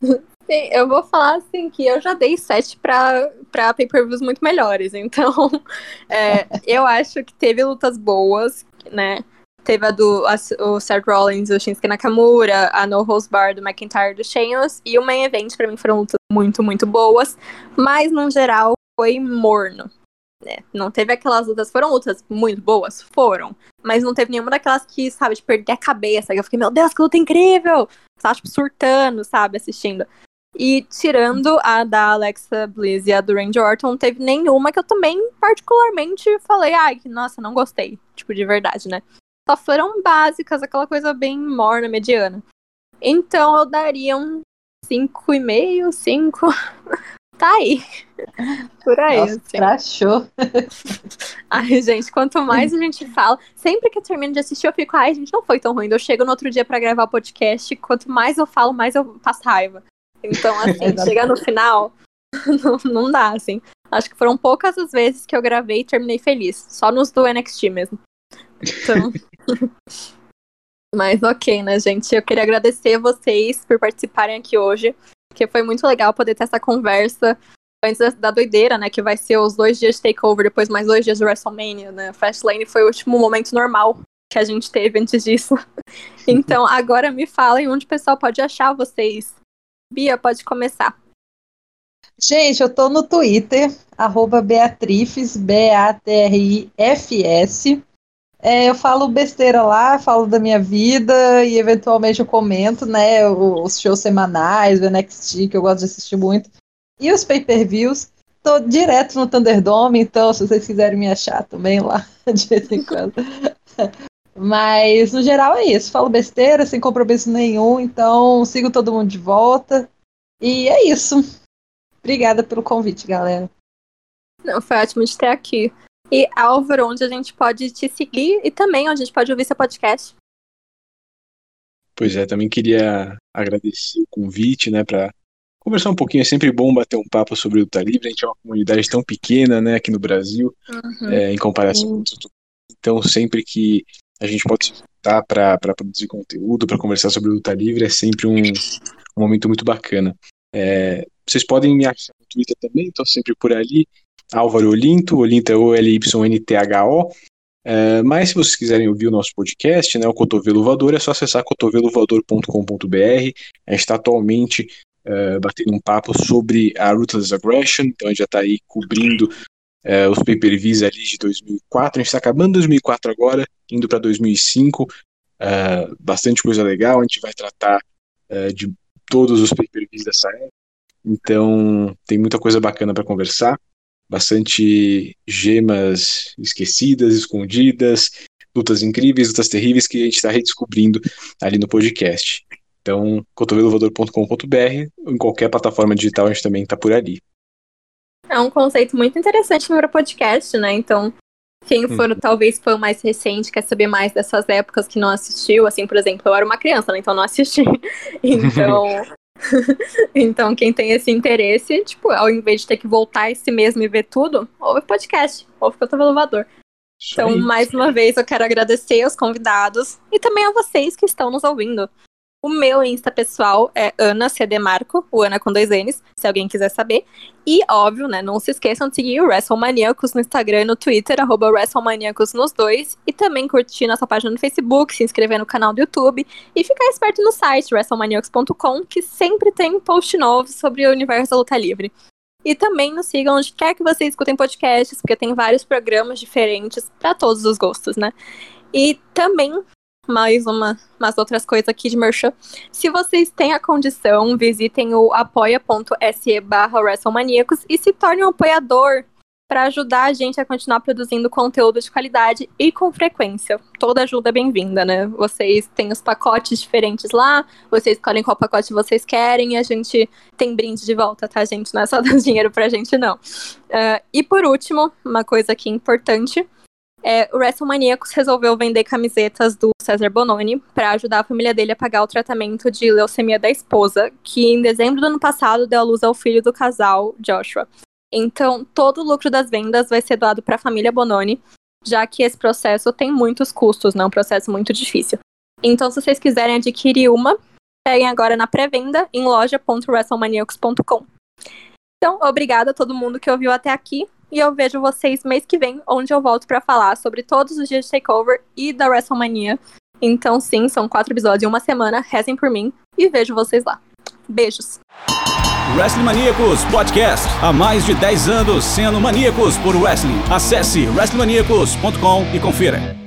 Sim, eu vou falar assim que eu já dei 7 pra, pra pay-per-views muito melhores. Então, é, eu acho que teve lutas boas, né? Teve a do a, o Seth Rollins, o Shinsuke Nakamura, a No Holds Bar do McIntyre do Sheamus e o main event pra mim foram lutas muito, muito boas, mas no geral foi morno. Né? Não teve aquelas lutas, foram lutas muito boas, foram, mas não teve nenhuma daquelas que, sabe, de perder a cabeça. Eu fiquei, meu Deus, que luta incrível! Tava, tipo, surtando, sabe, assistindo. E tirando a da Alexa Bliss e a do Randy Orton, não teve nenhuma que eu também particularmente falei, ai, nossa, não gostei. Tipo, de verdade, né? Só foram básicas, aquela coisa bem morna, mediana. Então eu daria um 5,5, 5. tá aí. Por aí, Nossa, assim. crachou. Ai, gente, quanto mais a gente fala, sempre que eu termino de assistir, eu fico, ai, gente, não foi tão ruim. Eu chego no outro dia pra gravar o podcast, quanto mais eu falo, mais eu passo raiva. Então, assim, chegar no final, não, não dá, assim. Acho que foram poucas as vezes que eu gravei e terminei feliz. Só nos do NXT mesmo. Então. Mas ok, né, gente? Eu queria agradecer vocês por participarem aqui hoje, porque foi muito legal poder ter essa conversa antes da, doideira, né? Que vai ser os dois dias de takeover, depois mais dois dias de WrestleMania, né? Fastlane foi o último momento normal que a gente teve antes disso. Então, agora me falem onde o pessoal pode achar vocês. Bia, pode começar. Gente, eu tô no Twitter, arroba Beatrifes, B-A-T-R-I-F-S. É, eu falo besteira lá, falo da minha vida e eventualmente eu comento, né, os shows semanais, o NXT, que eu gosto de assistir muito, e os pay-per-views. tô direto no Thunderdome, então se vocês quiserem me achar também lá de vez em quando. Mas no geral é isso. Falo besteira, sem compromisso nenhum, então sigo todo mundo de volta. E é isso. Obrigada pelo convite, galera. Não, foi ótimo de ter aqui. E Álvaro, onde a gente pode te seguir e também onde a gente pode ouvir seu podcast. Pois é, também queria agradecer o convite, né, para conversar um pouquinho. É sempre bom bater um papo sobre o Luta Livre. A gente é uma comunidade tão pequena, né, aqui no Brasil, uhum. é, em comparação com outros. Então, sempre que a gente pode se juntar para produzir conteúdo, para conversar sobre Luta Livre, é sempre um, um momento muito bacana. É, vocês podem me achar no Twitter também, estou sempre por ali. Álvaro Olinto, Olinto é O-L-Y-N-T-H-O. É, mas se vocês quiserem ouvir o nosso podcast, né, o Cotovelo Voador, é só acessar cotovelovoador.com.br. A gente está atualmente uh, batendo um papo sobre a Ruthless Aggression, então a gente já está aí cobrindo uh, os pay-per-views ali de 2004. A gente está acabando 2004 agora, indo para 2005. Uh, bastante coisa legal, a gente vai tratar de todos os pay-per-views dessa época. Então tem muita coisa bacana para conversar bastante gemas esquecidas, escondidas, lutas incríveis, lutas terríveis que a gente está redescobrindo ali no podcast. Então, cotovelovador.com.br, em qualquer plataforma digital a gente também está por ali. É um conceito muito interessante no meu podcast, né? Então, quem for hum. talvez fã mais recente, quer saber mais dessas épocas que não assistiu, assim, por exemplo, eu era uma criança, né? Então não assisti. Então, então, quem tem esse interesse, tipo, ao invés de ter que voltar esse mesmo e ver tudo, ouve podcast, ouve no elevador. Então, mais uma vez, eu quero agradecer aos convidados e também a vocês que estão nos ouvindo. O meu Insta pessoal é Ana CD Marco, o Ana com dois N's, se alguém quiser saber. E, óbvio, né, não se esqueçam de seguir o WrestleManiacos no Instagram e no Twitter, arroba WrestleManiacos nos dois. E também curtir nossa página no Facebook, se inscrever no canal do YouTube e ficar esperto no site WrestleManiacos.com, que sempre tem post novo sobre o universo da luta livre. E também nos sigam onde quer que vocês escutem podcasts, porque tem vários programas diferentes para todos os gostos, né? E também mais uma, umas outras coisas aqui de merchan. Se vocês têm a condição, visitem o apoia.se barra WrestleManiacos e se tornem um apoiador para ajudar a gente a continuar produzindo conteúdo de qualidade e com frequência. Toda ajuda é bem-vinda, né? Vocês têm os pacotes diferentes lá, vocês escolhem qual pacote vocês querem e a gente tem brinde de volta, tá, gente? Não é só dar dinheiro pra gente, não. Uh, e por último, uma coisa aqui importante é, o WrestleManiacos resolveu vender camisetas do César Bononi para ajudar a família dele a pagar o tratamento de leucemia da esposa, que em dezembro do ano passado deu à luz ao filho do casal, Joshua. Então, todo o lucro das vendas vai ser doado para a família Bononi, já que esse processo tem muitos custos, né? Um processo muito difícil. Então, se vocês quiserem adquirir uma, peguem agora na pré-venda em loja.wrestlemaniacos.com. Então, obrigada a todo mundo que ouviu até aqui. E eu vejo vocês mês que vem, onde eu volto para falar sobre todos os dias de Takeover e da WrestleMania. Então, sim, são quatro episódios em uma semana. Rezem por mim e vejo vocês lá. Beijos. Wrestling Maníacos Podcast. Há mais de 10 anos sendo maníacos por wrestling. Acesse wrestlingmaníacos.com e confira.